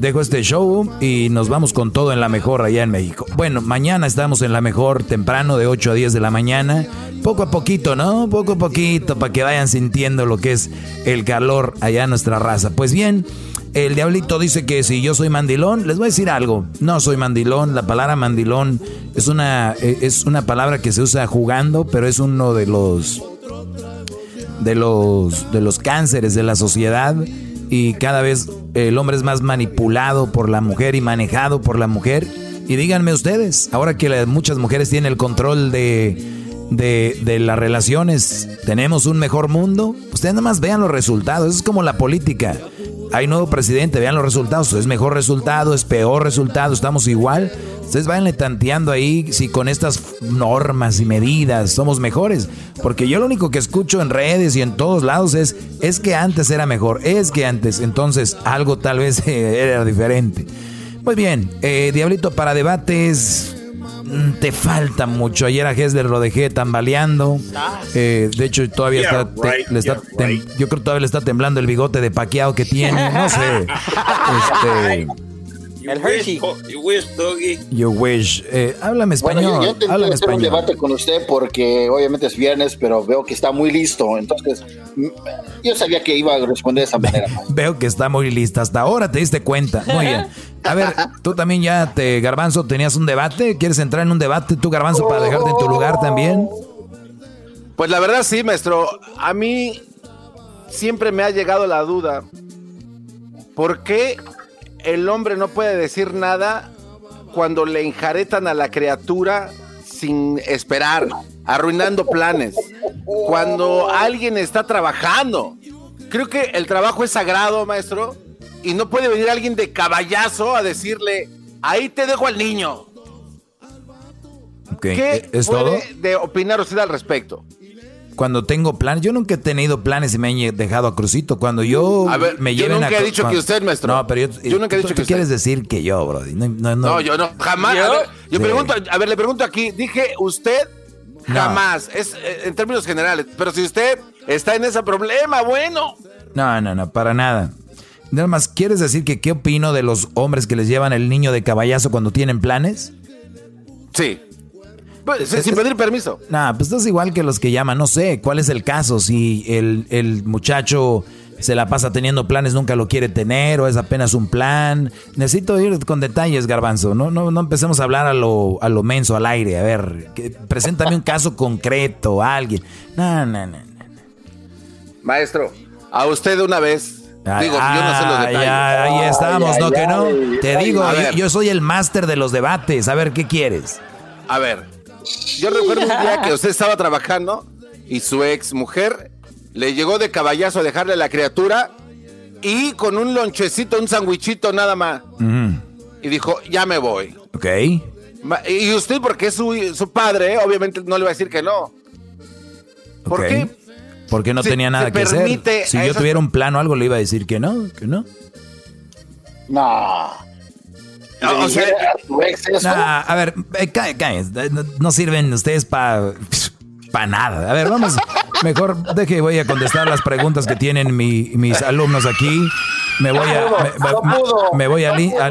dejo este show y nos vamos con todo en la mejor allá en México. Bueno, mañana mañana estamos en la mejor temprano de 8 a 10 de la mañana. Poco a poquito, ¿no? Poco a poquito para que vayan sintiendo lo que es el calor allá en nuestra raza. Pues bien, el diablito dice que si yo soy mandilón, les voy a decir algo. No soy mandilón. La palabra mandilón es una, eh, es una palabra que se usa jugando, pero es uno de los de los de los cánceres de la sociedad y cada vez el hombre es más manipulado por la mujer y manejado por la mujer y díganme ustedes, ahora que muchas mujeres tienen el control de, de, las relaciones, ¿tenemos un mejor mundo? Ustedes nada más vean los resultados, es como la política. Hay nuevo presidente, vean los resultados, es mejor resultado, es peor resultado, estamos igual. Ustedes vayan tanteando ahí si con estas normas y medidas somos mejores. Porque yo lo único que escucho en redes y en todos lados es, es que antes era mejor, es que antes, entonces algo tal vez era diferente. Muy bien, eh, Diablito para debates. Mm, te falta mucho. Ayer a Hesler lo dejé tambaleando. Eh, de hecho, todavía está, Yo creo que todavía le está temblando el bigote de paqueado que tiene. No sé. Este, El Hershey. You wish, doggy. You wish. Eh, háblame español. Bueno, yo, yo háblame hacer un debate con usted porque obviamente es viernes, pero veo que está muy listo. Entonces, yo sabía que iba a responder de esa manera. veo que está muy lista. Hasta ahora te diste cuenta. Muy bien. A ver, tú también ya te, Garbanzo, tenías un debate. ¿Quieres entrar en un debate tú, Garbanzo, para dejarte en tu lugar también? Pues la verdad sí, maestro. A mí siempre me ha llegado la duda. ¿Por qué el hombre no puede decir nada cuando le enjaretan a la criatura sin esperar, arruinando planes? Cuando alguien está trabajando. Creo que el trabajo es sagrado, maestro, y no puede venir alguien de caballazo a decirle, ahí te dejo al niño. ¿Qué ¿Es puede de opinar usted al respecto? Cuando tengo planes, yo nunca he tenido planes y me he dejado a Crucito. Cuando yo me lleven a. Yo nunca he dicho que usted, maestro. No, pero yo, nunca he dicho que quieres decir que yo, bro. No, yo no, jamás. ¿Yo? A ver, yo pregunto, a ver, le pregunto aquí, dije usted jamás, es eh, en términos generales, pero si usted está en ese problema, bueno. No, no, no, para nada. Nada más, ¿quieres decir que qué opino de los hombres que les llevan el niño de caballazo cuando tienen planes? Sí. Pues, sin pedir permiso. Nah, pues es igual que los que llaman. No sé, ¿cuál es el caso? Si el, el muchacho se la pasa teniendo planes, nunca lo quiere tener, o es apenas un plan. Necesito ir con detalles, Garbanzo. No, no, no empecemos a hablar a lo, a lo menso, al aire. A ver, que, preséntame un caso concreto, alguien. No, no, no, no. Maestro, a usted de una vez. digo, yo no sé los detalles. ahí estamos, ¿no? que no. Te digo, yo soy el máster de los debates. A ver, ¿qué quieres? A ver, yo recuerdo un día que usted estaba trabajando y su ex mujer le llegó de caballazo a dejarle a la criatura y con un lonchecito, un sandwichito nada más. Y dijo, ya me voy. Ok. Y usted, porque es su, padre, obviamente no le va a decir que no. ¿Por qué? Porque no tenía nada que hacer. Si yo tuviera un plano o algo, le iba a decir que no, que no. No. No, a ver, eh, no, sirven ustedes para para nada. A ver, vamos. Mejor deje, voy a contestar las preguntas que tienen mis alumnos aquí. Me voy a, me, voy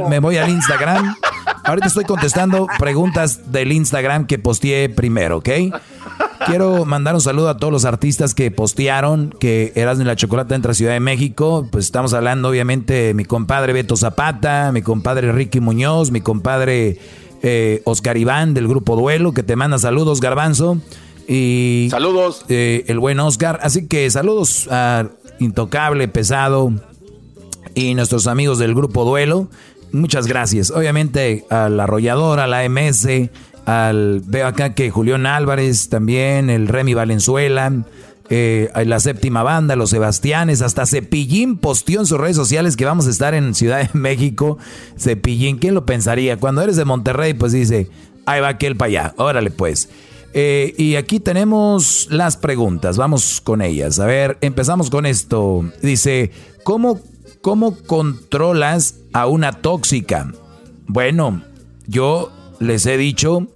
me voy al Instagram. Ahorita estoy contestando preguntas del Instagram que posteé primero, ¿ok? Quiero mandar un saludo a todos los artistas que postearon que Erasmo y la Chocolata entra a Ciudad de México. Pues estamos hablando, obviamente, de mi compadre Beto Zapata, mi compadre Ricky Muñoz, mi compadre eh, Oscar Iván del grupo Duelo, que te manda saludos, Garbanzo. Y saludos. Eh, el buen Oscar. Así que saludos a Intocable, Pesado y nuestros amigos del grupo Duelo. Muchas gracias. Obviamente a la arrolladora, a la MS, al, veo acá que Julián Álvarez también, el Remy Valenzuela, eh, la séptima banda, los Sebastianes, hasta Cepillín posteó en sus redes sociales que vamos a estar en Ciudad de México. Cepillín, ¿quién lo pensaría? Cuando eres de Monterrey, pues dice, ahí va aquel para allá, órale pues. Eh, y aquí tenemos las preguntas, vamos con ellas. A ver, empezamos con esto. Dice, ¿cómo, cómo controlas a una tóxica? Bueno, yo les he dicho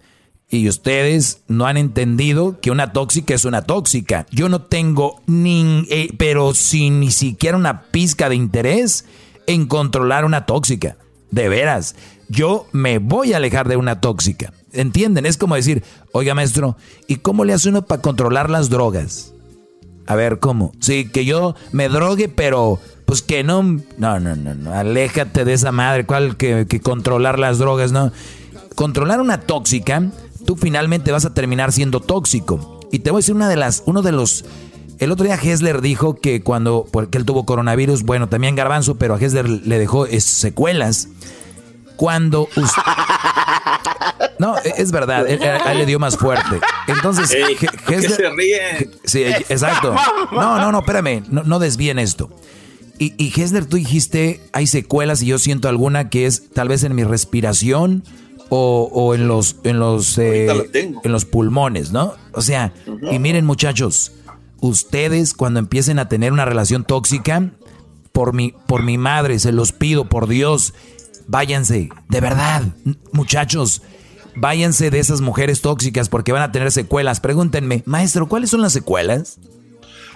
y ustedes no han entendido que una tóxica es una tóxica. Yo no tengo ni, eh, pero sin ni siquiera una pizca de interés en controlar una tóxica. De veras, yo me voy a alejar de una tóxica. ¿Entienden? Es como decir, oiga maestro, ¿y cómo le hace uno para controlar las drogas? A ver, ¿cómo? Sí, que yo me drogue, pero pues que no... No, no, no, no. Aléjate de esa madre. ¿Cuál que, que controlar las drogas? No controlar una tóxica, tú finalmente vas a terminar siendo tóxico. Y te voy a decir una de las, uno de los, el otro día Hessler dijo que cuando, porque él tuvo coronavirus, bueno, también Garbanzo, pero a Hessler le dejó secuelas. Cuando No, es verdad, él, le dio más fuerte. Entonces, se ríe. Sí, exacto. No, no, no, espérame, no, no desvíen esto. Y, y Hessler, tú dijiste, hay secuelas y yo siento alguna que es tal vez en mi respiración o, en los en los eh, en los pulmones, ¿no? O sea, y miren muchachos, ustedes cuando empiecen a tener una relación tóxica, por mi por mi madre se los pido por Dios, váyanse, de verdad, muchachos, váyanse de esas mujeres tóxicas porque van a tener secuelas. Pregúntenme, maestro, ¿cuáles son las secuelas?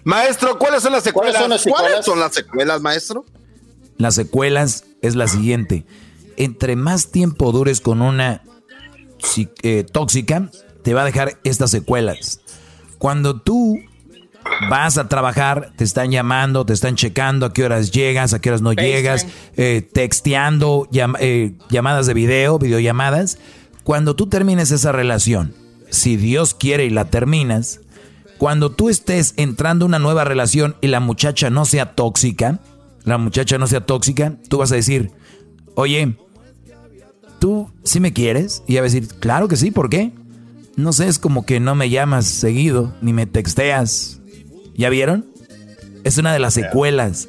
Maestro, ¿cuáles son las secuelas? ¿Cuáles son las secuelas, maestro? Las secuelas es la siguiente entre más tiempo dures con una eh, tóxica, te va a dejar estas secuelas. Cuando tú vas a trabajar, te están llamando, te están checando a qué horas llegas, a qué horas no llegas, eh, texteando, eh, llamadas de video, videollamadas. Cuando tú termines esa relación, si Dios quiere y la terminas, cuando tú estés entrando una nueva relación y la muchacha no sea tóxica, la muchacha no sea tóxica, tú vas a decir, oye, ¿tú sí me quieres? Y ella va a decir, claro que sí, ¿por qué? No sé, es como que no me llamas seguido, ni me texteas. ¿Ya vieron? Es una de las secuelas.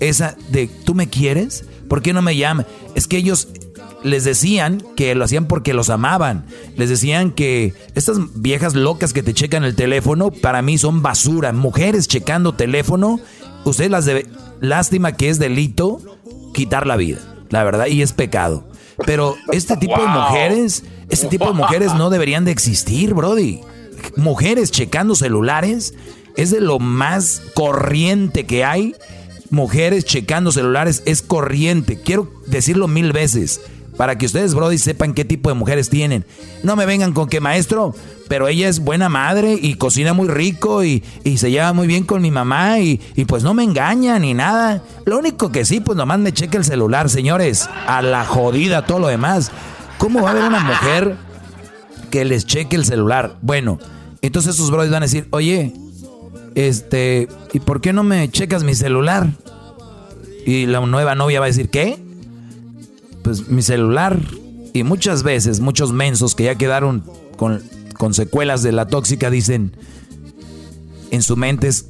Esa de, ¿tú me quieres? ¿Por qué no me llamas? Es que ellos les decían que lo hacían porque los amaban. Les decían que estas viejas locas que te checan el teléfono, para mí son basura. Mujeres checando teléfono, ustedes las debe... Lástima que es delito quitar la vida, la verdad, y es pecado. Pero este tipo de mujeres, este tipo de mujeres no deberían de existir, Brody. Mujeres checando celulares es de lo más corriente que hay. Mujeres checando celulares es corriente. Quiero decirlo mil veces para que ustedes, Brody, sepan qué tipo de mujeres tienen. No me vengan con que maestro, pero ella es buena madre y cocina muy rico y, se lleva muy bien con mi mamá y, y, pues no me engaña ni nada. Lo único que sí, pues nomás me cheque el celular, señores. A la jodida, todo lo demás. ¿Cómo va a haber una mujer que les cheque el celular? Bueno, entonces esos Brody van a decir, oye, este, ¿y por qué no me checas mi celular? Y la nueva novia va a decir, ¿qué? Pues mi celular. Y muchas veces, muchos mensos que ya quedaron con, con secuelas de la tóxica dicen, en su mente es,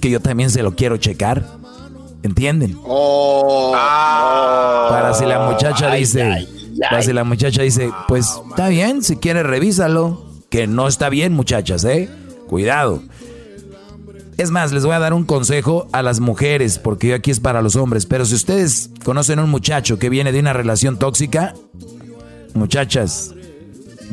que yo también se lo quiero checar. ¿Entienden? Oh, para si la muchacha dice, para si la muchacha dice, pues está bien, si quiere revísalo. Que no está bien, muchachas, ¿eh? Cuidado. Es más, les voy a dar un consejo a las mujeres, porque aquí es para los hombres. Pero si ustedes conocen a un muchacho que viene de una relación tóxica, muchachas,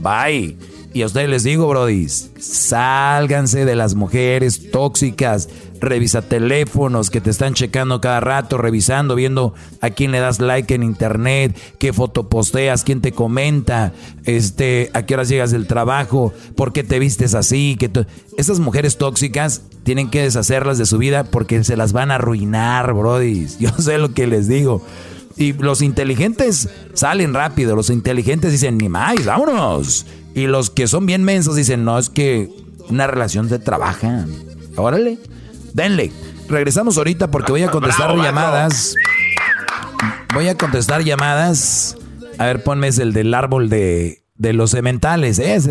bye. Y a ustedes les digo, brodis, sálganse de las mujeres tóxicas. Revisa teléfonos que te están checando cada rato, revisando, viendo a quién le das like en internet, qué foto posteas, quién te comenta, este, a qué horas llegas del trabajo, por qué te vistes así. Que Esas mujeres tóxicas tienen que deshacerlas de su vida porque se las van a arruinar, brodis. Yo sé lo que les digo. Y los inteligentes salen rápido, los inteligentes dicen, ni más, vámonos. Y los que son bien mensos dicen, no, es que una relación se trabaja. Órale, denle. Regresamos ahorita porque voy a contestar llamadas. Voy a contestar llamadas. A ver, ponme ese, el del árbol de, de los cementales, ese.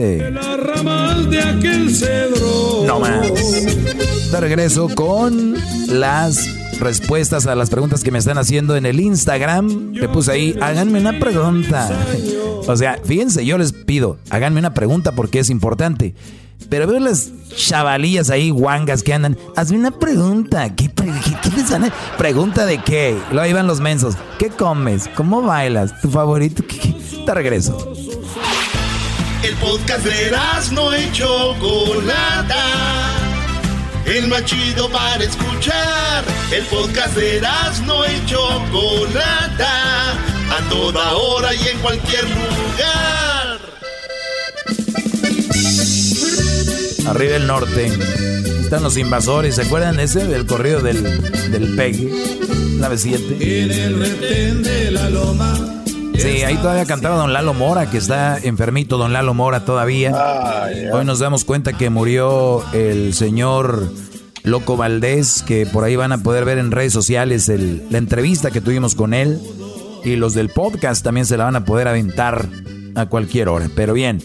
de aquel cedro. No más. De regreso con las respuestas a las preguntas que me están haciendo en el Instagram. Le puse ahí, háganme una pregunta. O sea, fíjense, yo les pido, háganme una pregunta porque es importante. Pero veo las chavalillas ahí, guangas que andan. Hazme una pregunta. ¿Qué, les dan? ¿Pregunta de qué? Luego ahí van los mensos. ¿Qué comes? ¿Cómo bailas? ¿Tu favorito? ¿Qué, Te regreso. El podcast de no hecho Chocolata el más chido para escuchar. El podcast de no y Chocolata, a toda hora y en cualquier lugar. Arriba el norte están los invasores, ¿se acuerdan ese del corrido del, del Pegue? La B7. En el retén de la loma. Sí, ahí todavía cantaba Don Lalo Mora, que está enfermito Don Lalo Mora todavía. Hoy nos damos cuenta que murió el señor Loco Valdés, que por ahí van a poder ver en redes sociales la entrevista que tuvimos con él. Y los del podcast también se la van a poder aventar a cualquier hora. Pero bien.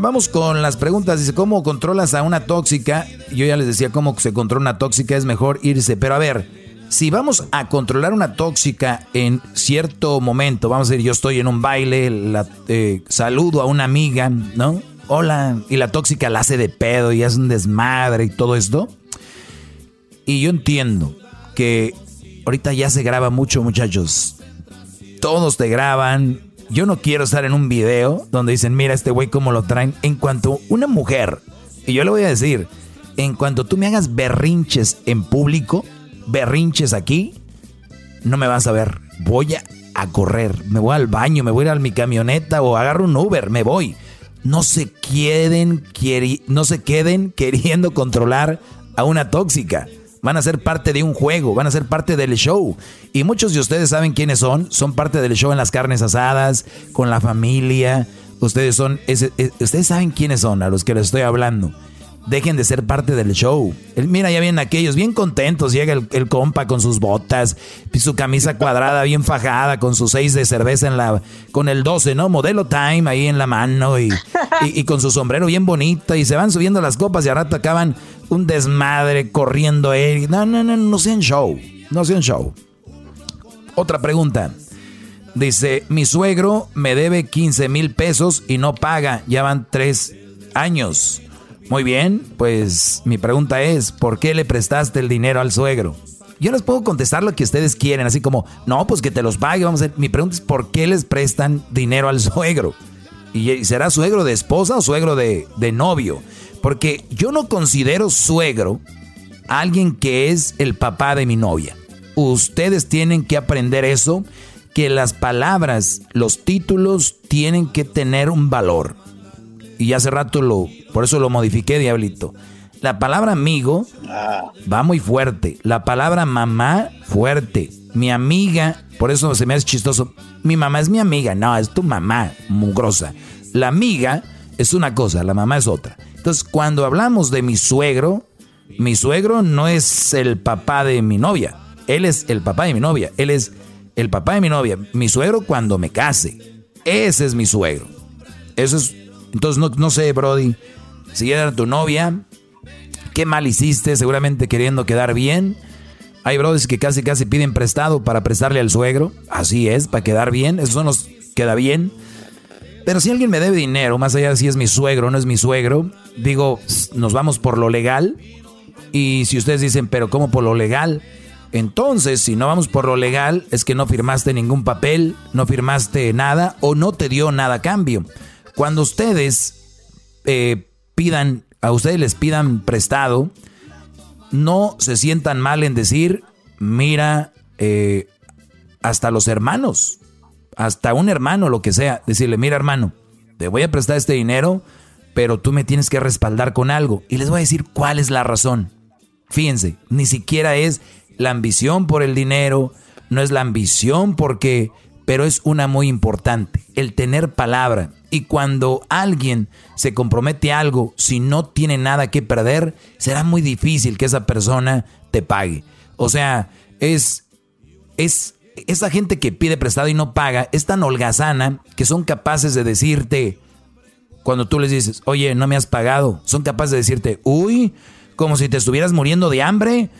Vamos con las preguntas. Dice, ¿cómo controlas a una tóxica? Yo ya les decía cómo se controla una tóxica, es mejor irse. Pero a ver, si vamos a controlar una tóxica en cierto momento, vamos a decir, yo estoy en un baile, la, eh, saludo a una amiga, ¿no? Hola, y la tóxica la hace de pedo y hace un desmadre y todo esto. Y yo entiendo que ahorita ya se graba mucho, muchachos. Todos te graban. Yo no quiero estar en un video donde dicen, mira este güey cómo lo traen. En cuanto una mujer, y yo le voy a decir, en cuanto tú me hagas berrinches en público, berrinches aquí, no me vas a ver. Voy a correr, me voy al baño, me voy a ir a mi camioneta o agarro un Uber, me voy. No se queden, no se queden queriendo controlar a una tóxica. Van a ser parte de un juego, van a ser parte del show. Y muchos de ustedes saben quiénes son. Son parte del show en las carnes asadas, con la familia. Ustedes son, ustedes saben quiénes son a los que les estoy hablando dejen de ser parte del show. mira, ya vienen aquellos bien contentos. Llega el, compa con sus botas, su camisa cuadrada bien fajada, con sus seis de cerveza en la, con el 12, ¿no? Modelo Time ahí en la mano y, y, con su sombrero bien bonito. Y se van subiendo las copas y a rato acaban un desmadre corriendo él. No, no, no, no sean show. No sean show. Otra pregunta. Dice, mi suegro me debe 15 mil pesos y no paga. Ya van tres años. Muy bien, pues mi pregunta es, ¿por qué le prestaste el dinero al suegro? Yo les puedo contestar lo que ustedes quieren, así como, no, pues que te los pague, vamos a. Mi pregunta es, ¿por qué les prestan dinero al suegro? ¿Y será suegro de esposa o suegro de novio? Porque yo no considero suegro a alguien que es el papá de mi novia. Ustedes tienen que aprender eso, que las palabras, los títulos tienen que tener un valor y hace rato lo, por eso lo modifiqué, diablito. La palabra amigo ah. va muy fuerte. La palabra mamá, fuerte. Mi amiga, por eso se me hace chistoso. Mi mamá es mi amiga. No, es tu mamá, mugrosa. La amiga es una cosa, la mamá es otra. Entonces, cuando hablamos de mi suegro, mi suegro no es el papá de mi novia. Él es el papá de mi novia. Él es el papá de mi novia. Mi suegro cuando me case. Ese es mi suegro. Eso es entonces, no, no sé, Brody, si era tu novia, qué mal hiciste, seguramente queriendo quedar bien. Hay brodis que casi casi piden prestado para prestarle al suegro. Así es, para quedar bien. Eso son los queda bien. Pero si alguien me debe dinero, más allá de si es mi suegro o no es mi suegro, digo, nos vamos por lo legal. Y si ustedes dicen, pero ¿cómo por lo legal? Entonces, si no vamos por lo legal, es que no firmaste ningún papel, no firmaste nada o no te dio nada a cambio. Cuando ustedes eh, pidan, a ustedes les pidan prestado, no se sientan mal en decir, mira, eh, hasta los hermanos, hasta un hermano, lo que sea, decirle, mira hermano, te voy a prestar este dinero, pero tú me tienes que respaldar con algo. Y les voy a decir cuál es la razón. Fíjense, ni siquiera es la ambición por el dinero, no es la ambición porque, pero es una muy importante, el tener palabra. Y cuando alguien se compromete a algo, si no tiene nada que perder, será muy difícil que esa persona te pague. O sea, es, es esa gente que pide prestado y no paga, es tan holgazana que son capaces de decirte, cuando tú les dices, oye, no me has pagado, son capaces de decirte, uy, como si te estuvieras muriendo de hambre,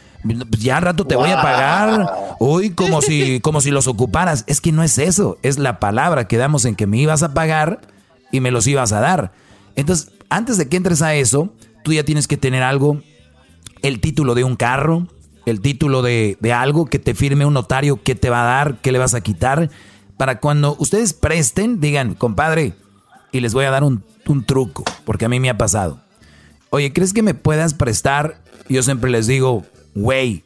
ya al rato te voy a pagar, uy, como si, como si los ocuparas. Es que no es eso, es la palabra que damos en que me ibas a pagar y me los ibas a dar. Entonces, antes de que entres a eso, tú ya tienes que tener algo, el título de un carro, el título de, algo que te firme un notario, qué te va a dar, qué le vas a quitar, para cuando ustedes presten, digan, compadre, y les voy a dar un, truco, porque a mí me ha pasado. Oye, ¿crees que me puedas prestar? Yo siempre les digo, güey,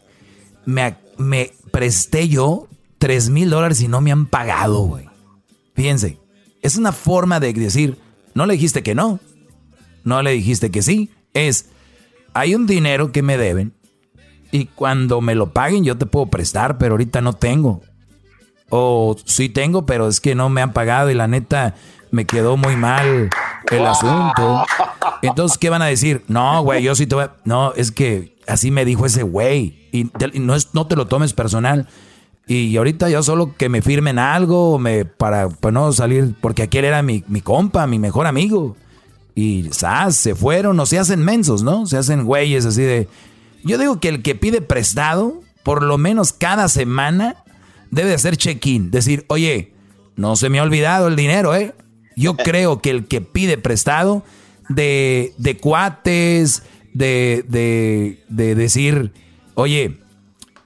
me, me presté yo tres mil dólares y no me han pagado, güey. Fíjense, es una forma de decir, no le dijiste que no, no le dijiste que sí. Es, hay un dinero que me deben y cuando me lo paguen yo te puedo prestar, pero ahorita no tengo. O sí tengo, pero es que no me han pagado y la neta me quedó muy mal el asunto. Entonces, ¿qué van a decir? No, güey, yo sí te voy a... No, es que así me dijo ese güey. Y, no, es, no te lo tomes personal. Y ahorita yo solo que me firmen algo me, para, para no salir, porque aquel era mi, mi compa, mi mejor amigo. Y ¿sabes? se fueron, o se hacen mensos, ¿no? Se hacen güeyes así de... Yo digo que el que pide prestado, por lo menos cada semana, debe hacer check-in. Decir, oye, no se me ha olvidado el dinero, ¿eh? Yo creo que el que pide prestado de, de cuates, de, de, de decir, oye,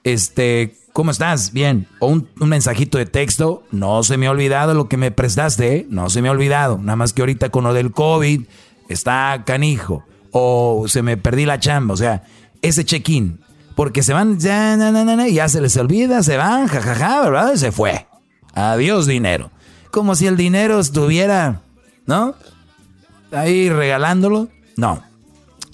este, ¿cómo estás? Bien. O un, mensajito de texto, no se me ha olvidado lo que me prestaste, ¿eh? no se me ha olvidado. Nada más que ahorita con lo del COVID está canijo. O se me perdí la chamba, o sea, ese check-in. Porque se van, ya, ya se les olvida, se van, jajaja, ¿verdad? Y se fue. Adiós dinero. Como si el dinero estuviera, ¿no? Ahí regalándolo. No.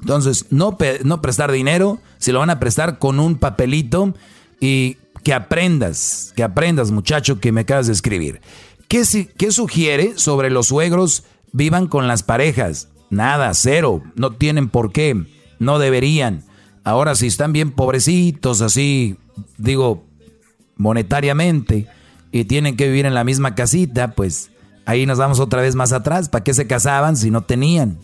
Entonces, no, no prestar dinero, si lo van a prestar con un papelito y que aprendas, que aprendas muchacho que me acabas de escribir. ¿Qué, ¿Qué sugiere sobre los suegros vivan con las parejas? Nada, cero, no tienen por qué, no deberían. Ahora si están bien pobrecitos, así, digo, monetariamente, y tienen que vivir en la misma casita, pues ahí nos vamos otra vez más atrás. ¿Para qué se casaban si no tenían?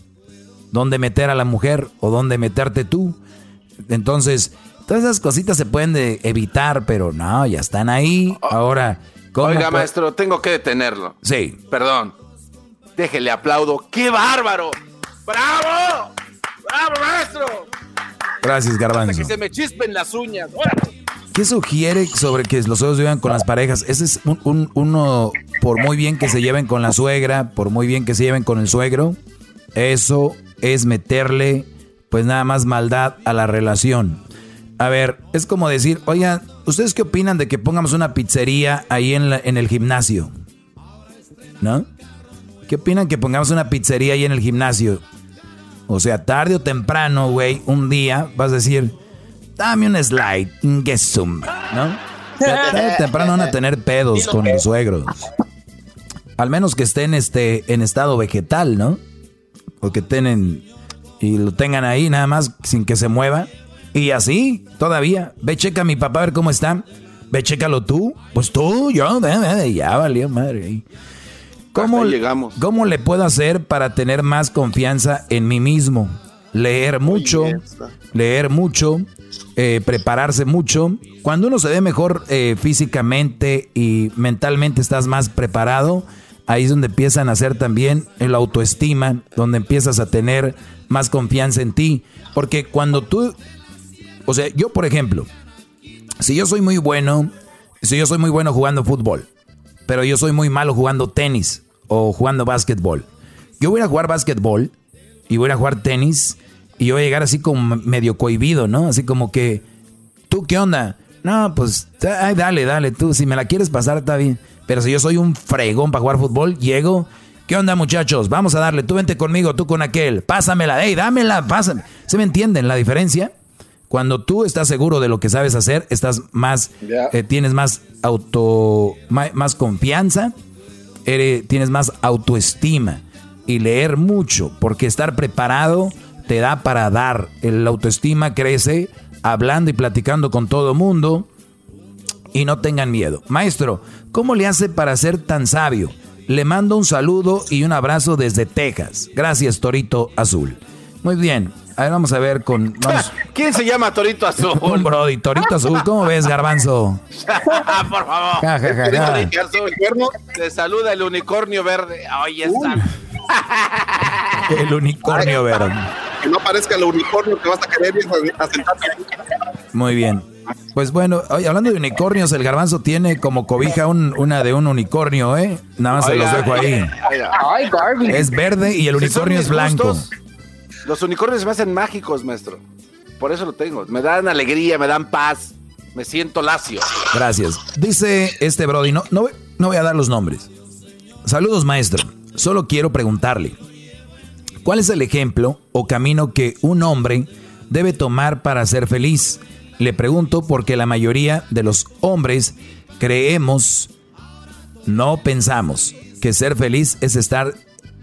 ¿Dónde meter a la mujer o dónde meterte tú? Entonces, todas esas cositas se pueden evitar, pero no, ya están ahí. Ahora, Oiga, maestro, tengo que detenerlo. Sí. Perdón. Déjele aplaudo. ¡Qué bárbaro! ¡Bravo! ¡Bravo, maestro! Gracias, Garbanzo. que se me chispen las uñas. ¿Qué sugiere sobre que los suegros vivan con las parejas? Ese es un, uno, por muy bien que se lleven con la suegra, por muy bien que se lleven con el suegro, eso es meterle, pues nada más maldad a la relación. A ver, es como decir, oigan, ¿ustedes qué opinan de que pongamos una pizzería ahí en, en el gimnasio? ¿No? ¿Qué opinan que pongamos una pizzería ahí en el gimnasio? O sea, tarde o temprano, güey, un día vas a decir, dame un slide, gesum, ¿no? Tarde o temprano van a tener pedos con los suegros. Al menos que estén este, en estado vegetal, ¿no? O que estén y lo tengan ahí nada más sin que se mueva. Y así, todavía. Ve, checa a mi papá a ver cómo está. Ve, chécalo tú. Pues tú, yo, ya valió madre. ¿Cómo, llegamos. ¿Cómo le puedo hacer para tener más confianza en mí mismo? Leer mucho, leer mucho, eh, prepararse mucho. Cuando uno se ve mejor eh, físicamente y mentalmente estás más preparado, ahí es donde empiezan a hacer también el autoestima, donde empiezas a tener más confianza en ti. Porque cuando tú, o sea, yo por ejemplo, si yo soy muy bueno, si yo soy muy bueno jugando fútbol, pero yo soy muy malo jugando tenis, o jugando básquetbol. Yo voy a jugar básquetbol y voy a jugar tenis y yo voy a llegar así como medio cohibido, ¿no? Así como que, ¿tú qué onda? No, pues, ay, dale, dale, tú, si me la quieres pasar está bien. Pero si yo soy un fregón para jugar fútbol, llego, ¿qué onda muchachos? Vamos a darle, tú vente conmigo, tú con aquel, pásamela, hey, dámela, pásame. ¿Se me entienden la diferencia? Cuando tú estás seguro de lo que sabes hacer, estás más, eh, tienes más auto, más confianza tienes más autoestima y leer mucho, porque estar preparado te da para dar. El autoestima crece hablando y platicando con todo mundo y no tengan miedo. Maestro, ¿cómo le hace para ser tan sabio? Le mando un saludo y un abrazo desde Texas. Gracias, Torito Azul. Muy bien, a ver, vamos a ver con. ¿Quién se llama Torito Azul? Un Brody, Torito Azul. ¿Cómo ves, Garbanzo? Por favor. Ja, Te saluda el unicornio verde. Oye, está. El unicornio verde. Que no aparezca el unicornio que vas a querer asentarte ahí. Muy bien. Pues bueno, oye, hablando de unicornios, el garbanzo tiene como cobija una de un unicornio, ¿eh? Nada más se los dejo ahí. Ay, es verde y el unicornio es blanco. Los unicornios me hacen mágicos, maestro. Por eso lo tengo. Me dan alegría, me dan paz. Me siento lacio. Gracias. Dice este Brody, no, no, no voy a dar los nombres. Saludos, maestro. Solo quiero preguntarle, ¿cuál es el ejemplo o camino que un hombre debe tomar para ser feliz? Le pregunto porque la mayoría de los hombres creemos, no pensamos que ser feliz es estar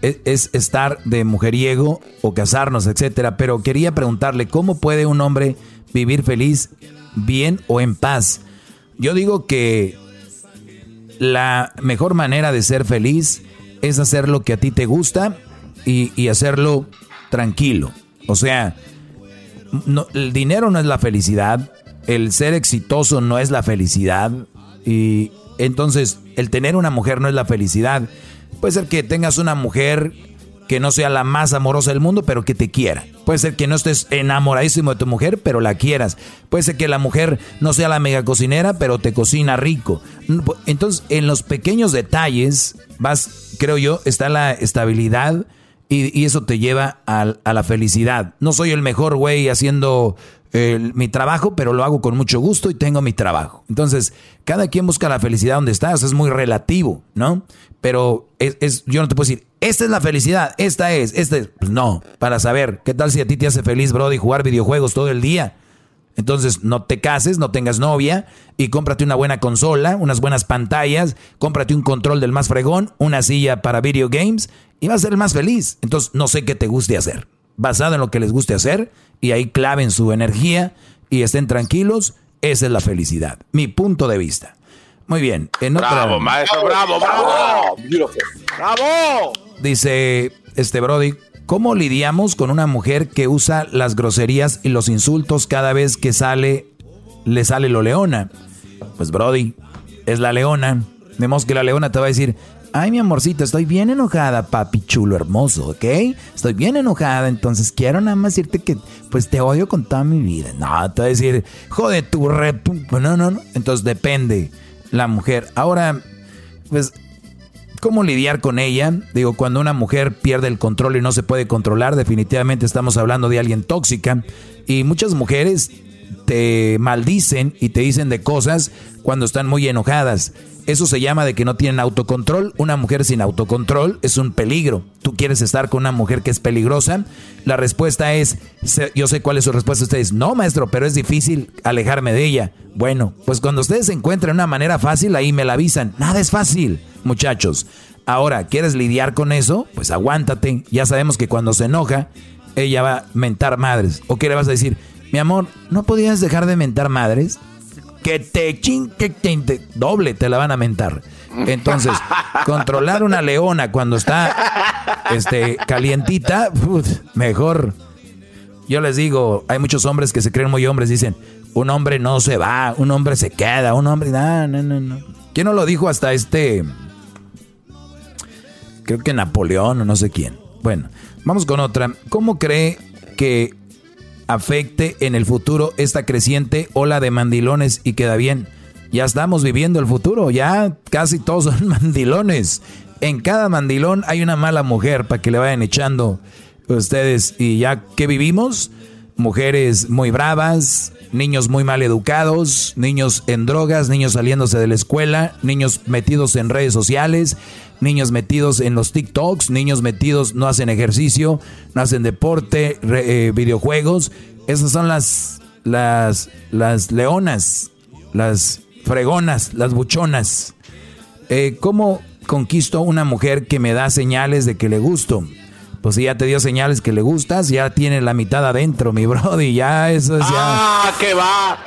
es, estar de mujeriego o casarnos, etcétera. Pero quería preguntarle, ¿cómo puede un hombre vivir feliz, bien o en paz? Yo digo que la mejor manera de ser feliz es hacer lo que a ti te gusta y, hacerlo tranquilo. O sea, el dinero no es la felicidad, el ser exitoso no es la felicidad y entonces el tener una mujer no es la felicidad. Puede ser que tengas una mujer que no sea la más amorosa del mundo, pero que te quiera. Puede ser que no estés enamoradísimo de tu mujer, pero la quieras. Puede ser que la mujer no sea la mega cocinera, pero te cocina rico. Entonces, en los pequeños detalles, vas, creo yo, está la estabilidad y, eso te lleva a, a, la felicidad. No soy el mejor güey haciendo mi trabajo, pero lo hago con mucho gusto y tengo mi trabajo. Entonces, cada quien busca la felicidad donde estás, es muy relativo, ¿no? Pero es, yo no te puedo decir, esta es la felicidad, esta es, esta es. Pues no, para saber, ¿qué tal si a ti te hace feliz, Brody, jugar videojuegos todo el día? Entonces, no te cases, no tengas novia y cómprate una buena consola, unas buenas pantallas, cómprate un control del más fregón, una silla para video games y vas a ser el más feliz. Entonces, no sé qué te guste hacer. Basado en lo que les guste hacer y ahí claven su energía y estén tranquilos, esa es la felicidad. Mi punto de vista. Muy bien. En bravo, maestro, bravo, bravo. Bravo. Dice este Brody, ¿cómo lidiamos con una mujer que usa las groserías y los insultos cada vez que sale, le sale lo leona? Pues Brody, es la leona. Vemos que la leona te va a decir, Ay, mi amorcito, estoy bien enojada, papi chulo hermoso, ¿ok? Estoy bien enojada, entonces quiero nada más decirte que pues te odio con toda mi vida. No, te voy a decir, jode tu rep. No, no, no. Entonces depende la mujer. Ahora, pues, ¿cómo lidiar con ella? Digo, cuando una mujer pierde el control y no se puede controlar, definitivamente estamos hablando de alguien tóxica. Y muchas mujeres te maldicen y te dicen de cosas cuando están muy enojadas. Eso se llama de que no tienen autocontrol. Una mujer sin autocontrol es un peligro. ¿Tú quieres estar con una mujer que es peligrosa? La respuesta es, yo sé cuál es su respuesta. Ustedes, no, maestro, pero es difícil alejarme de ella. Bueno, pues cuando ustedes encuentren una manera fácil, ahí me la avisan. Nada es fácil, muchachos. Ahora, ¿quieres lidiar con eso? Pues aguántate. Ya sabemos que cuando se enoja, ella va a mentar madres. ¿O qué le vas a decir? Mi amor, ¿no podías dejar de mentar madres? que te ching, que te, doble te la van a mentar. Entonces, controlar una leona cuando está este, calientita, mejor. Yo les digo, hay muchos hombres que se creen muy hombres, dicen, un hombre no se va, un hombre se queda, un hombre, no, no, no, no. ¿Quién no lo dijo hasta este? Creo que Napoleón o no sé quién. Bueno, vamos con otra. ¿Cómo cree que afecte en el futuro esta creciente ola de mandilones y queda bien. Ya estamos viviendo el futuro, ya casi todos son mandilones. En cada mandilón hay una mala mujer para que le vayan echando ustedes. Y ya que vivimos, mujeres muy bravas, niños muy mal educados, niños en drogas, niños saliéndose de la escuela, niños metidos en redes sociales, niños metidos en los TikToks, niños metidos no hacen ejercicio, no hacen deporte, eh, videojuegos. Esas son las, las, las leonas, las fregonas, las buchonas. Eh, ¿Cómo conquisto una mujer que me da señales de que le gusto? Pues si ya te dio señales que le gustas, ya tiene la mitad adentro, mi brody, ya eso es ya. ¡Ah, qué va!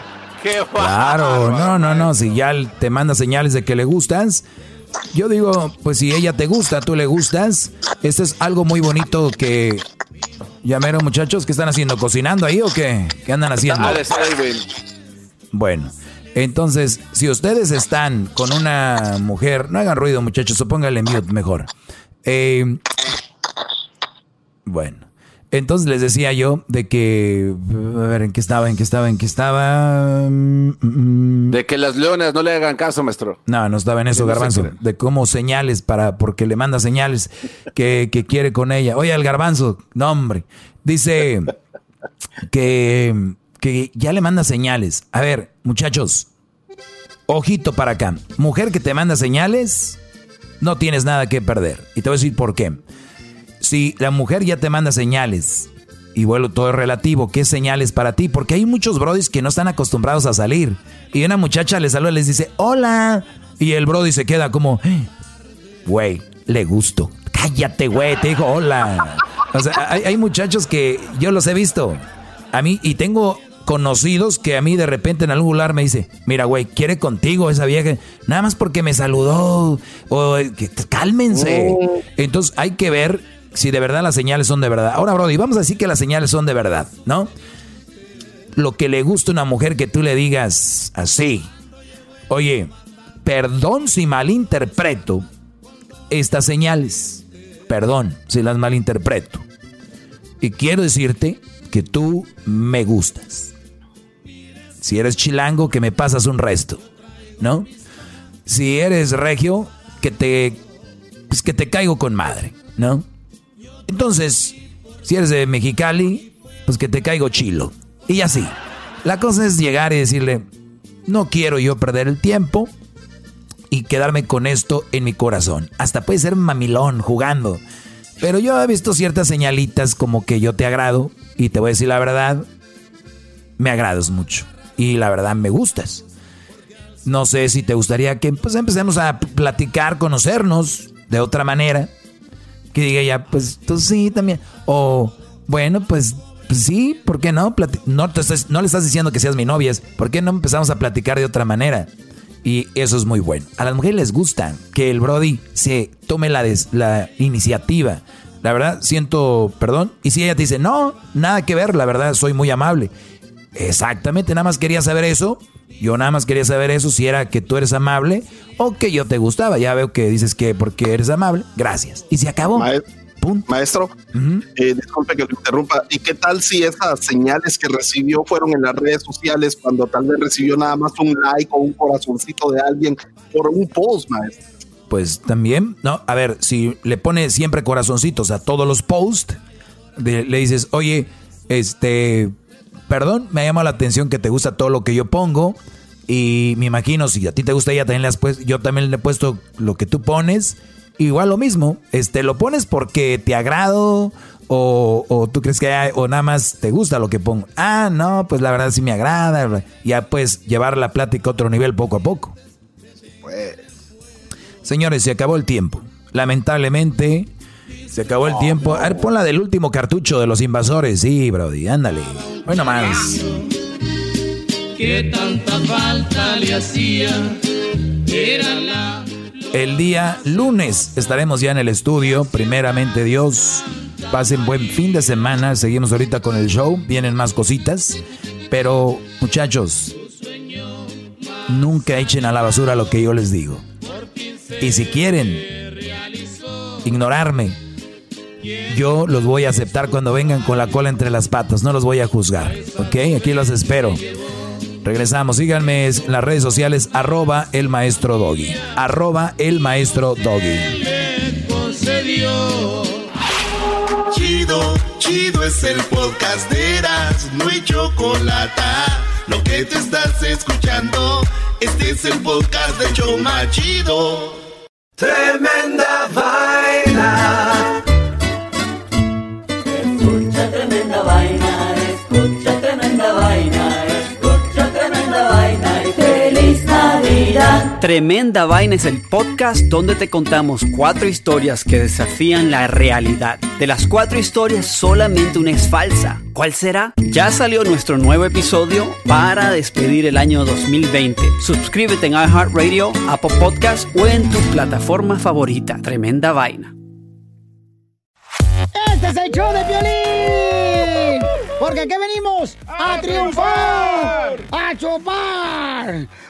¡Qué va! Claro, no, no, no, si ya te manda señales de que le gustas, yo digo, pues si ella te gusta, tú le gustas, esto es algo muy bonito que... Llamaron muchachos, ¿qué están haciendo? ¿Cocinando ahí o qué? ¿Qué andan haciendo? Bueno, entonces, si ustedes están con una mujer, no hagan ruido muchachos, o pónganle mute mejor. Eh, bueno, entonces les decía yo de que, a ver, ¿en qué estaba? ¿En qué estaba? ¿En qué estaba? Mm, mm. De que las leonas no le hagan caso, maestro. No, no estaba en eso, Garbanzo. De cómo señales para, porque le manda señales que, quiere con ella. Oye, el Garbanzo, no hombre. Dice que, que ya le manda señales. A ver, muchachos, ojito para acá. Mujer que te manda señales, no tienes nada que perder. Y te voy a decir por qué si la mujer ya te manda señales, y bueno, todo es relativo, ¿qué señales para ti? Porque hay muchos brodis que no están acostumbrados a salir. Y una muchacha les saluda y les dice, hola. Y el brody se queda como, güey, le gusto. Cállate, güey, te dijo hola. O sea, hay, hay muchachos que yo los he visto. A mí, y tengo conocidos que a mí de repente en algún lugar me dice, mira, güey, quiere contigo esa vieja, nada más porque me saludó, o que, cálmense. Mm. Entonces hay que ver si de verdad las señales son de verdad. Ahora, Brody, vamos a decir que las señales son de verdad, ¿no? Lo que le gusta a una mujer que tú le digas así, oye, perdón si malinterpreto estas señales, perdón si las malinterpreto. Y quiero decirte que tú me gustas. Si eres chilango, que me pasas un resto, ¿no? Si eres regio, que te, pues que te caigo con madre, ¿no? Entonces, si eres de Mexicali, pues que te caigo chilo. Y así. La cosa es llegar y decirle, no quiero yo perder el tiempo y quedarme con esto en mi corazón. Hasta puede ser mamilón jugando. Pero yo he visto ciertas señalitas como que yo te agrado y te voy a decir la verdad, me agradas mucho y la verdad me gustas. No sé si te gustaría que pues empecemos a platicar, conocernos de otra manera. Que diga ya, pues tú sí también. O bueno, pues, pues sí, ¿por qué no? no, no le estás diciendo que seas mi novia, ¿por qué no empezamos a platicar de otra manera? Y eso es muy bueno. A las mujeres les gusta que el Brody se tome la, la iniciativa. La verdad, siento perdón. Y si ella te dice, no, nada que ver, la verdad, soy muy amable. Exactamente, nada más quería saber eso. Yo nada más quería saber eso, si era que tú eres amable o que yo te gustaba. Ya veo que dices que porque eres amable. Gracias. Y se acabó. Maestro, eh, disculpe que lo interrumpa. ¿Y qué tal si esas señales que recibió fueron en las redes sociales cuando tal vez recibió nada más un like o un corazoncito de alguien por un post, maestro? Pues también, no, a ver, si le pone siempre corazoncitos a todos los posts, le dices, oye, este, perdón, me ha llamado la atención que te gusta todo lo que yo pongo. Y me imagino, si a ti te gusta ella, también le has puesto, yo también le he puesto lo que tú pones. Igual lo mismo, este, lo pones porque te agrado o, tú crees que hay, o nada más te gusta lo que pongo. Ah, no, pues la verdad sí me agrada. Ya puedes llevar la plática a otro nivel poco a poco. Pues. Señores, se acabó el tiempo. Lamentablemente, se acabó el tiempo. A ver, pon la del último cartucho de los invasores. Sí, Brody, ándale. Bueno, más. ¿Qué tanta falta le hacía? El día lunes estaremos ya en el estudio. Primeramente, Dios. Pasen buen fin de semana. Seguimos ahorita con el show. Vienen más cositas. Pero, muchachos, nunca echen a la basura lo que yo les digo. Y si quieren ignorarme, yo los voy a aceptar cuando vengan con la cola entre las patas, no los voy a juzgar. ¿Ok? Aquí los espero. Regresamos, síganme en las redes sociales, arroba el maestro doggy. Arroba el maestro doggy. Chido, chido es el podcast de Eras, no hay chocolate. Lo que te estás escuchando, este es el podcast de Choma Chido. Tremenda vaina. Vaina, escucha tremenda vaina y feliz Navidad. Tremenda vaina es el podcast donde te contamos cuatro historias que desafían la realidad. De las cuatro historias, solamente una es falsa. ¿Cuál será? Ya salió nuestro nuevo episodio para despedir el año 2020. Suscríbete en iHeartRadio, Apple Podcast o en tu plataforma favorita. Tremenda vaina. Este es el show de violín. Porque aquí venimos a, triunfar, a chupar.